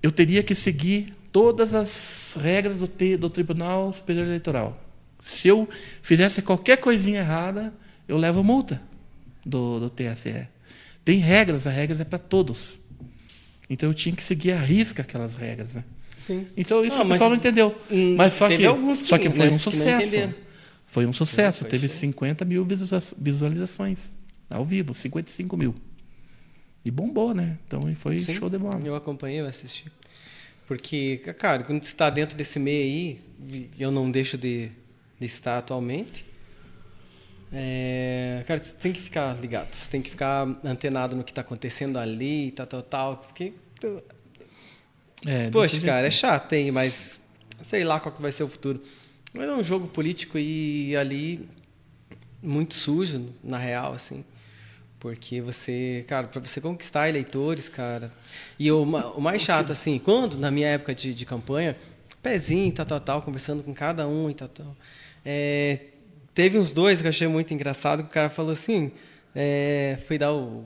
eu teria que seguir todas as regras do, do Tribunal Superior Eleitoral. Se eu fizesse qualquer coisinha errada, eu levo multa do, do TSE. Tem regras, as regras é para todos. Então eu tinha que seguir à risca aquelas regras. Né? Sim. Então isso Ah, que o mas, pessoal não entendeu. hum, Mas só que, alguns que, só que foi né, um sucesso. Foi um sucesso. foi Teve sim. 50 mil visualiza- visualizações ao vivo, 55 mil. E bombou, né? Então foi Sim, show de bola. Eu acompanhei, eu assisti. Porque, cara, quando você está dentro desse meio aí, eu não deixo de, de estar atualmente. É, cara, você tem que ficar ligado, você tem que ficar antenado no que está acontecendo ali, tal, tal, tal. Porque, É, poxa, cara, é chato, hein, mas sei lá qual que vai ser o futuro. Mas é um jogo político e ali muito sujo, na real, assim. Porque você, cara, para você conquistar eleitores, cara. E o, o mais chato, assim, quando, na minha época de, de campanha, pezinho, tal, tal, tal, conversando com cada um e tal, tal. É, teve uns dois que eu achei muito engraçado, que o cara falou assim, é, foi dar o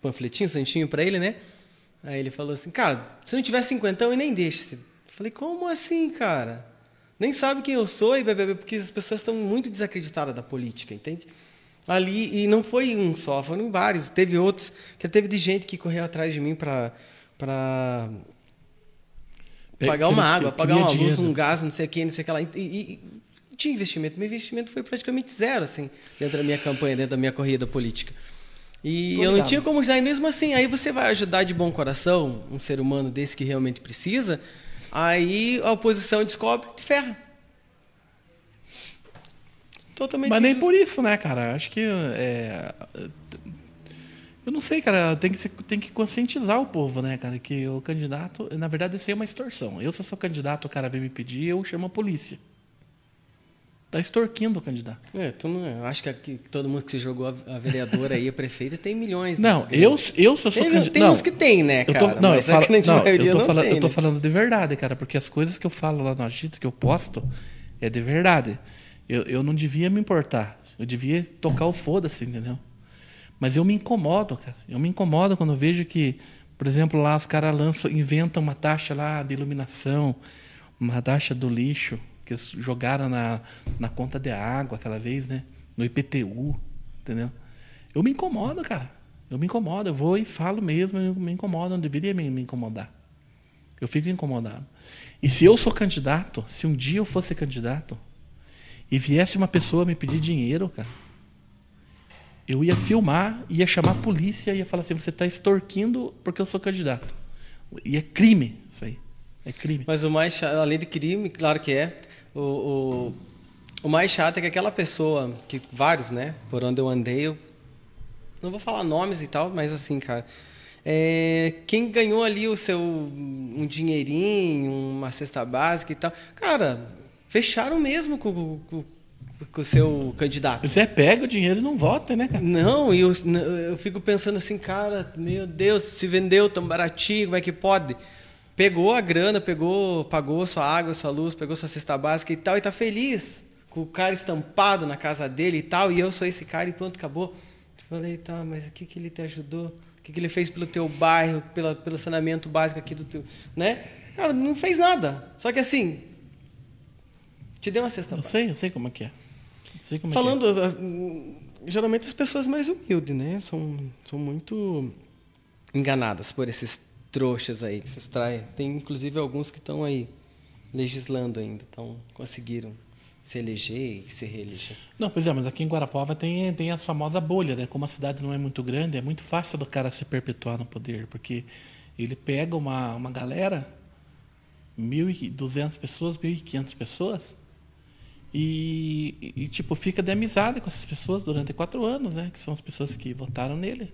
panfletinho, o santinho pra ele, né? Aí ele falou assim, cara, se não tiver cinquentão, eu nem deixo. Eu falei, como assim, cara? Nem sabe quem eu sou e bebê, porque as pessoas estão muito desacreditadas da política, entende? Ali, e não foi um só, foram vários. Teve outros, que teve de gente que correu atrás de mim para para pagar uma água, pagar uma luz, um gás, não sei o que, não sei o que lá. E, e- e tinha investimento. Meu investimento foi praticamente zero, assim, dentro da minha campanha, dentro da minha corrida política. E Tô eu não tinha como ajudar. E mesmo assim, aí você vai ajudar de bom coração um ser humano desse que realmente precisa, aí a oposição descobre e ferra. Totalmente Mas nem injusto. por isso, né, cara? Acho que é, eu não sei, cara. Tem que, tem que conscientizar o povo, né, cara? Que o candidato, na verdade, isso aí é uma extorsão. Eu, se eu sou candidato, o cara vem me pedir, eu chamo a polícia. Tá extorquindo o candidato. É, tu não, eu acho que aqui, todo mundo que se jogou a, a vereadora aí, a prefeita, tem milhões. né? Não, eu, eu se eu sou candidato. tem não, uns que tem, né, eu cara? tô, não, eu falo, grande não, eu tô não falando, tem, eu tô né? falando de verdade, cara, porque as coisas que eu falo lá no Agito, que eu posto, é de verdade. Eu, eu não devia me importar. Eu devia tocar o foda-se, entendeu? Mas eu me incomodo, cara. Eu me incomodo quando eu vejo que, por exemplo, lá os caras lançam, inventam uma taxa lá de iluminação, uma taxa do lixo, que eles jogaram na, na conta de água aquela vez, né? No IPTU, entendeu? Eu me incomodo, cara. Eu me incomodo, eu vou e falo mesmo, eu me incomodo, não deveria me, me incomodar. Eu fico incomodado. E se eu sou candidato, se um dia eu fosse candidato, e viesse uma pessoa me pedir dinheiro, cara, eu ia filmar, ia chamar a polícia, ia falar assim: você está extorquindo porque eu sou candidato. E é crime isso aí. É crime. Mas o mais além de crime, claro que é, o, o, o mais chato é que aquela pessoa, que vários, né, por onde eu andei, eu não vou falar nomes e tal, mas assim, cara, é, quem ganhou ali o seu um dinheirinho, uma cesta básica e tal, cara, fecharam mesmo com, com, com o seu candidato. Você pega o dinheiro e não vota, né, cara? Não, e eu, eu fico pensando assim, cara, meu Deus, se vendeu tão baratinho, como é que pode? Pegou a grana, pegou, pagou sua água, sua luz, pegou sua cesta básica e tal, e tá feliz com o cara estampado na casa dele e tal, e eu sou esse cara e pronto, acabou. Falei, tá, mas o que, que ele te ajudou? O que, que ele fez pelo teu bairro, pela, pelo saneamento básico aqui do teu. Né? Cara, não fez nada. Só que assim. Te deu uma cesta Eu sei, eu sei como é que é. Eu sei como Falando, é que é. as- geralmente as pessoas mais humildes, né? São, são muito enganadas por esses trouxas aí que se extraem. Tem inclusive alguns que estão aí legislando ainda, então conseguiram se eleger e se reeleger. Não, pois é, mas aqui em Guarapuava tem, tem as famosas bolhas, né? Como a cidade não é muito grande, é muito fácil do cara se perpetuar no poder, porque ele pega uma, uma galera, 1.200 pessoas, 1.500 pessoas, e, e, e, tipo, fica de amizade com essas pessoas durante quatro anos, né? Que são as pessoas que votaram nele.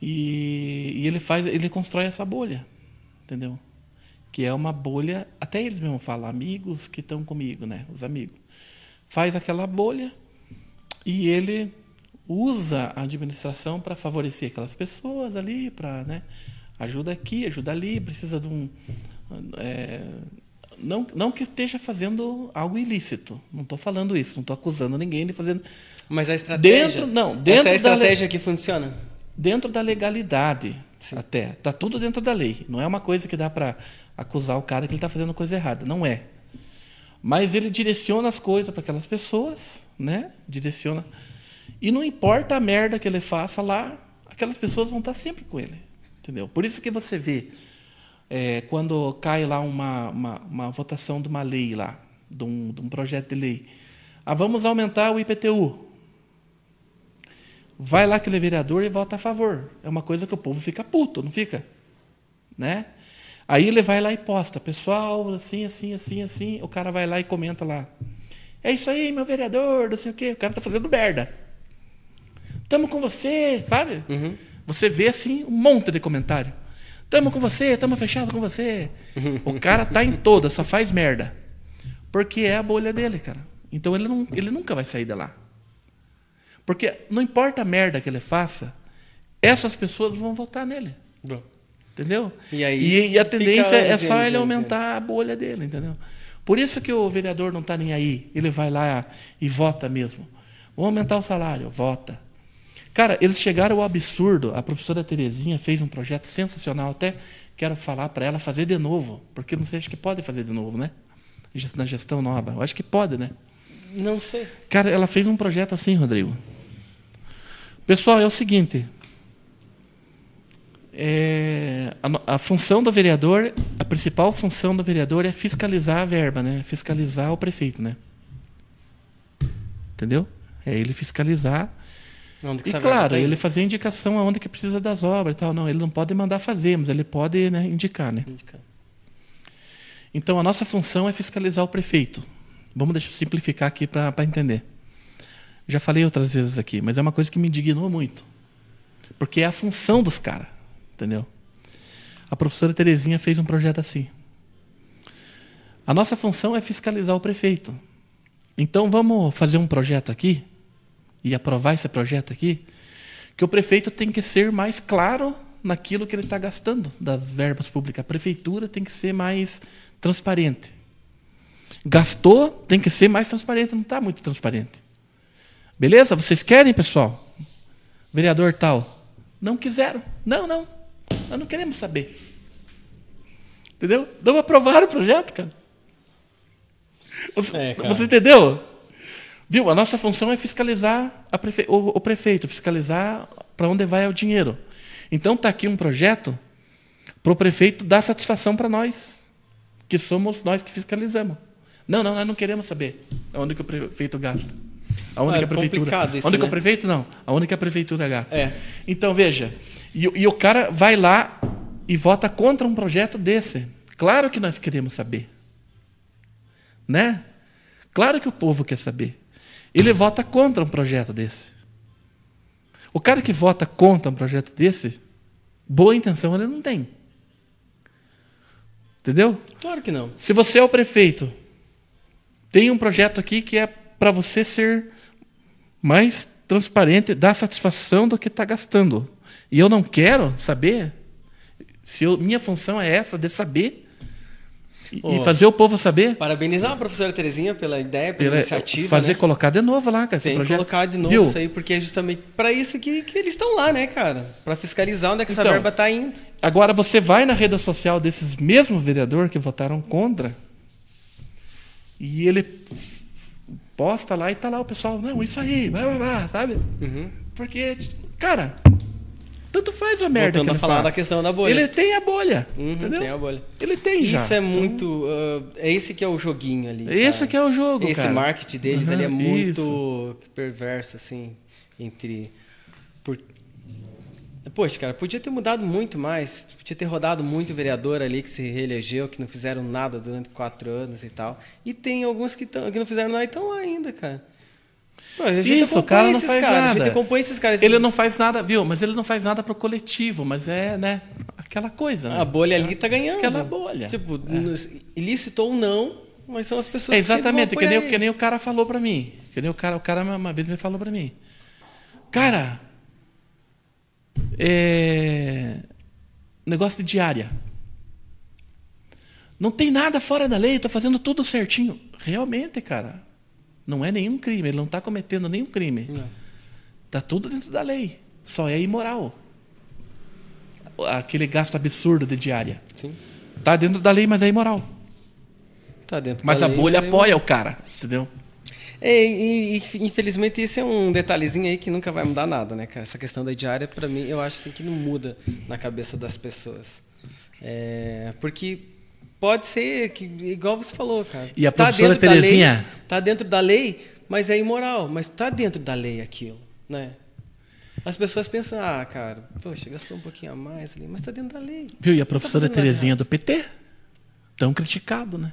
E, e ele faz, ele constrói essa bolha, entendeu? Que é uma bolha, até eles mesmos falam, amigos que estão comigo, né? Os amigos. Faz aquela bolha e ele usa a administração para favorecer aquelas pessoas ali, para, né? Ajuda aqui, ajuda ali, precisa de um. é, não, não que esteja fazendo algo ilícito. Não estou falando isso, não estou acusando ninguém de fazer. Mas a estratégia. Dentro- não, dentro essa é a da estratégia que funciona. Dentro da legalidade até. Tá tudo dentro da lei. Não é uma coisa que dá para acusar o cara que ele está fazendo coisa errada. Não é. Mas ele direciona as coisas para aquelas pessoas né? Direciona. E não importa a merda que ele faça lá aquelas pessoas vão estar sempre com ele entendeu? Por isso que você vê é, quando cai lá uma, uma, uma votação de uma lei lá de um, de um projeto de lei. Ah, vamos aumentar o IPTU vai lá aquele vereador e vota a favor. É uma coisa que o povo fica puto, não fica? Né? Aí ele vai lá e posta, pessoal, assim, assim, assim, assim. O cara vai lá e comenta lá. É isso aí, meu vereador, não sei o quê. O cara tá fazendo merda. Tamo com você, sabe? Você vê assim um monte de comentário. Tamo com você, tamo fechado com você. O cara tá em toda, só faz merda. Porque é a bolha dele, cara. Então ele, não, ele nunca vai sair de lá. Porque não importa a merda que ele faça, essas pessoas vão votar nele. Entendeu? E aí e, e a tendência é só ele aumentar a bolha dele, entendeu? Por isso que o vereador não está nem aí. Ele vai lá e vota mesmo. Vamos aumentar o salário, vota. Cara, eles chegaram ao absurdo. A professora Terezinha fez um projeto sensacional. Até quero falar para ela fazer de novo. Porque não sei, acho que pode fazer de novo, né? Na gestão nova. Eu acho que pode, né? Não sei. Cara, ela fez um projeto assim, Rodrigo. Pessoal, é o seguinte. É, a, a função do vereador, a principal função do vereador é fiscalizar a verba, né? Fiscalizar o prefeito, né? Entendeu? É ele fiscalizar. Onde que E claro, tá ele fazer indicação aonde que precisa das obras e tal. Não, ele não pode mandar fazer, mas ele pode né, indicar, né? Indica. Então, a nossa função é fiscalizar o prefeito. Vamos deixar, simplificar aqui para entender. Já falei outras vezes aqui, mas é uma coisa que me indignou muito. Porque é a função dos caras, entendeu? A professora Terezinha fez um projeto assim. A nossa função é fiscalizar o prefeito. Então, vamos fazer um projeto aqui e aprovar esse projeto aqui, que o prefeito tem que ser mais claro naquilo que ele está gastando das verbas públicas. A prefeitura tem que ser mais transparente. Gastou, tem que ser mais transparente, não está muito transparente. Beleza? Vocês querem, pessoal? Vereador tal. Não quiseram. Não, não. Nós não queremos saber. Entendeu? Não aprovaram o projeto, cara. Você, É, cara. você entendeu? Viu? A nossa função é fiscalizar prefe... o, o, prefeito, fiscalizar para onde vai o dinheiro. Então está aqui um projeto para o prefeito dar satisfação para nós, que somos nós que fiscalizamos. Não, não, nós não queremos saber onde que o prefeito gasta. Aonde ah, que a prefeitura. Isso, onde né? que o prefeito não. A prefeitura gasta. É. Então veja, e, e o cara vai lá e vota contra um projeto desse. Claro que nós queremos saber. Né? Claro que o povo quer saber. Ele vota contra um projeto desse. O cara que vota contra um projeto desse, boa intenção ele não tem. Entendeu? Claro que não. Se você é o prefeito, tem um projeto aqui que é para você ser mais transparente, dar satisfação do que está gastando. E eu não quero saber se eu, minha função é essa de saber Oh, e fazer o povo saber. Parabenizar a professora Terezinha pela ideia, pela, pela iniciativa. Fazer né? colocar de novo lá, cara. Tem que colocar de novo Viu? isso aí, porque é justamente para isso que, que eles estão lá, né, cara? Para fiscalizar onde é que então, essa verba está indo. Agora você vai na rede social desses mesmos vereadores que votaram contra e ele posta lá e tá lá o pessoal, não, isso aí, vai, vai, vai, sabe? Uhum. Porque, cara, tanto faz a merda Voltando que ele a falar faz. da questão da bolha. Ele tem a bolha. Uhum, entendeu? Tem a bolha. Ele tem já. Isso é muito. Uh, é esse que é o joguinho ali. Esse cara. que é o jogo. Esse cara. marketing deles uhum, ali é muito isso. perverso, assim, entre. Por... Poxa, cara, podia ter mudado muito mais. Podia ter rodado muito vereador ali que se reelegeu, que não fizeram nada durante quatro anos e tal. E tem alguns que, tão, que não fizeram nada e estão lá ainda, cara. Isso, o cara não faz caras, nada. A gente acompanha esses caras. Ele não faz nada, viu? Mas ele não faz nada pro coletivo, mas é, né? Aquela coisa, né? A bolha ali tá ganhando. Aquela bolha. Tipo, é. ilícito ou não, mas são as pessoas é exatamente, que, que nem, que nem o cara falou para mim. Que nem o cara, o cara uma vez me falou para mim. Cara, é... negócio de diária. Não tem nada fora da lei, tô fazendo tudo certinho. Realmente, cara. Não é nenhum crime, ele não está cometendo nenhum crime. Está tudo dentro da lei. Só é imoral. Aquele gasto absurdo de diária. Está dentro da lei, mas é imoral. Tá dentro mas a lei, bolha mas apoia o cara, entendeu? É, e, e, infelizmente esse é um detalhezinho aí que nunca vai mudar nada, né, cara? Essa questão da diária, para mim, eu acho assim, que não muda na cabeça das pessoas. É, porque Pode ser, que, igual você falou, cara. E a tá professora tá Terezinha? Está dentro da lei, mas é imoral. Mas está dentro da lei aquilo, né? As pessoas pensam, ah, cara, poxa, gastou um pouquinho a mais ali, mas está dentro da lei. Viu? E a tá professora tá Terezinha do PT? Tão criticado, né?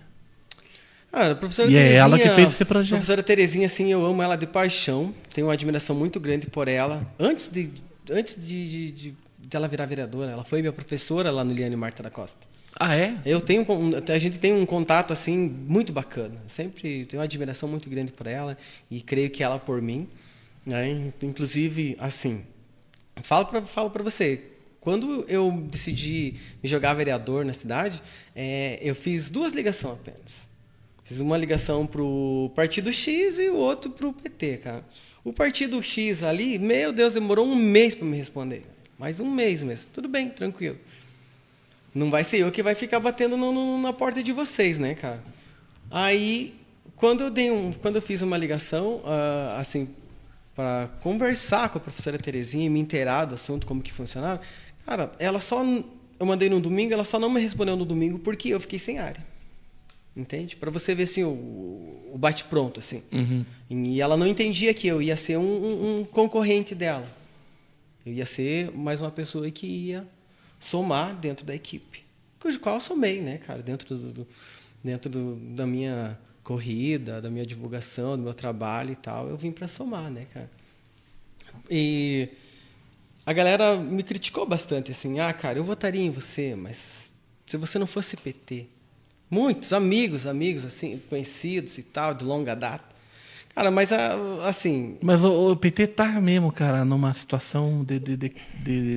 Ah, a professora e Terezinha, é ela que fez esse projeto. A professora Terezinha, assim, eu amo ela de paixão. Tenho uma admiração muito grande por ela. Antes de, antes de, de, de, de ela virar vereadora, ela foi minha professora lá no Liane Marta da Costa. Ah, é? Eu tenho, a gente tem um contato assim muito bacana. Sempre tenho uma admiração muito grande por ela e creio que ela por mim. Né? Inclusive, assim, falo para falo para você. Quando eu decidi me jogar vereador na cidade, é, eu fiz duas ligações apenas. Fiz uma ligação para o Partido X e o outro para o PT, cara. O Partido X ali, meu Deus, demorou um mês para me responder. Mais um mês mesmo. Tudo bem, tranquilo. Não vai ser eu que vai ficar batendo no, no, na porta de vocês, né, cara? Aí, quando eu dei um, quando eu fiz uma ligação, uh, assim, para conversar com a professora Terezinha e me inteirar do assunto, como que funcionava, cara, ela só eu mandei no domingo, ela só não me respondeu no domingo porque eu fiquei sem área. Entende? Para você ver assim o, o bate pronto assim. Uhum. E ela não entendia que eu ia ser um, um, um concorrente dela. Eu ia ser mais uma pessoa que ia somar dentro da equipe, cujo qual eu somei, né, cara, dentro do, do dentro do, da minha corrida, da minha divulgação, do meu trabalho e tal, eu vim para somar, né, cara. E a galera me criticou bastante assim, ah, cara, eu votaria em você, mas se você não fosse PT, muitos amigos, amigos assim, conhecidos e tal, de longa data, Cara, mas assim. Mas o, o, PT tá mesmo, cara, numa situação de, de, de,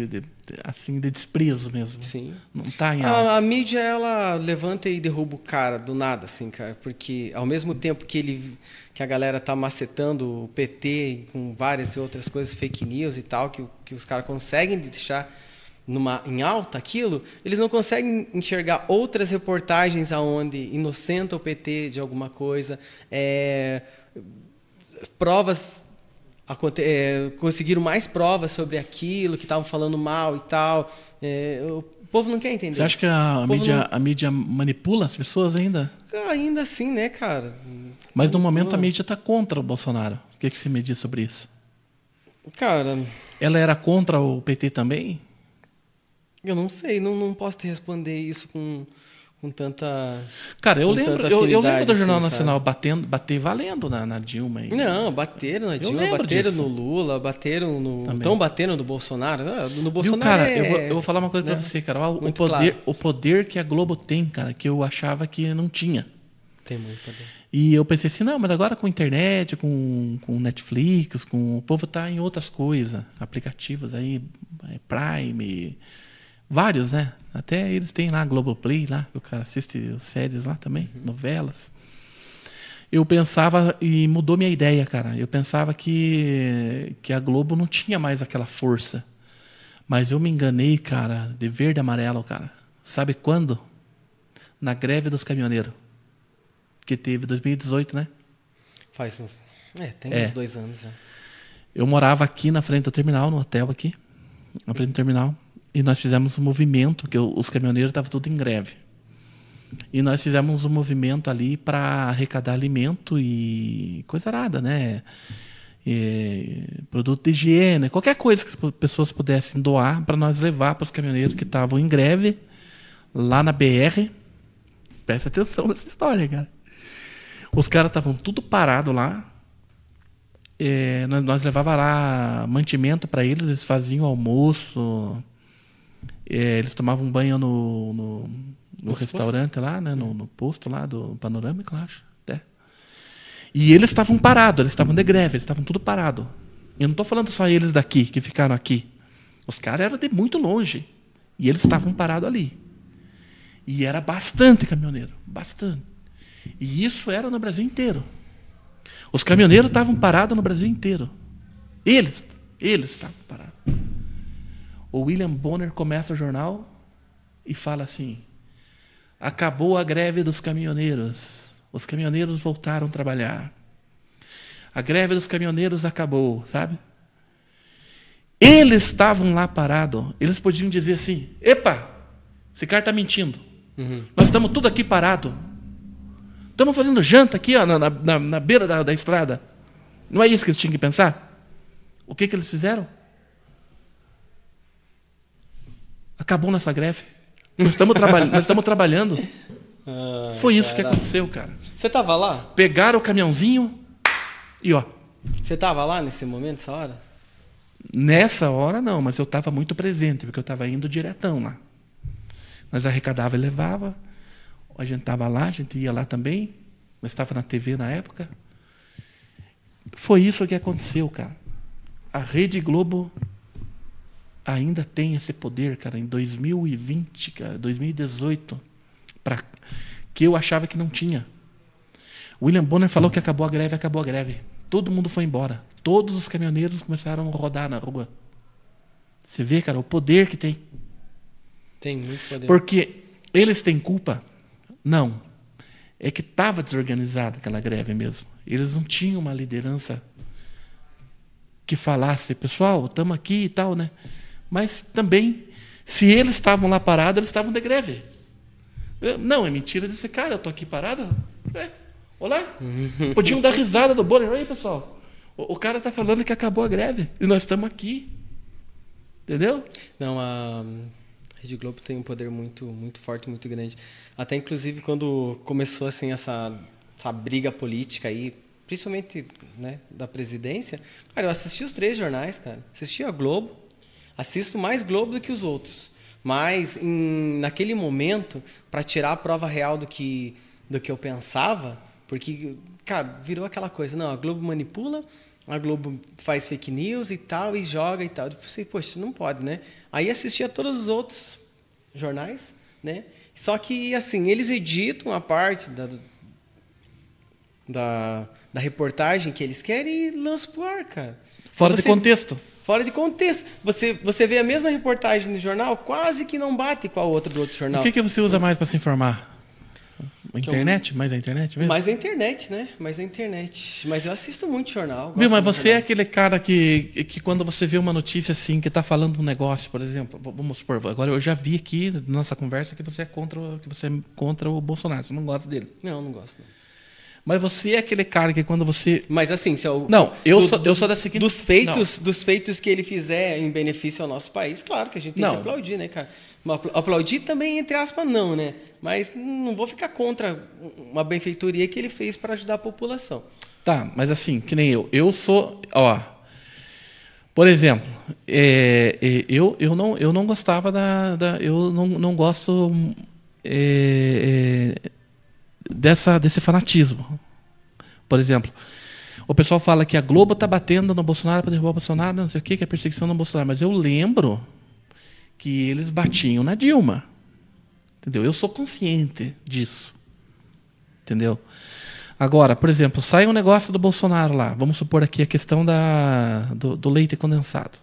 de, assim, de desprezo mesmo. Sim. Não tá em a, a, mídia, ela levanta e derruba o cara do nada, assim, cara. Porque ao mesmo tempo que ele que a galera tá macetando o PT com várias outras coisas, fake news e tal, que, que os caras conseguem deixar numa, em alta aquilo, eles não conseguem enxergar outras reportagens aonde inocenta o PT de alguma coisa, é, provas é, conseguiram mais provas sobre aquilo que estavam falando mal e tal. É, o povo não quer entender. Você acha isso. que a, mídia, a mídia manipula as pessoas ainda? não- ainda assim, né, cara? Mas no momento a Não. mídia está contra o Bolsonaro. O que, que você me diz sobre isso? Cara, Ela era contra o PT também? Eu não sei, não, não posso te responder isso com, com tanta. Cara, eu lembro, eu, eu lembro do Jornal assim, Nacional batendo, bater valendo na, na Dilma. E... Não, bateram na Dilma, bateram disso. no Lula, bateram no. Estão batendo no Bolsonaro. Ah, No Viu, Bolsonaro. cara, é, eu, vou, eu vou falar uma coisa né? pra você, cara. O, Muito poder, claro. o poder que a Globo tem, cara, que eu achava que não tinha. Tem muito poder. E eu pensei assim, não, mas agora com internet, com, com Netflix, com o povo tá em outras coisas, aplicativos aí, é, Prime, vários, né? Até eles têm lá Globoplay, lá, que o cara assiste séries lá também, novelas. Eu pensava, e mudou minha ideia, cara. Eu pensava que, que a Globo não tinha mais aquela força. Mas eu me enganei, cara, de verde e amarelo, cara. Sabe quando? Na greve dos caminhoneiros que teve em 2018, né? Faz uns. É, tem É. uns dois anos já. Eu morava aqui na frente do terminal, no hotel aqui, na frente do terminal, e nós fizemos um movimento, que os caminhoneiros estavam tudo em greve. E nós fizemos um movimento ali para arrecadar alimento e coisa arada, né? E produto de higiene, qualquer coisa que as pessoas pudessem doar para nós levar para os caminhoneiros que estavam em greve lá na BR. Presta atenção nessa história, cara. Os caras estavam tudo parado lá, é, nós, nós levava lá mantimento para eles, eles faziam almoço, é, eles tomavam banho no, no, no restaurante lá, né, no, no posto lá do Panorâmico, acho. até. E eles estavam parados, eles estavam de greve, eles estavam tudo parado. Eu não estou falando só eles daqui, que ficaram aqui. Os caras eram de muito longe. E eles estavam parados ali. E era bastante caminhoneiro, bastante. E isso era no Brasil inteiro. Os caminhoneiros estavam parados no Brasil inteiro. Eles, eles estavam parados. O William Bonner começa o jornal e fala assim: acabou a greve dos caminhoneiros. Os caminhoneiros voltaram a trabalhar. A greve dos caminhoneiros acabou, sabe? Eles estavam lá parados. Eles podiam dizer assim: epa, esse cara está mentindo. Nós estamos tudo aqui parado. Estamos fazendo janta aqui ó, na, na, na beira da, da estrada. Não é isso que eles tinham que pensar? O que, que eles fizeram? Acabou nossa greve. Nós estamos, traba nós estamos trabalhando. Ah, Foi isso que cara. aconteceu, cara. Você tava lá? Pegaram o caminhãozinho e, ó, Você tava lá nesse momento, essa hora? nessa hora não, mas eu estava muito presente, porque eu estava indo diretão lá. Nós arrecadava e levava. A gente estava lá, a gente ia lá também. Mas estava na TV na época. Foi isso que aconteceu, cara. A Rede Globo ainda tem esse poder, cara, em 2020, cara, 2018, pra, que eu achava que não tinha. William Bonner falou que acabou a greve, acabou a greve. Todo mundo foi embora. Todos os caminhoneiros começaram a rodar na rua. Você vê, cara, o poder que tem. Tem muito poder. Porque eles têm culpa? Não. É que estava desorganizada aquela greve mesmo. Eles não tinham uma liderança que falasse, pessoal, estamos aqui e tal, né? Mas também, se eles estavam lá parados, eles estavam de greve. Eu- Não, é mentira desse cara, eu estou aqui parado. É, olá. Podiam dar risada do Bonner. Aí, pessoal, o, o cara está falando que acabou a greve e nós estamos aqui. Entendeu? Não, a Rede Globo tem um poder muito, muito forte, muito grande. Até inclusive quando começou assim essa, essa briga política aí, principalmente né, da presidência, cara, eu assisti os três jornais, cara. Assisti a Globo, assisto mais Globo do que os outros. Mas em, naquele momento, para tirar a prova real do que, do que eu pensava, porque, cara, virou aquela coisa, não, a Globo manipula, a Globo faz fake news e tal, e joga e tal. Eu pensei, poxa, não pode, né? Aí assisti a todos os outros jornais, né? Só que, assim, eles editam a parte da, da, da reportagem que eles querem e lançam pro ar, cara. Fora de Você- contexto. Fora de contexto. Você, você vê a mesma reportagem no jornal, quase que não bate com a outra do outro jornal. O que, que você usa mais para se informar? Internet? Mais a internet mesmo? Mais a internet, né? Mais a internet. Mas eu assisto muito jornal. Viu, mas você é muito aquele cara que, que quando você vê uma notícia assim, que está falando um negócio, por exemplo, vamos supor, agora eu já vi aqui na nossa conversa que você é contra, o- que você é contra o Bolsonaro, você não gosta dele. de jornal. Não, não gosto. Não. Mas você é aquele cara que quando você. Mas assim, se é o, Não, eu do- sou, eu sou da seguinte. dos feitos, dos feitos que ele fizer em benefício ao nosso país, claro que a gente tem Não. que aplaudir, né, cara? Mas apl- Aplaudir também, entre aspas, não, né? Mas não vou ficar contra uma benfeitoria que ele fez para ajudar a população. Tá, mas assim, que nem eu. Eu sou. Ó. Por exemplo, é, é, eu, eu, não, eu não gostava da. da- eu não, não gosto é, é, dessa, desse fanatismo. Por exemplo, o pessoal fala que a Globo está batendo no Bolsonaro para derrubar o Bolsonaro, não sei o quê, que é perseguição no Bolsonaro. Mas eu lembro que eles batiam na Dilma. Entendeu? Eu sou consciente disso. Entendeu? Agora, por exemplo, sai um negócio do Bolsonaro lá. Vamos supor aqui a questão da, do, do leite condensado.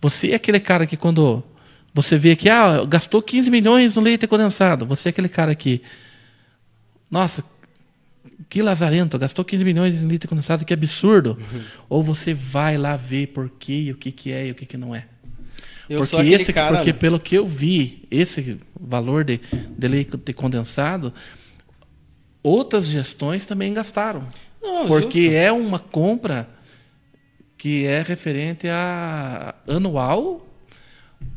Você é aquele cara que quando você vê que ah, gastou 15 milhões no leite condensado, você é aquele cara que. Nossa, que lazarento, gastou 15 milhões em leite condensado, que absurdo. Ou você vai lá ver por quê, e o que, que é e o que, que não é. Eu porque esse, cara. porque pelo que eu vi, esse valor de, de leite condensado, outras gestões também gastaram. Não, porque justo. é uma compra que é referente a anual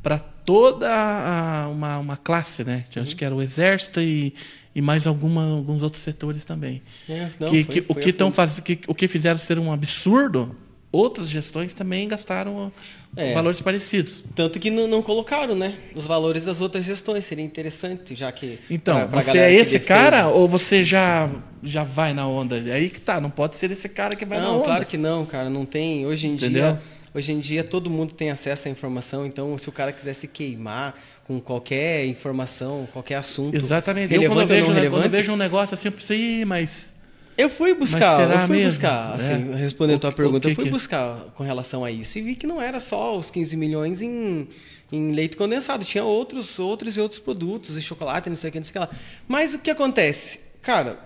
para toda a- uma, uma classe, né? Uhum. Acho que era o exército e, e mais alguma, alguns outros setores também. É, não, que, foi- que- o que faz, que, o que fizeram ser um absurdo, outras gestões também gastaram É. valores parecidos. Tanto que não, não colocaram, né? Os valores das outras gestões. Seria interessante, já que. Então, pra- pra você é esse cara ou você já já vai na onda? Aí que tá, não pode ser esse cara que vai na Não, onda. claro que não, cara. Não tem. Hoje em Entendeu? dia. Hoje em dia todo mundo tem acesso à informação, então se o cara quiser se queimar com qualquer informação, qualquer assunto. Exatamente. Eu, quando, eu vejo, relevante, quando eu vejo um negócio assim, eu pensei, "Ih, mas. Eu fui buscar, eu fui mesmo? buscar, assim, É. respondendo a tua pergunta, eu fui que- buscar com relação a isso e vi que não era só os 15 milhões em, em leite condensado, tinha outros, outros e outros produtos, e chocolate, não sei o que, não sei o que lá. Mas o que acontece? Cara,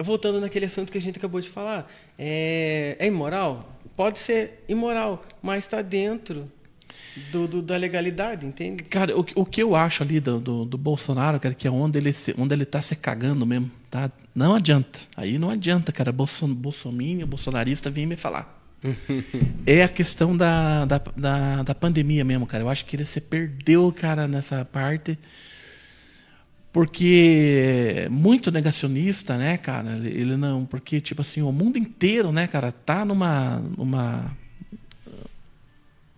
voltando naquele assunto que a gente acabou de falar, é, é imoral? Pode ser imoral, mas está dentro do, do- da legalidade, entende? Cara, o, que- o que eu acho ali do, do, do Bolsonaro, cara, que é onde ele, se, onde ele tá se cagando mesmo, tá? Não adianta. Aí não adianta, cara. Bolson, bolsominion, bolsonarista vir me falar. é a questão da, da, da, da pandemia mesmo, cara. Eu acho que ele se perdeu, cara, nessa parte. Porque é muito negacionista, né, cara? Ele, não. Porque, tipo assim, o mundo inteiro, né, cara, tá numa. numa.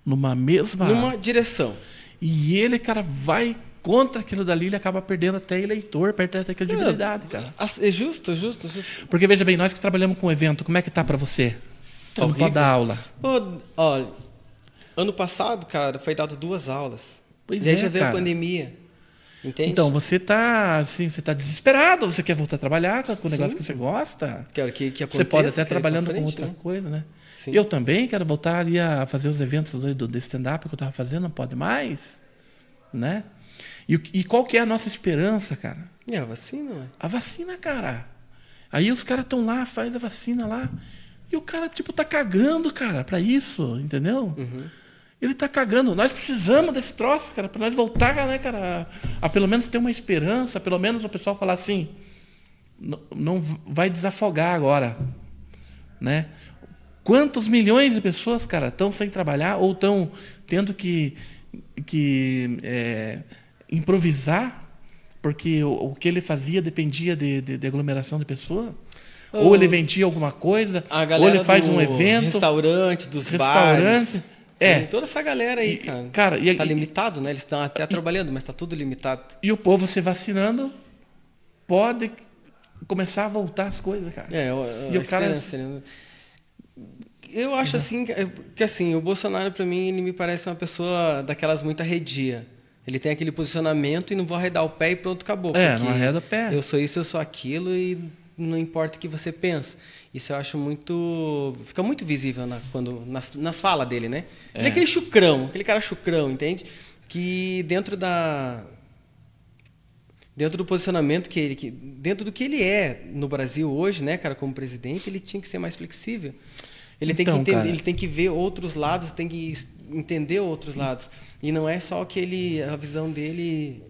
numa mesma. Numa direção. E ele, cara, vai contra aquilo dali, ele acaba perdendo até eleitor, perde até credibilidade, cara. É justo, é justo, é justo. Porque veja bem, nós que trabalhamos com evento, como é que tá pra você? Você não Horrível. pode dar aula. Pô, ó, ano passado, cara, foi dado duas aulas. Pois e aí é, já veio cara. a pandemia. Entende? Então, você tá, assim, você tá desesperado, você quer voltar a trabalhar com o negócio Sim. que você gosta. Quero que, que Você pode aconteça, até trabalhando pra com frente, outra né? coisa, né? Sim. Eu também quero voltar ali a fazer os eventos do, do, stand-up que eu tava fazendo, não pode mais, né? E, e qual que é a nossa esperança, cara? É, a vacina, ué. A vacina, cara. Aí os caras estão lá, faz a vacina lá. E o cara, tipo, tá cagando, cara, pra isso, entendeu? Ele tá cagando. Nós precisamos desse troço, cara, pra nós voltar, né, cara, a, a pelo menos ter uma esperança, pelo menos o pessoal falar assim, "N- não vai desafogar agora, né? Quantos milhões de pessoas, cara, estão sem trabalhar ou estão tendo que, que é, improvisar porque o, o que ele fazia dependia de, de- de aglomeração de pessoas? Ou ele vendia alguma coisa, ou ele faz um evento. Restaurante, dos Restaurante, bares. É. Tem toda essa galera aí, E, cara. cara, e- tá e- limitado, né? Eles estão até trabalhando, mas tá tudo limitado. E o povo se vacinando pode começar a voltar as coisas, cara. É, a, E a o cara- né? Eu acho assim que, que assim, o Bolsonaro para mim ele me parece uma pessoa daquelas muito arredia. Ele tem aquele posicionamento e não vou arredar o pé e pronto, acabou. É, não arreda o pé. Eu sou isso, eu sou aquilo e não importa o que você pensa. Isso eu acho muito. Fica muito visível na, quando, nas, nas falas dele, né? Ele é É. aquele chucrão, aquele cara chucrão, entende? Que dentro da. dentro do posicionamento que ele, que, dentro do que ele é no Brasil hoje, né, cara, como presidente, ele tinha que ser mais flexível. Ele Então, tem que entender, cara- ele tem que ver outros lados, tem que entender outros lados. E não é só aquele a visão dele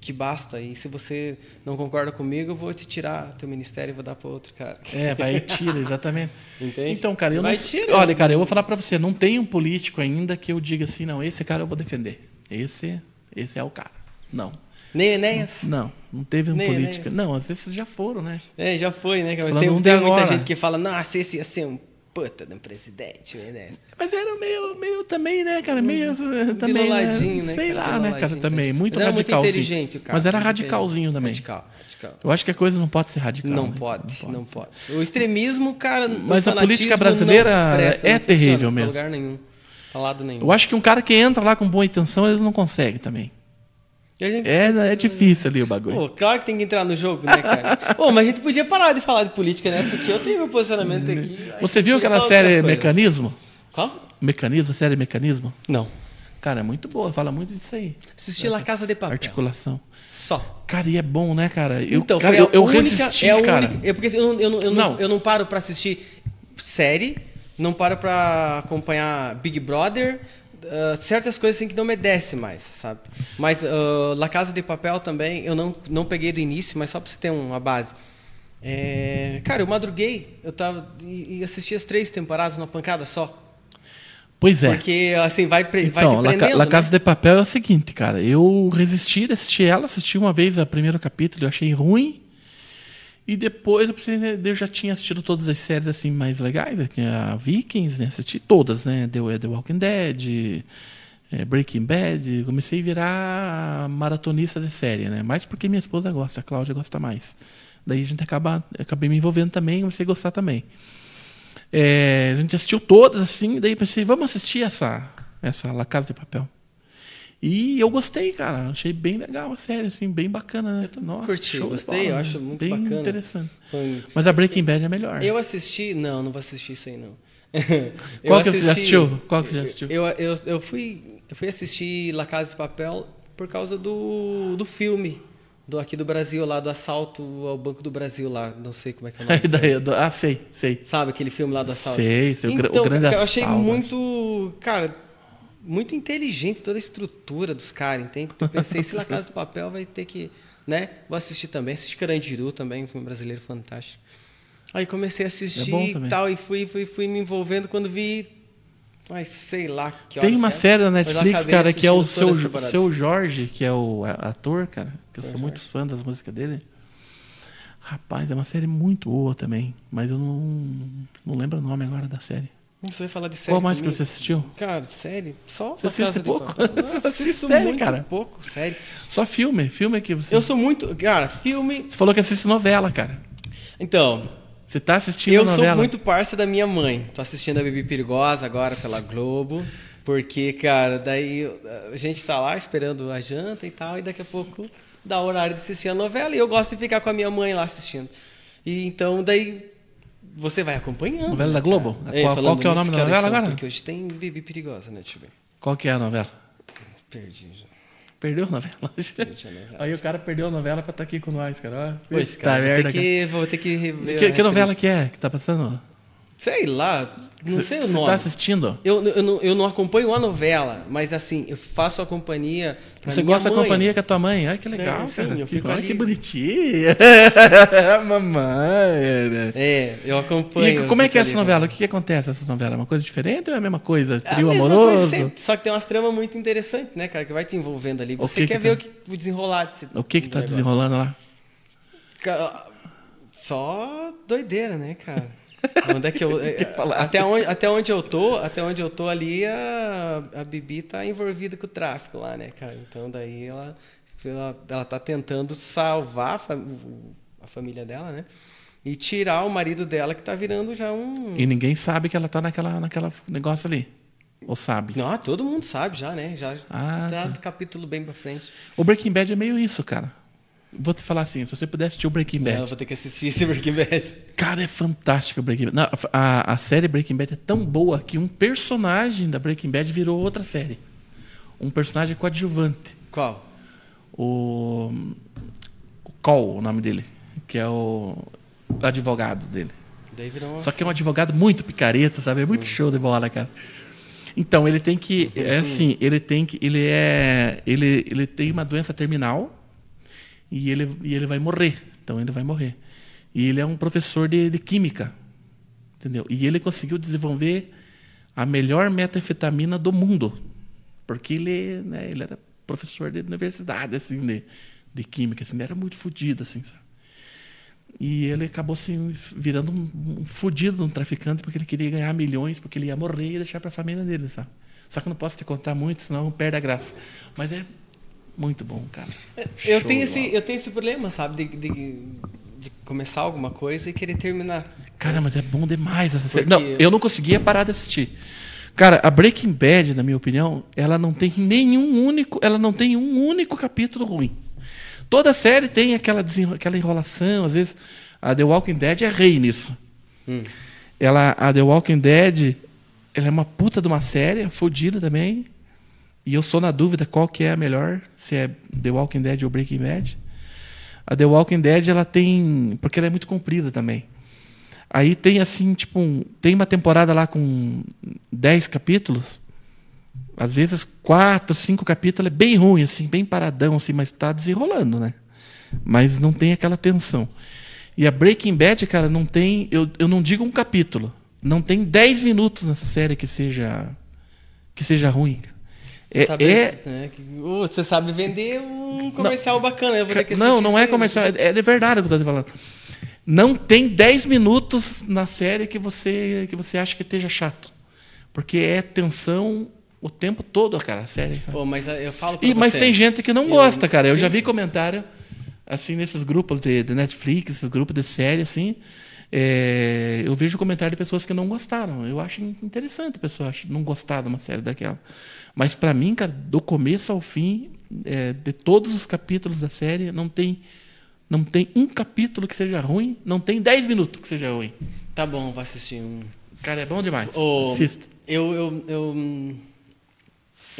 que basta. E se você não concorda comigo, eu vou te tirar teu ministério e vou dar para outro cara. É, vai e tira, exatamente. Entende? Então, cara, eu Vai não. tira. Olha, cara, eu vou falar pra você, não tem um político ainda que eu diga assim, não, esse cara eu vou defender. Esse, esse é o cara. Não. Nem Enéas. Não, não teve um Nem político. Enéas. Não, às vezes já foram, né? É, já foi, né? Tem, tem muita agora. gente que fala, nossa, esse ia ser um puta de um presidente, Enéas. Mas era meio, meio também, né, cara? Meio eh, também. Vinoladinho, né? né? Sei cara? lá, né, cara, também. Muito Mas radicalzinho. inteligente cara. Mas era radicalzinho também. Radical, radical. Eu acho que a coisa não pode ser radical. Não né? pode, não ser. pode. O extremismo, cara, Mas a política brasileira não presta, é não terrível mesmo. lugar nenhum, pra lado nenhum. Eu acho que um cara que entra lá com boa intenção, ele não consegue também. Gente- É, é difícil ali o bagulho. Pô, claro que tem que entrar no jogo, né, cara? Pô, mas a gente podia parar de falar de política, né? Porque eu tenho meu posicionamento aqui. Você viu aquela série. Mecanismo? Qual? Mecanismo, série Mecanismo? Não. Cara, é muito boa, fala muito disso aí. Assisti La Casa de Papel. Articulação. Só. Cara, e é bom, né, cara? Eu, então, cara, eu, eu única, resisti, é cara. única- é porque eu não, eu, não, eu, não, Não. eu não paro pra assistir série, não paro pra acompanhar Big Brother, ah, certas coisas assim que não me desce mais, sabe? Mas ah, La Casa de Papel também, eu não, não peguei do início, mas só pra você ter uma base. É, cara, eu madruguei, eu tava e, e assisti as três temporadas numa pancada só. Pois é. Porque assim, vai, pre, vai Então, te La, La né? Casa de Papel é o seguinte, cara. Eu resisti de assistir ela, assisti uma vez o primeiro capítulo, eu achei ruim. E depois eu já tinha assistido todas as séries assim mais legais, né? a Vikings, né? Assisti todas, né? The, The Walking Dead, eh, Breaking Bad. Comecei a virar maratonista de série, né? Mais porque minha esposa gosta, a Cláudia gosta mais. Daí a gente acaba, acabei me envolvendo também, comecei a gostar também. É, a gente assistiu todas assim, daí pensei, vamos assistir essa, essa La Casa de Papel. E eu gostei, cara. Achei bem legal a série, assim, bem bacana, né? Nossa, curti, show gostei, bola, eu né? acho muito bem bacana. interessante. Mas a Breaking Bad é melhor. Eu assisti. Não, não vou assistir isso aí, não. Qual que você já assistiu? Qual que você já assistiu? Eu, eu, eu, fui, eu fui assistir La Casa de Papel por causa do, do filme do, aqui do Brasil, lá do assalto ao Banco do Brasil, lá. Não sei como é que é o nome. Aí daí, do- ah, sei, sei. Sabe aquele filme lá do assalto? Sei, sei, o gra- o então, grande cara, eu achei assalto, muito. Cara, muito inteligente toda a estrutura dos caras, entende? Então, eu pensei, se La Casa de Papel vai ter que. Né? Vou assistir também. Assisti Carandiru também, um filme brasileiro fantástico. Aí comecei a assistir É e tal, e fui, fui, fui me envolvendo quando vi. Mas sei lá que Tem uma é. série da Netflix, cara, que é o seu, seu Jorge, que é o a- ator, cara. Que eu sou muito Jorge. fã das músicas dele. Rapaz, é uma série muito boa também. Mas eu não, não lembro o nome agora da série. Você vai falar de série Qual mais que comigo? você assistiu? Cara, série? Só Você assiste pouco? Eu assiste assisto série, muito cara? pouco, sério. Só filme. Filme é que você. Eu sou muito. Cara, filme. Você falou que assiste novela, cara. Então, Você tá assistindo eu novela? sou muito parça da minha mãe. Tô assistindo a Bebê Perigosa agora pela Globo. Porque, cara, daí a gente tá lá esperando a janta e tal, e daqui a pouco dá horário de assistir a novela. E eu gosto de ficar com a minha mãe lá assistindo. E então, daí você vai acompanhando. Novela né, da Globo? cara? Qual- falando qual que é o nome da novela são? agora? Porque hoje tem Bebê Perigosa, né, Tio? Qual que é a novela? Perdi já. Perdeu a novela? Perdi a novela. Aí o cara perdeu a novela pra estar aqui com nós, cara. Pois, cara, vou, ter que, vou ter que rever. Que, que novela que é que tá passando? Sei lá, não sei o cê nome. tá assistindo? Eu, eu, não, eu não acompanho a novela, mas assim, eu faço a companhia. Você gosta da companhia com a tua mãe? Ai, que legal, É, sim, cara. eu que, fico olha ali. que bonitinha. Mamãe. É, eu acompanho. E como é que é essa ali, novela? O né? que, que acontece nessas novelas? É uma coisa diferente ou é a mesma coisa? É a Trio coisa amoroso? sempre, só que tem umas tramas muito interessantes, né, cara? Que vai te envolvendo ali. Você que quer que ver tá? o, que, o desenrolar desse O que que tá negócio. desenrolando lá? Só doideira, né, cara? Onde é que eu, é, até, onde, até onde eu tô, até onde eu tô ali, a, a Bibi tá envolvida com o tráfico lá, né, cara? Então daí ela, ela, ela tá tentando salvar a, fam- a família dela, né? E tirar o marido dela que tá virando já um. E ninguém sabe que ela tá naquela, naquela negócio ali. Ou sabe? Não, todo mundo sabe já, né? Já Ah, tá tá. capítulo bem pra frente. O Breaking Bad é meio isso, cara. Vou te falar assim, se você puder assistir o Breaking Bad. Não, eu vou ter que assistir esse Breaking Bad. Cara, é fantástico o Breaking Bad. Não, a, a série Breaking Bad é tão boa que um personagem da Breaking Bad virou outra série. Um personagem coadjuvante. Qual? O. Cole, o nome dele, que é o advogado dele. Daí virou uma Só que é um advogado muito picareta, sabe? É muito show de bola, cara. Então, ele tem que. É assim, ele tem que. Ele é. Ele, ele tem uma doença terminal e ele, e ele vai morrer. Então, ele vai morrer. E ele é um professor de, de química. Entendeu? E ele conseguiu desenvolver a melhor metanfetamina do mundo. Porque ele, né, ele era professor de universidade, assim, de, de química. Assim, ele era muito fodido, assim, sabe? E ele acabou assim, virando um, um fudido, um traficante, porque ele queria ganhar milhões, porque ele ia morrer e deixar para a família dele, sabe? Só que eu não posso te contar muito, senão perde a graça. Mas é muito bom, cara. Eu Show tenho, esse, eu tenho esse problema, sabe? De, de, de começar alguma coisa e querer terminar. Cara, mas é bom demais essa série. Não, eu não conseguia parar de assistir. Cara, a Breaking Bad, na minha opinião, ela não tem nenhum único, ela não tem um único capítulo ruim. Toda série tem aquela, aquela enrolação, às vezes a The Walking Dead é rei nisso. Hum. Ela, a The Walking Dead, ela é uma puta de uma série, fodida também. E eu sou na dúvida qual que é a melhor, se é The Walking Dead ou Breaking Bad. A The Walking Dead, ela tem, porque ela é muito comprida também. Aí tem assim, tipo, um- tem uma temporada lá com 10 capítulos. Às vezes quatro, cinco capítulos é bem ruim assim, bem paradão assim, mas está desenrolando, né? Mas não tem aquela tensão. E a Breaking Bad, cara, não tem, eu, eu não digo um capítulo, não tem 10 minutos nessa série que seja que seja ruim. cara. Você, É, sabe, é- né, você sabe vender um comercial bacana. Eu vou ter que não, não é comercial, é, é de verdade o que eu te falando. Não tem 10 minutos na série que você que você acha que esteja chato. Porque é tensão o tempo todo, cara, a série. sabe? Pô, mas eu falo pra E, mas você, tem gente que não eu- gosta, cara. Eu sim. já vi comentário assim nesses grupos de, de Netflix, esses grupos de série, assim. é, eu vejo comentário de pessoas que não gostaram. Eu acho interessante a pessoa não gostar de uma série daquela. Mas pra mim, cara, do começo ao fim, é, de todos os capítulos da série, não tem não tem um capítulo que seja ruim, não tem 10 minutos que seja ruim. Tá bom, vou assistir um. Cara, é bom demais. Ô, Assista. eu, eu, eu,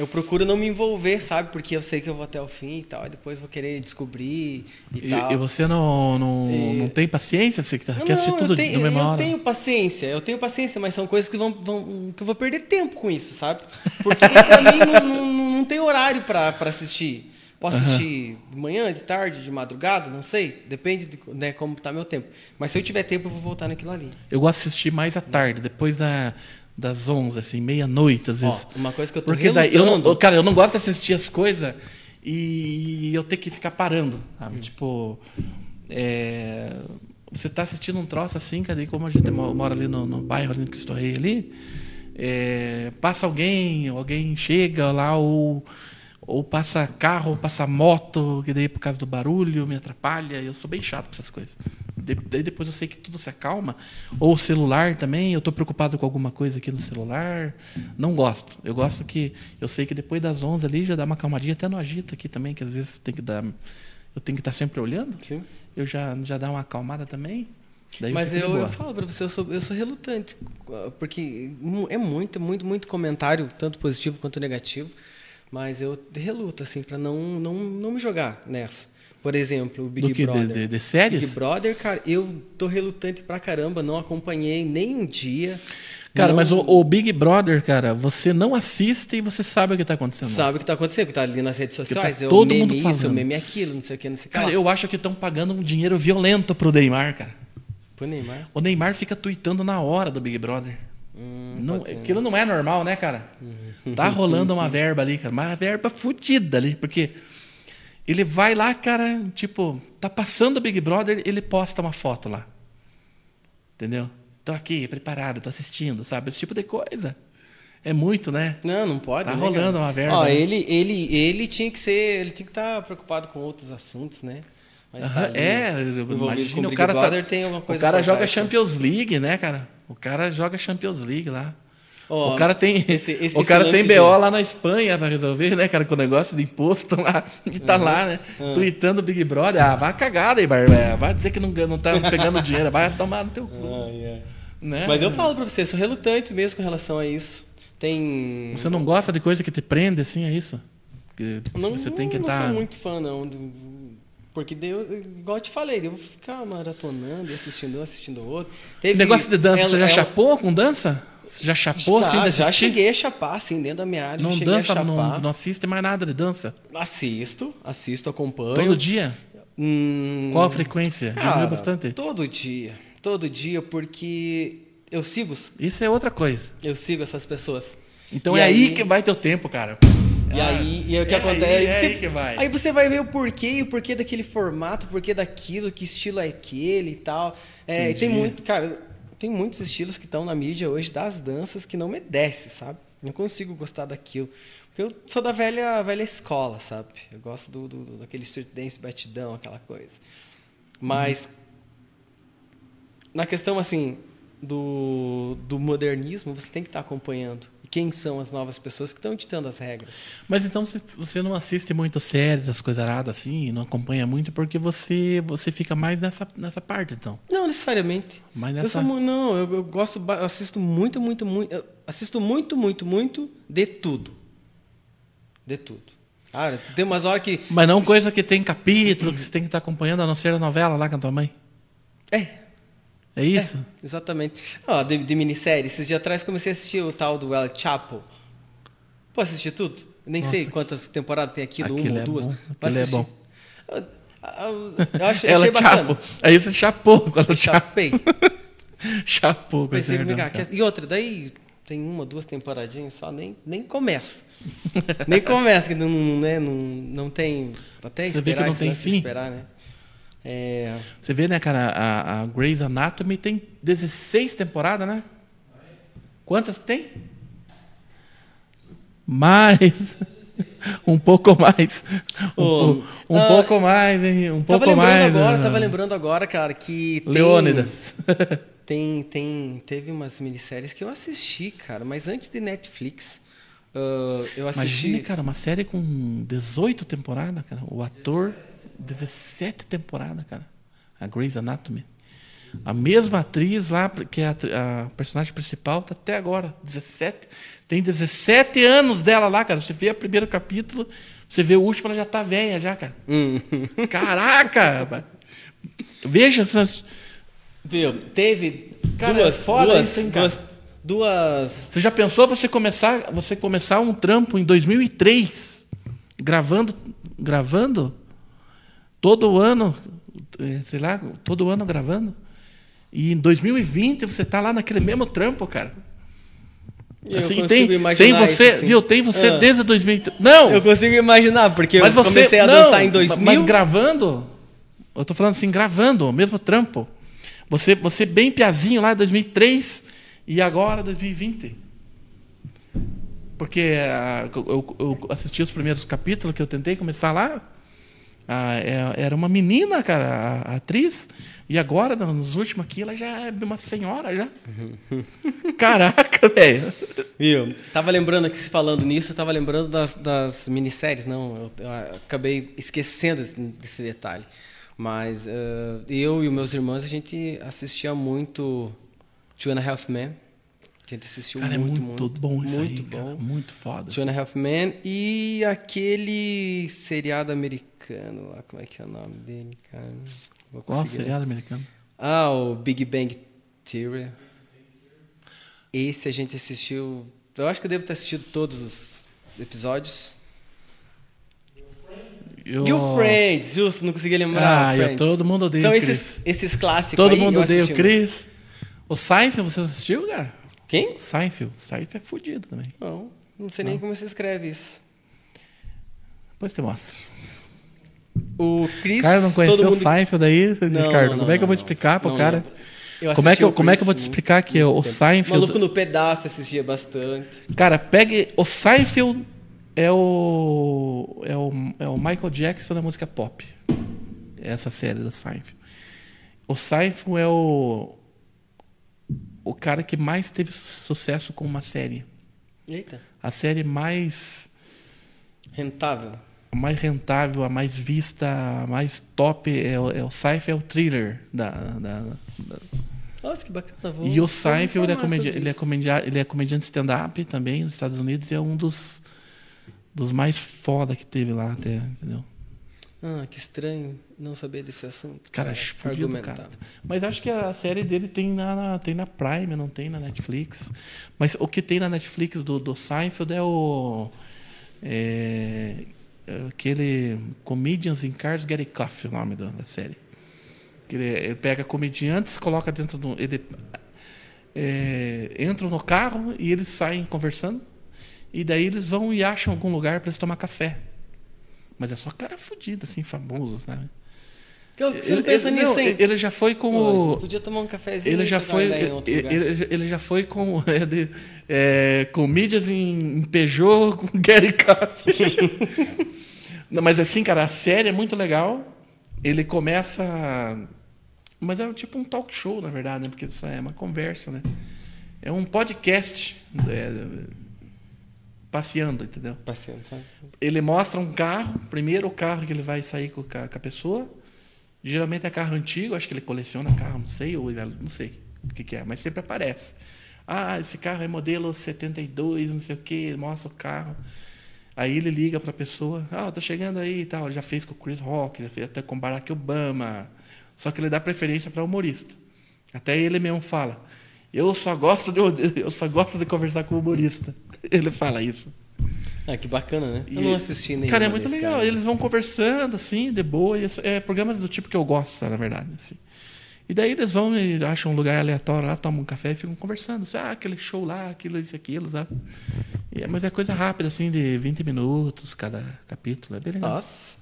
eu procuro não me envolver, sabe? Porque eu sei que eu vou até o fim e tal. E depois vou querer descobrir e, E, tal. e você não, não, E- não tem paciência? Você que tá- Não, quer assistir tudo eu tenho, na mesma eu hora? tenho paciência, eu tenho paciência, mas são coisas que, vão, vão- que eu vou perder tempo com isso, sabe? Porque pra mim não, não, não tem horário pra assistir. Posso Aham. assistir de manhã, de tarde, de madrugada, não sei. Depende de né, como tá meu tempo. Mas se eu tiver tempo, eu vou voltar naquilo ali. Eu gosto de assistir mais à tarde, depois da, das 11, assim, meia-noite, às Ó, vezes. uma coisa que eu tô Porque daí, eu não, cara, eu não gosto de assistir as coisas e eu ter que ficar parando, sabe? Hum. Tipo, é, você tá assistindo um troço assim, cara, e como a gente mo- mora ali no, no bairro, ali no Cristo Rei, ali, é, passa alguém, alguém chega lá, ou, ou passa carro, ou passa moto, que daí por causa do barulho me atrapalha, eu sou bem chato com essas coisas. De- daí depois eu sei que tudo se acalma. Ou o celular também, eu estou preocupado com alguma coisa aqui no celular. Não gosto. Eu gosto que. Eu sei que depois das 11 ali já dá uma calmadinha, até no agito aqui também, que às vezes tem que dar. Eu tenho que estar sempre olhando. Sim. Eu já, já dá uma acalmada também. Daí Mas eu, eu falo pra você, eu sou, eu sou relutante, porque é muito, muito, muito comentário, tanto positivo quanto negativo, mas eu reluto, assim, pra não, não, não me jogar nessa. Por exemplo, o Big Do que? De, Brother. de, de Big séries? Brother, cara, eu tô relutante pra caramba, não acompanhei nem um dia. Cara, não mas o, o Big Brother, cara, você não assiste e você sabe o que está acontecendo. sabe o que tá acontecendo, que tá ali nas redes sociais, tá é o todo meme mundo isso, é o falando. meme aquilo, não sei o que, não sei o que. Cara, lá. eu acho que estão pagando um dinheiro violento pro Neymar, cara. Pro Neymar. O Neymar fica tweetando na hora do Big Brother. Hum, Não, ser, né? aquilo não é normal, né, cara? Tá rolando uma verba ali, cara. Uma verba fodida ali, porque ele vai lá, cara, tipo, tá passando o Big Brother, ele posta uma foto lá. Entendeu? Tô aqui, preparado, tô assistindo, sabe? Esse tipo de coisa. É muito, né? Não, não pode. Tá né, rolando cara? uma verba, Ó, né? ele, ele, ele tinha que ser, ele tinha que estar preocupado com outros assuntos, né? Mas tá ali, é, imagina, o o cara, Brother tá, tem alguma coisa o cara joga trás? Champions League, né, cara? O cara joga Champions League lá. Ó, o cara tem, esse- esse- o cara tem de- BO lá na Espanha para resolver, né, cara, com o negócio de imposto lá. E tá lá, né? Uhum. Tweetando o Big Brother. Ah, vai cagada aí, Barba. Vai dizer que não, não tá pegando dinheiro. Vai tomar no teu cu. Ai. Né? Mas eu falo pra você, sou relutante mesmo com relação a isso. Tem. Você não gosta de coisa que te prende, assim, é isso? Que não, você tem que não estar. sou muito fã, não. Porque deu, igual eu te falei, eu vou ficar maratonando assistindo um, assistindo outro. O Teve, negócio de dança, ela- você já ela- chapou com dança? Você já chapou assim Tá, de já assistir? cheguei a chapar, assim, dentro da minha área. Não dança, não, não assiste mais nada de dança? Assisto, assisto, acompanho. Todo dia? Hum, Qual a frequência? cara, bastante? Todo dia. Todo dia, porque eu sigo, Isso é outra coisa. eu sigo essas pessoas. Então E é aí, aí- que vai teu tempo, cara. E Ah, aí, e aí o que é acontece? aí- é você, aí que vai. aí você vai ver o porquê, o porquê daquele formato, o porquê daquilo, que estilo é aquele e tal. É, e tem muito, cara, tem muitos estilos que estão na mídia hoje das danças que não me desce, sabe? Não consigo gostar daquilo. Porque eu sou da velha, velha escola, sabe? Eu gosto do, do, daquele street dance batidão, aquela coisa. Mas na questão assim do, do modernismo, você tem que estar acompanhando. Quem são as novas pessoas que estão ditando as regras? Mas então você, não assiste muito séries, as coisas aradas assim, não acompanha muito porque você você fica mais nessa, nessa parte, então. Não necessariamente. Mas Eu nessa... sou, mu- não, eu, eu gosto, eu assisto muito, muito, muito, eu assisto muito, muito, muito de tudo. De tudo. Ah, tem umas horas que Mas não coisa que tem capítulo, que você tem que estar acompanhando, a não ser a novela lá com a tua mãe. é, É isso? é, exatamente. Ó, de, de minissérie, esses dias atrás comecei a assistir o tal do El Chapo. Pô, assisti tudo. Nem sei quantas temporadas tem aquilo, Aquilo uma ou é duas. bom, mas é bom. Eu, eu, eu achei, Ela achei bacana. chapo. Aí você chapou quando ela Chapei. chapou com Pensei ah, cara. quer- E outra, daí tem uma, duas temporadinhas só, nem, nem começa. nem começa, que não, não, né, não, não tem. Até Você vê que não tem fim. Esperar, né? É, Você vê, né, cara, a, a Grey's Anatomy tem 16 temporadas, né? Quantas que tem? Mais. Um pouco mais. Um, um ah, pouco mais, hein? Um tava pouco lembrando mais. agora, né? tava lembrando agora, cara, que tem, Leônidas. tem, tem, teve umas minisséries que eu assisti, cara, mas antes de Netflix, ah, eu assisti. Imagina, cara, uma série com 18 temporadas, cara. O ator, 17 temporadas, cara. A Grey's Anatomy. A mesma atriz lá, que é a, a personagem principal, tá até agora, 17. Tem 17 anos dela lá, cara. Você vê o primeiro capítulo, você vê o último, ela já tá velha já, cara. Hum. Caraca! Veja essas... Viu? Teve Cara, duas, é foda duas, isso, hein, cara? duas, duas Você já pensou você começar, você começar um trampo em 2003, gravando, gravando todo ano, eh, sei lá, todo ano gravando, e em 2020 você tá lá naquele mesmo trampo, cara. Eu Assim, consigo tem, imaginar tem você, isso, assim. viu? Tem você Ah. desde 2003. Não. Eu consigo imaginar, porque mas eu você comecei a não, dançar em 2000. Mas gravando, eu tô falando assim, gravando, o mesmo trampo. Você, você bem piazinho lá em 2003 e agora 2020. Porque ah, eu, eu assisti os primeiros capítulos que eu tentei começar lá. Ah, é- era uma menina, cara, a, a atriz. E agora, nos últimos aqui, ela já é uma senhora já. Caraca, velho. Viu? Tava lembrando aqui, se falando nisso, eu tava lembrando das, das minisséries, não, eu, eu acabei esquecendo desse, desse detalhe. Mas eh, eu e os meus irmãos, a gente assistia muito Two and a Half Men. A gente assistiu Cara, muito, é muito, bom isso muito aí, cara. bom. Muito foda. Two and a Half Men e aquele seriado americano, lá, como é que é o nome dele, cara? Vou Qual seriado americano? ah, o Big Bang Theory. Esse a gente assistiu. Eu acho que eu devo ter assistido todos os episódios. Eu... E o Friends, justo, não consegui lembrar. Ah, eu, todo mundo odeia São esses, esses clássicos Todo aí, mundo odeia o. Chris. O Seinfeld, você assistiu, cara? Quem? Seinfeld. Seinfeld é fudido também. Não, não sei nem como se escreve isso. Depois te mostro. O Chris, cara não conheceu todo o mundo... Seinfeld aí, Não, Ricardo? não, como é que eu não, vou não. explicar pro Não cara? Como é, que, eu, como é que eu vou te explicar que o. Seinfeld... Maluco no pedaço assistia bastante. Cara, pegue... O Seinfeld é o... É o, é o Michael Jackson da música pop. Essa série do Seinfeld. O Seinfeld é o... O cara que mais teve su- sucesso com uma série. Eita, A série mais... rentável. a mais rentável, a mais vista, a mais top é o, é o Seinfeld, é o thriller da, da- da- Nossa, que bacana. Vou, e o Seinfeld ele é, comedi ele, é ele é comediante stand-up também nos Estados Unidos e é um dos dos mais foda que teve lá até, entendeu? Ah, que estranho não saber desse assunto. Cara, É, fudido, argumentar. cara. Mas acho que a série dele tem na, tem na Prime, não tem na Netflix. Mas o que tem na Netflix do, do Seinfeld é o. É, é aquele Comedians in Cars Get Coffee, o nome da, da série. Que ele, ele pega comediantes, coloca dentro do. Ele, é, entram no carro e eles saem conversando. E daí eles vão e acham algum lugar para eles tomar café. Mas é só cara fudido, assim, famoso, sabe? Que eu- Você não Ele- pensa ele- nisso, não, hein? Ele já foi Pô, como. gente podia tomar um cafezinho Ele já foi. Ele, ele- ele já foi como. É, de, é, com mídias em, em Peugeot, com Gary Coffee. Não, mas assim, cara, a série é muito legal. Ele começa. Mas é tipo um talk show, na verdade, né? Porque isso é uma conversa, né? É um podcast é, passeando, entendeu? Sabe? Ele mostra um carro, primeiro o carro que ele vai sair com a, com a pessoa. Geralmente é carro antigo, acho que ele coleciona carro, não sei, ou ele, não sei o que, que é, mas sempre aparece. Ah, esse carro é modelo 72, não sei o que, ele mostra o carro. Aí ele liga para a pessoa, ah, tô chegando aí e tal. Ele já fez com o Chris Rock, já fez até com o Barack Obama. Só que ele dá preferência para humorista. Até ele mesmo fala, eu só gosto de, eu só gosto de conversar com humorista. Ele fala isso. Ah, que bacana, né? Eu E- não assisti nenhum. Cara, é muito legal. cara. Eles vão conversando, assim, de boa. É é programas do tipo que eu gosto, na verdade. Assim. E daí eles vão e acham um lugar aleatório lá, tomam um café e ficam conversando. Assim, ah, aquele show lá, aquilo, isso, aquilo, sabe? E é- mas é coisa rápida, assim, de 20 minutos cada capítulo. É bem legal. Nossa.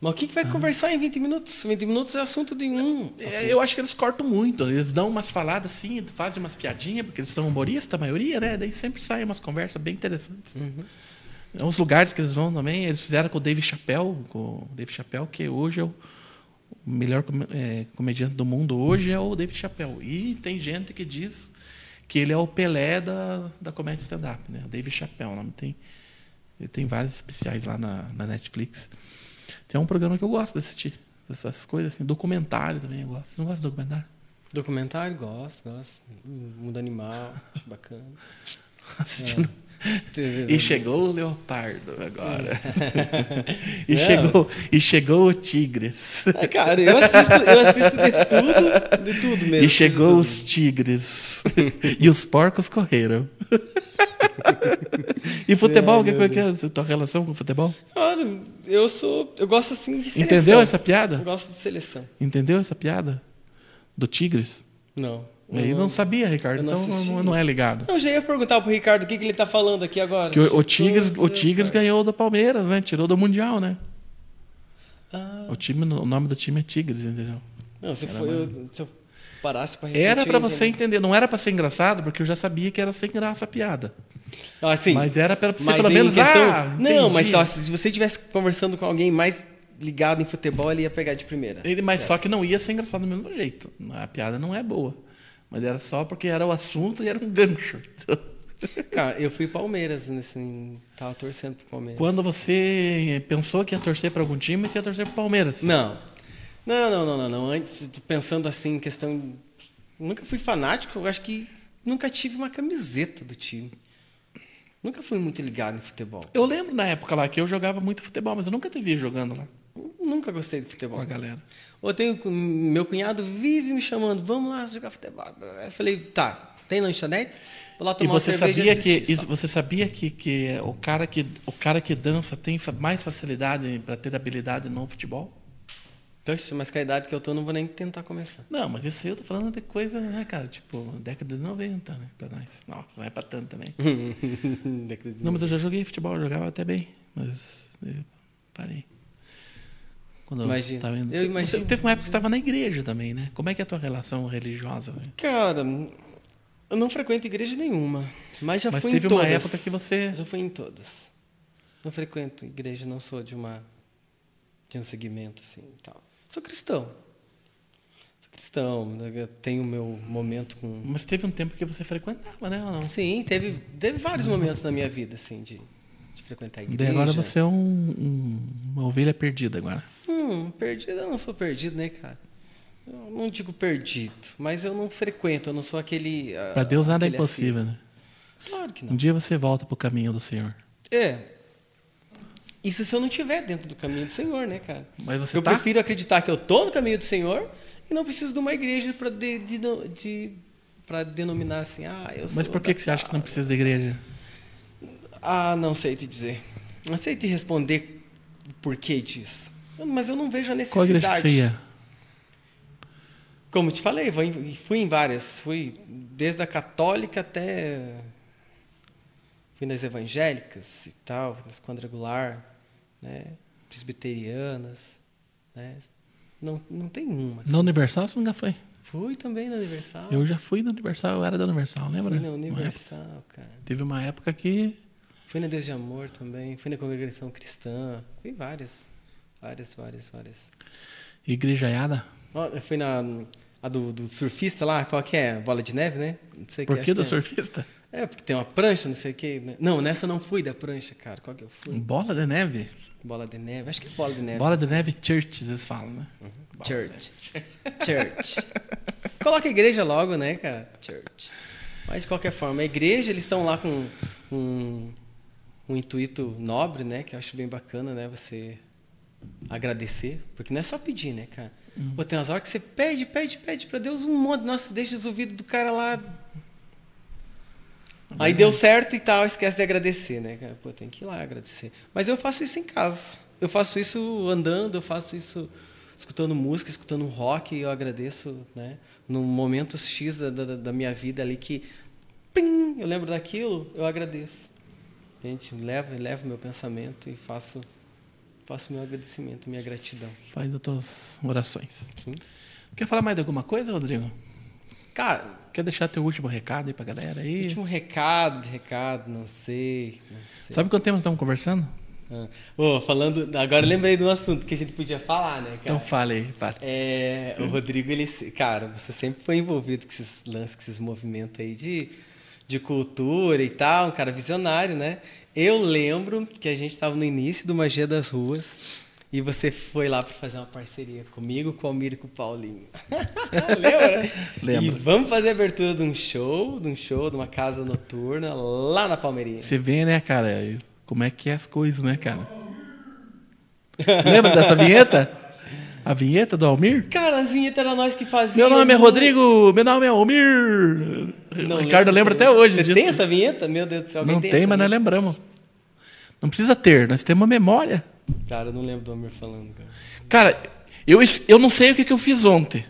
Mas o que, que vai conversar em 20 minutos? 20 minutos é assunto de um. É, eu acho que eles cortam muito. Eles dão umas faladas assim, fazem umas piadinhas, porque eles são humoristas, a maioria, né? Daí sempre saem umas conversas bem interessantes. É Uns lugares que eles vão também, eles fizeram com o Dave Chappelle, com o Dave Chappelle, que hoje é o melhor é, comediante do mundo hoje é o Dave Chappelle. E tem gente que diz que ele é o Pelé da, da comédia stand-up, né? O Dave Chappelle, o nome tem, ele tem vários especiais lá na, na Netflix. Tem um programa que eu gosto de assistir, essas coisas assim, documentário também eu gosto. Você não gosta de documentário? Documentário, gosto, gosto. Mundo animal, acho bacana. Assistindo. É. E chegou o leopardo agora. e, Não. chegou, e chegou o tigres. Ah, cara, eu assisto, eu assisto de tudo, de tudo mesmo. E chegou os Assisto tigres. e os porcos correram. e futebol, Ai, que, que é a tua relação com o futebol? tudo. Cara, eu sou. Eu gosto assim de seleção. Entendeu essa Eu piada? gosto de seleção. Entendeu essa piada? Do tigres? Não. Aí não sabia, Ricardo. não Então não, não é ligado. Eu já ia perguntar pro Ricardo o que, que ele tá falando aqui agora. Que o, o Tigres, o Tigres ganhou do Palmeiras, né? Tirou do Mundial, né? Ah, O, time, o nome do time é Tigres, entendeu? não, se, for, eu, se eu parasse pra refletir... Era eu você entender. Não era pra ser engraçado, porque eu já sabia que era sem graça a piada. Ah. Mas era pra você pelo menos. questão- Ah, não, mas só se você estivesse conversando com alguém mais ligado em futebol, ele ia pegar de primeira. Ele, mas só que não ia ser engraçado do mesmo jeito. A piada não é boa. Mas era só porque era o assunto e era um gancho. Cara, eu fui Palmeiras, nesse, tava torcendo pro Palmeiras. Quando você pensou que ia torcer para algum time, você ia torcer pro Palmeiras. Não. Não, não, não, não, não. Antes, pensando assim, em questão. Nunca fui fanático, eu acho que nunca tive uma camiseta do time. Nunca fui muito ligado em futebol. Eu lembro na época lá que eu jogava muito futebol, mas eu nunca te vi jogando lá Nunca gostei de com futebol. a galera. Eu tenho meu cunhado vive me chamando, vamos lá jogar futebol. Eu falei, tá, tem lanchonete? Vou lá E tomar uma você sabia e que isso- você sabia que, que o cara que o cara que dança tem mais facilidade para ter habilidade no futebol? Poxa, mas com a idade que eu tô, não vou nem tentar começar. Não, mas isso aí eu tô falando de coisa, né, cara? Tipo, década de 90, né? Pra nós. Nossa, não é pra tanto também. Não, mas eu já joguei futebol, eu jogava até bem. Mas eu parei. Quando Imagino. tava Eu Você- imagino. Você teve uma época que você estava na igreja também, né? Como é que é a tua relação religiosa? né? Cara, eu não frequento igreja nenhuma, mas já Mas fui teve em uma todas. época que você. Já fui em todas. Não frequento igreja, não sou de uma de um segmento assim, e tal. Sou cristão. Sou cristão, eu tenho meu momento com Mas teve um tempo que você frequentava, né? Ou não? Sim, teve teve vários momentos na minha vida assim de, de frequentar a igreja. Daí agora você é um, um- uma ovelha perdida agora. Hum, perdido, eu não sou perdido, né, cara? Eu não digo perdido, mas eu não frequento, eu não sou aquele. ah, Para Deus nada é impossível, assíduo. né? Claro que Um não. dia você volta pro caminho do Senhor. É. Isso se eu não estiver dentro do caminho do Senhor, né, cara? Mas você eu tá? prefiro acreditar que eu tô no caminho do Senhor e não preciso de uma igreja para de, de, de para denominar assim, ah, eu sou Mas por que, que você acha que não precisa da igreja? Ah, não sei te dizer. Não sei te responder o porquê disso. Mas eu não vejo a Qual igreja necessidade. você ia? Como te falei, fui em várias. Fui desde a católica até. Fui nas evangélicas e tal, nas quadrangular, né? presbiterianas. Né? Não, não tem uma. assim. Na Universal você nunca foi? Fui também na Universal. Eu já fui na Universal, eu era da Universal, lembra? Fui na Universal, cara. teve uma época que. Fui na Deus de Amor também. Fui na Congregação Cristã. Fui várias. Várias, várias, várias. Igrejaiada? Eu fui na. A do, do surfista lá, qual que é? Bola de neve, né? Não sei Por acho que do é. surfista? É, porque tem uma prancha, não sei o quê. né? Não, nessa não fui da prancha, cara. Qual que eu fui? Bola de neve? Bola de neve. Acho que é bola de neve. Bola de neve church, eles falam, né? Church. Church. Coloca igreja logo, né, cara? Church. Mas de qualquer forma, a igreja, eles estão lá com um, um intuito nobre, né? Que eu acho bem bacana, né? Você agradecer. Porque não é só pedir, né, cara? Pô, tem umas horas que você pede, pede, pede pra Deus um monte. Nossa, deixa os ouvidos do cara lá. Aí deu certo e tal, esquece de agradecer, né, cara? Pô, tem que ir lá agradecer. Mas eu faço isso em casa. Eu faço isso andando, eu faço isso escutando música, escutando rock, e eu agradeço, né? Num momento X da, da, da minha vida ali que, eu lembro daquilo, eu agradeço. Gente, levo, levo meu pensamento e faço, faço meu agradecimento, minha gratidão. Faz as tuas orações. Sim. Quer falar mais de alguma coisa, Rodrigo? Cara, Quer deixar teu último recado aí pra galera aí? último recado, recado, não sei, não sei. Sabe quanto tempo nós estamos conversando? Ah. Ô, falando, agora eu lembrei de um assunto que a gente podia falar, né, cara? Então fale aí, fale. É, o Rodrigo, ele, cara, você sempre foi envolvido com esses lances, com esses movimentos aí de, de cultura e tal, um cara visionário, né? Eu lembro que a gente estava no início do Magia das Ruas e você foi lá para fazer uma parceria comigo, com o Almir e com o Paulinho. Lembra? Lembro. E vamos fazer a abertura de um show, de um show, de uma casa noturna lá na Palmeirinha. Você vê, né, cara, como é que é as coisas, né, cara? Lembra dessa vinheta? A vinheta do Almir? Cara, as vinhetas era nós que Meu fazíamos. nome é Rodrigo, meu nome é Almir. Não o Ricardo lembra até hoje Você disso. tem essa vinheta? Meu Deus do céu, Não tem, tem, mas nós lembramos. Não precisa ter, nós temos uma memória. Cara, eu não lembro do Almir falando, cara. Cara, eu, eu não sei o que, que eu fiz ontem.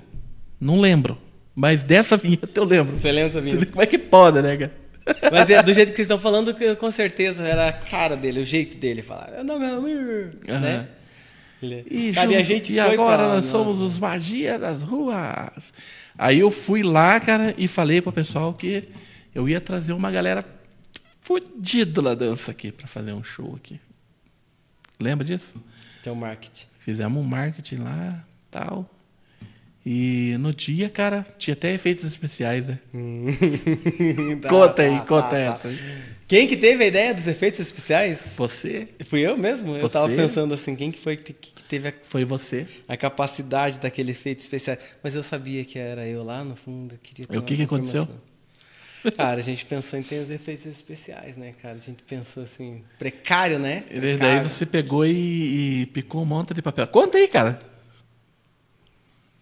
Não lembro. Mas dessa vinheta eu lembro. Você lembra dessa vinheta? como é que pode, né, cara? Mas é do jeito que vocês estão falando, com certeza era a cara dele, o jeito dele falar. Meu nome é Almir, né? E, cara, e a junto- gente e agora pra- nós somos os magia das ruas. Aí eu fui lá, cara, e falei pro pessoal que eu ia trazer uma galera fodida da dança aqui pra fazer um show aqui. Lembra disso? Tem um marketing. Fizemos um marketing lá, tal. E no dia, cara, tinha até efeitos especiais, né? Tá, conta aí, tá, conta tá, essa. tá. Quem que teve a ideia dos efeitos especiais? Você? Fui eu mesmo? Eu Você? tava pensando assim, quem que foi que te- que teve a, Foi você. a capacidade daquele efeito especial? Mas eu sabia que era eu lá no fundo, eu queria ter E o que que aconteceu? Cara, a gente pensou em ter os efeitos especiais, né, cara? A gente pensou assim, precário, né? E Precário. daí você pegou e, e picou um monte de papel. Conta aí, cara.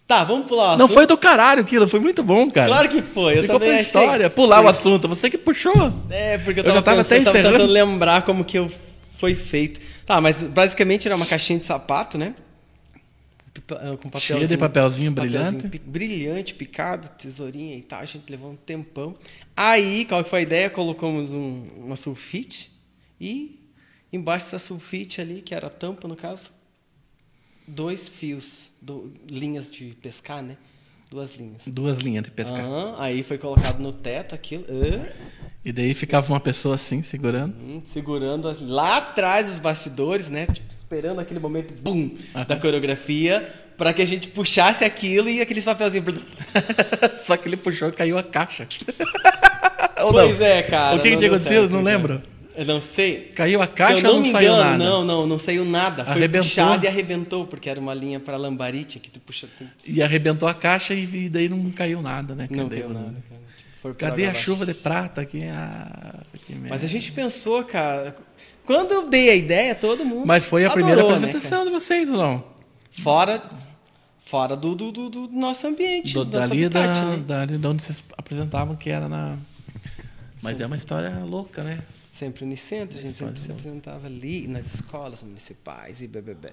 Tá, vamos pular o Não assunto. foi do caralho aquilo, foi muito bom, cara. Claro que foi. Eu Ficou também pra achei. história, pular o assunto. Você que puxou. É, porque eu Eu tava, já tava pensando, até tava encerrando. tentando lembrar como que eu foi feito. Tá, mas basicamente era uma caixinha de sapato, né? Ah, Com Cheia de papelzinho papelzinho brilhante. pi- brilhante, picado, tesourinha e tal. A gente levou um tempão. Aí, qual foi a ideia? Colocamos um- uma sulfite e embaixo dessa sulfite ali, que era a tampa no caso, dois fios, do- linhas de pescar, né? Duas linhas. Duas linhas de pescar. Aham, aí foi colocado no teto aquilo. E daí ficava uma pessoa assim, segurando. Hum, segurando lá atrás os bastidores, né? Tipo, esperando aquele momento, bum, da coreografia, para que a gente puxasse aquilo e aqueles papelzinhos. Só que ele puxou e caiu a caixa. Pois não? é, cara. O que que não acontecido? Não cara. lembro. Eu não sei. Caiu a Se caixa eu não ou me não saiu engano, nada? não, não, não saiu nada. Foi Arrebentou? puxado e arrebentou, porque era uma linha para lambarite que tu puxa. Tu... E arrebentou a caixa e, e daí não caiu nada, né? Não Cadê caiu o- nada, cara. Tipo, Cadê a abaixo. chuva de prata aqui? Ah, que Mas a gente pensou, cara, Quando eu dei a ideia, todo mundo. Mas foi a adorou, primeira né, apresentação de vocês, não? fora fora do, do, do- do nosso ambiente, Do, do nosso dali, da, habitat, né? dali de onde vocês apresentavam, que era na. Mas é uma história louca, né? Sempre Unicentro, a gente sempre se apresentava ali nas escolas municipais e bebê,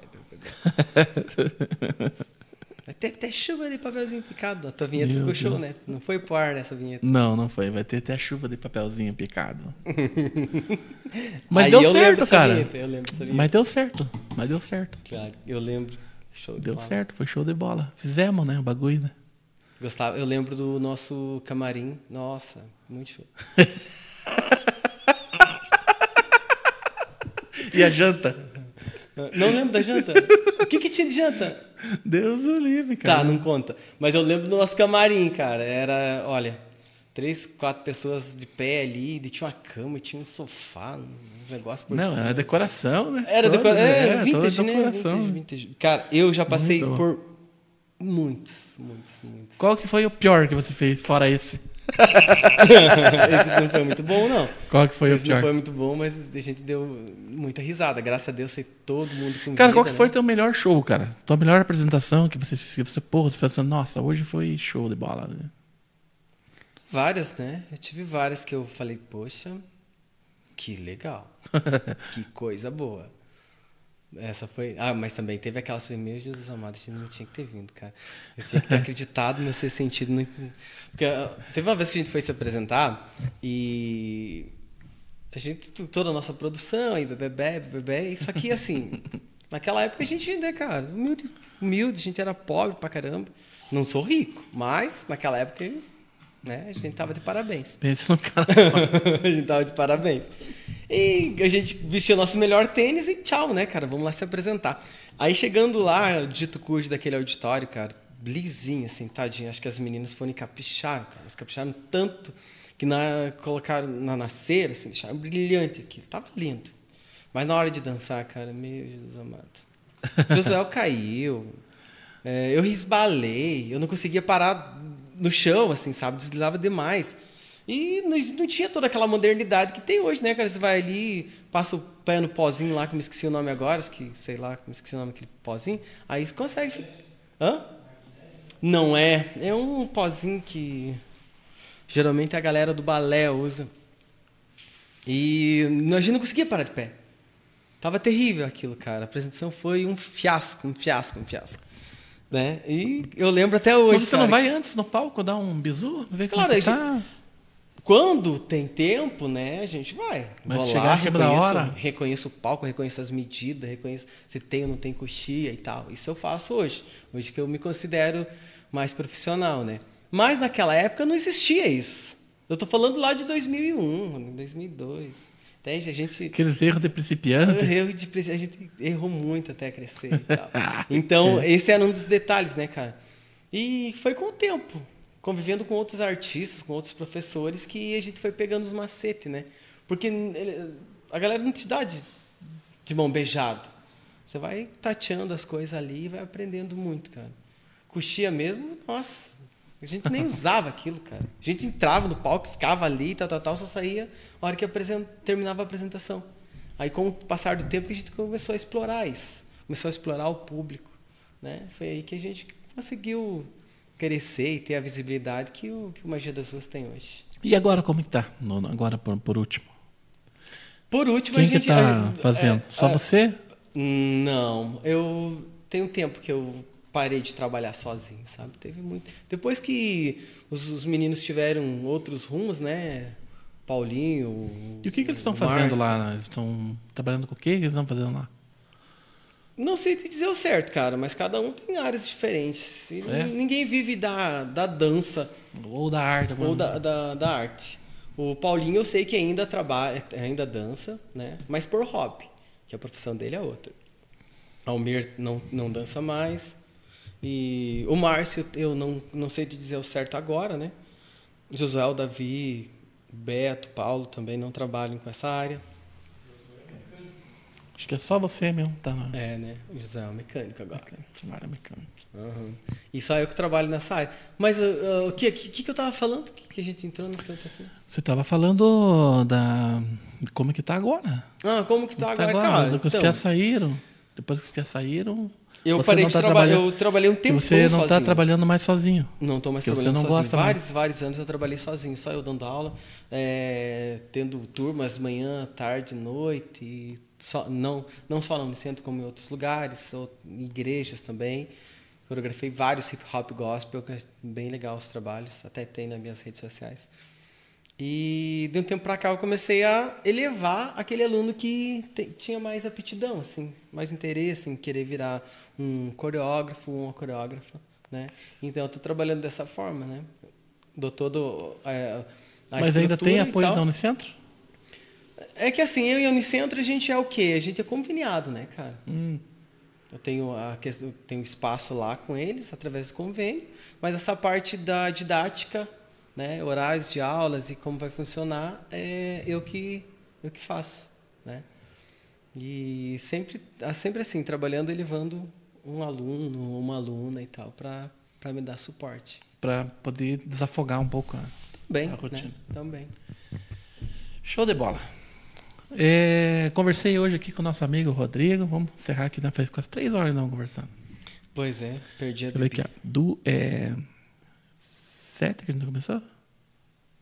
Vai ter até chuva de papelzinho picado. A tua vinheta Meu ficou Deus. show, né? Não foi pro ar nessa vinheta. Não, não foi. Vai ter até chuva de papelzinho picado. Mas Aí deu certo, cara. vinheta, eu lembro dessa vinheta. Mas deu certo. Mas deu certo. Claro, eu lembro. Show de Deu bola. certo, foi show de bola. Fizemos, né? O bagulho, né? Gostava, eu lembro do nosso camarim. Nossa, muito show. E a janta? Não lembro da janta. O que, que tinha de janta? Deus o livre, cara. Tá, não conta. Mas eu lembro do nosso camarim, cara. Era, olha, três, quatro pessoas de pé ali, e tinha uma cama, tinha um sofá, um negócio por Não, cima. era decoração, né? Era Toda, decora... é, toda vintage, né? decoração. Vintage, vintage. Cara, eu já passei por muitos, muitos, muitos. Qual que foi o pior que você fez, fora esse? Esse não foi muito bom, não. Qual que foi Esse o pior? não foi muito bom, mas a gente deu muita risada. Graças a Deus, sei todo mundo com Cara, vida, qual que foi né? teu melhor show, cara? Tua melhor apresentação que você que você, porra, você falou assim, nossa, hoje foi show de bola. Né? Várias, né? Eu tive várias que eu falei, poxa, que legal. que coisa boa. Essa foi. Ah, mas também teve aquela assim, meu Jesus amado, a gente não tinha que ter vindo, cara. Eu tinha que ter acreditado no ser sentido. No... Porque ah, teve uma vez que a gente foi se apresentar e a gente, toda a nossa produção, e bebê, bebê, só que assim, naquela época a gente, né, cara, humilde, humilde, a gente era pobre pra caramba. Não sou rico, mas naquela época, né, a gente tava de parabéns. Pensa no cara. a gente tava de parabéns. E a gente vestiu nosso melhor tênis e tchau, né, cara? Vamos lá se apresentar. Aí chegando lá, dito cujo daquele auditório, cara, blizinho, assim, tadinho. Acho que as meninas foram e capricharam, cara. Elas capricharam tanto que na, colocaram na nascer, assim, deixaram brilhante aquilo. Tava lindo. Mas na hora de dançar, cara, meu Jesus amado. Josué caiu. É, eu resbalei. Eu não conseguia parar no chão, assim, sabe? Deslizava demais. E não, tinha toda aquela modernidade que tem hoje, né, cara? Você vai ali, passa o pé no pozinho lá, que eu me esqueci o nome agora, acho que, sei lá, me esqueci o nome daquele pozinho. Aí você consegue. Hã? Não é. É um pozinho que geralmente a galera do balé usa. E a gente não conseguia parar de pé. Tava terrível aquilo, cara. A apresentação foi um fiasco, um fiasco, um fiasco. Né? E eu lembro até hoje. Mas você cara, não vai antes no palco dar um bisu? Ver Claro, que a tá? Quando tem tempo, né, a gente vai. Mas Vou chegar lá, da reconheço, hora? reconheço o palco, reconheço as medidas, reconheço se tem ou não tem coxia e tal. Isso eu faço hoje. Hoje que eu me considero mais profissional, né? Mas naquela época não existia isso. Eu tô falando lá de 2001, 2002. Entende? A gente Aqueles erros de principiante. erro de preci- a gente errou muito até crescer e tal. Então, esse era um dos detalhes, né, cara? E foi com o tempo, convivendo com outros artistas, com outros professores, que a gente foi pegando os macetes, né? Porque a galera não te dá de, de mão beijada. Você vai tateando as coisas ali e vai aprendendo muito, cara. Coxia mesmo, nossa, a gente nem usava aquilo, cara. A gente entrava no palco, ficava ali, tal, tal, tal, só saía a hora que terminava a apresentação. Aí, com o passar do tempo, a gente começou a explorar isso. Começou a explorar o público. Né? Foi aí que a gente conseguiu crescer e ter a visibilidade que o, que o Magia das Ruas tem hoje. E agora como tá? No- agora por, por último. Por último, Quem a gente... que tá a- fazendo? é, Só a- você? Não, eu tenho tempo que eu parei de trabalhar sozinho, sabe? Teve muito. Depois que os, os meninos tiveram outros rumos, né? Paulinho. E o que, que eles estão fazendo lá? né? Eles estão trabalhando com o que eles estão fazendo lá? Não sei te dizer o certo, cara, mas cada um tem áreas diferentes. É? Ninguém vive da, da dança Ou da arte. ou mano. da, da, da arte. O Paulinho eu sei que ainda trabalha, ainda dança, né? Mas por hobby, que a profissão dele é outra. Almir não, não dança mais. E o Márcio, eu não, não sei te dizer o certo agora, né? Josué, o Davi, Beto, Paulo também não trabalham com essa área. Acho que é só você mesmo, tá na É, né? O José é um mecânico agora. na área mecânica. Uhum. E só eu que trabalho nessa área. Mas uh, uh, o que, que, que eu tava falando? Que, que a gente entrou no assunto assim? Você estava falando da, Como é que tá agora? Ah, como que tá, Como que agora, cara? Depois que os Então, piás saíram. Depois que os piás saíram. Eu você parei de tá trabalhar. trabalhando- Eu trabalhei um tempo você não está trabalhando mais sozinho. Não estou mais Que você trabalhando não sozinho. gosta mais. vários, vários anos eu trabalhei sozinho, só eu dando aula, é, tendo turmas manhã, tarde, noite, só, não, não só no centro, como em outros lugares, ou em igrejas também. Coreografei vários hip hop gospel, que é bem legal os trabalhos, até tem nas minhas redes sociais. E de um tempo para cá eu comecei a elevar aquele aluno que tinha mais aptidão, assim, mais interesse em querer virar um coreógrafo, uma coreógrafa, né? Então eu estou trabalhando dessa forma, né? Dou todo é, a Mas ainda tem apoio da Unicentro? É que assim, eu e a Unicentro a gente é o quê? A gente é conveniado, né, cara? Hum. Eu tenho a eu tenho espaço lá com eles através do convênio, mas essa parte da didática, né, horários de aulas e como vai funcionar, é eu que eu que faço, né? E sempre sempre assim, trabalhando e levando um aluno, uma aluna e tal para me dar suporte. Para poder desafogar um pouco. a- Também, A né? rotina. Também. Show de bola. É, conversei hoje aqui com o nosso amigo Rodrigo. Vamos encerrar aqui, né? faz quase três horas não conversando. Pois é, perdi a ver aqui. Do, é, sete que a gente começou?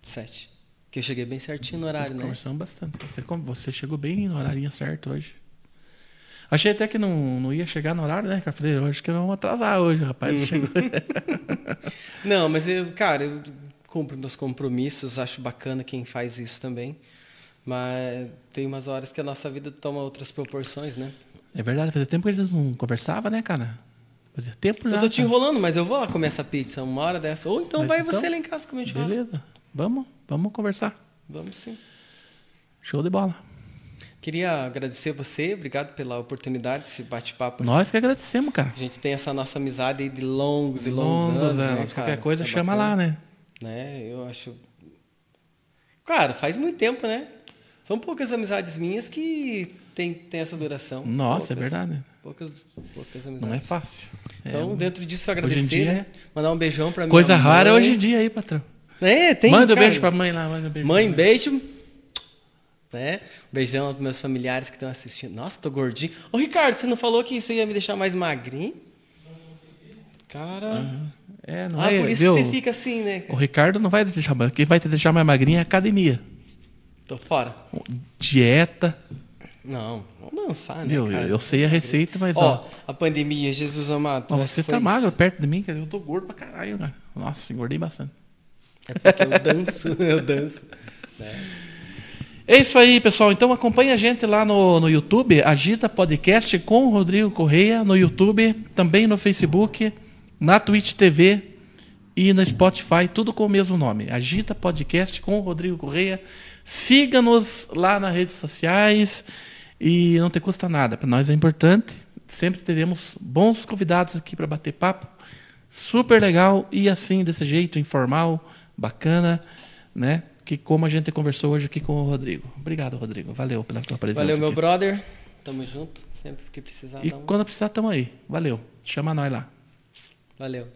Sete. Que eu cheguei bem certinho no horário, né? Conversamos bastante. Você, você chegou bem no horário certo hoje. Achei até que não, não ia chegar no horário, né? Eu falei, eu acho que vamos atrasar hoje, rapaz. Não, mas eu, cara, eu cumpro meus compromissos, acho bacana quem faz isso também. Mas tem umas horas que a nossa vida toma outras proporções, né? É verdade, fazia tempo que a gente não conversava, né, cara? Fazia tempo já. eu tô te enrolando, mas eu vou lá comer essa pizza uma hora dessa. Ou então Mas vai então, você lá em casa comer churrasco. Beleza. Vamos, vamos conversar. Vamos sim. Show de bola. Queria agradecer você, obrigado pela oportunidade desse bate-papo. Nós que agradecemos, cara. A gente tem essa nossa amizade aí de longos e longos, Longos anos, né, anos. cara? Qualquer coisa É chama bacana. lá, né? né? Eu acho. Cara, faz muito tempo, né? São poucas amizades minhas que tem, tem essa duração. Nossa, é Poucas- verdade. Poucas, poucas amizades. Não é fácil. É, Então, dentro disso, agradecer, dia- né? Mandar um beijão pra minha Coisa mãe. rara hoje em dia aí, patrão. É, tem. manda um cara. beijo pra mãe lá, manda um beijo. Mãe, pra beijo. Né? Beijão aos meus familiares que estão assistindo. Nossa, tô gordinho. Ô, Ricardo, você não falou que você ia me deixar mais magrinho? Cara. É, não ah, é, por isso viu? que você fica assim, né? O? Ricardo não vai te deixar, mais- quem vai te deixar mais magrinho é a academia. Tô fora. Dieta. Não, vamos dançar, né? Cara? Eu sei a receita, mas Ó, ó. a pandemia, Jesus amado. ó, você foi tá isso. magro perto de mim, cara. Eu tô gordo pra caralho, cara. Nossa, engordei bastante. É porque eu danço, eu danço. né? É isso aí, pessoal. Então acompanha a gente lá no, no YouTube, Agita Podcast com o Rodrigo Correia, no YouTube, também no Facebook, na Twitch TV e no Spotify, tudo com o mesmo nome. Agita Podcast com o Rodrigo Correia. Siga-nos lá nas redes sociais e não te custa nada. Para nós é importante. Sempre teremos bons convidados aqui para bater papo. Super legal e assim, desse jeito, informal, bacana, né? Que como a gente conversou hoje aqui com o Rodrigo. Obrigado, Rodrigo. Valeu pela tua presença. Valeu, meu aqui. brother. Tamo junto. Sempre que precisar. E um- quando precisar, tamo aí. Valeu. Chama nós lá. Valeu.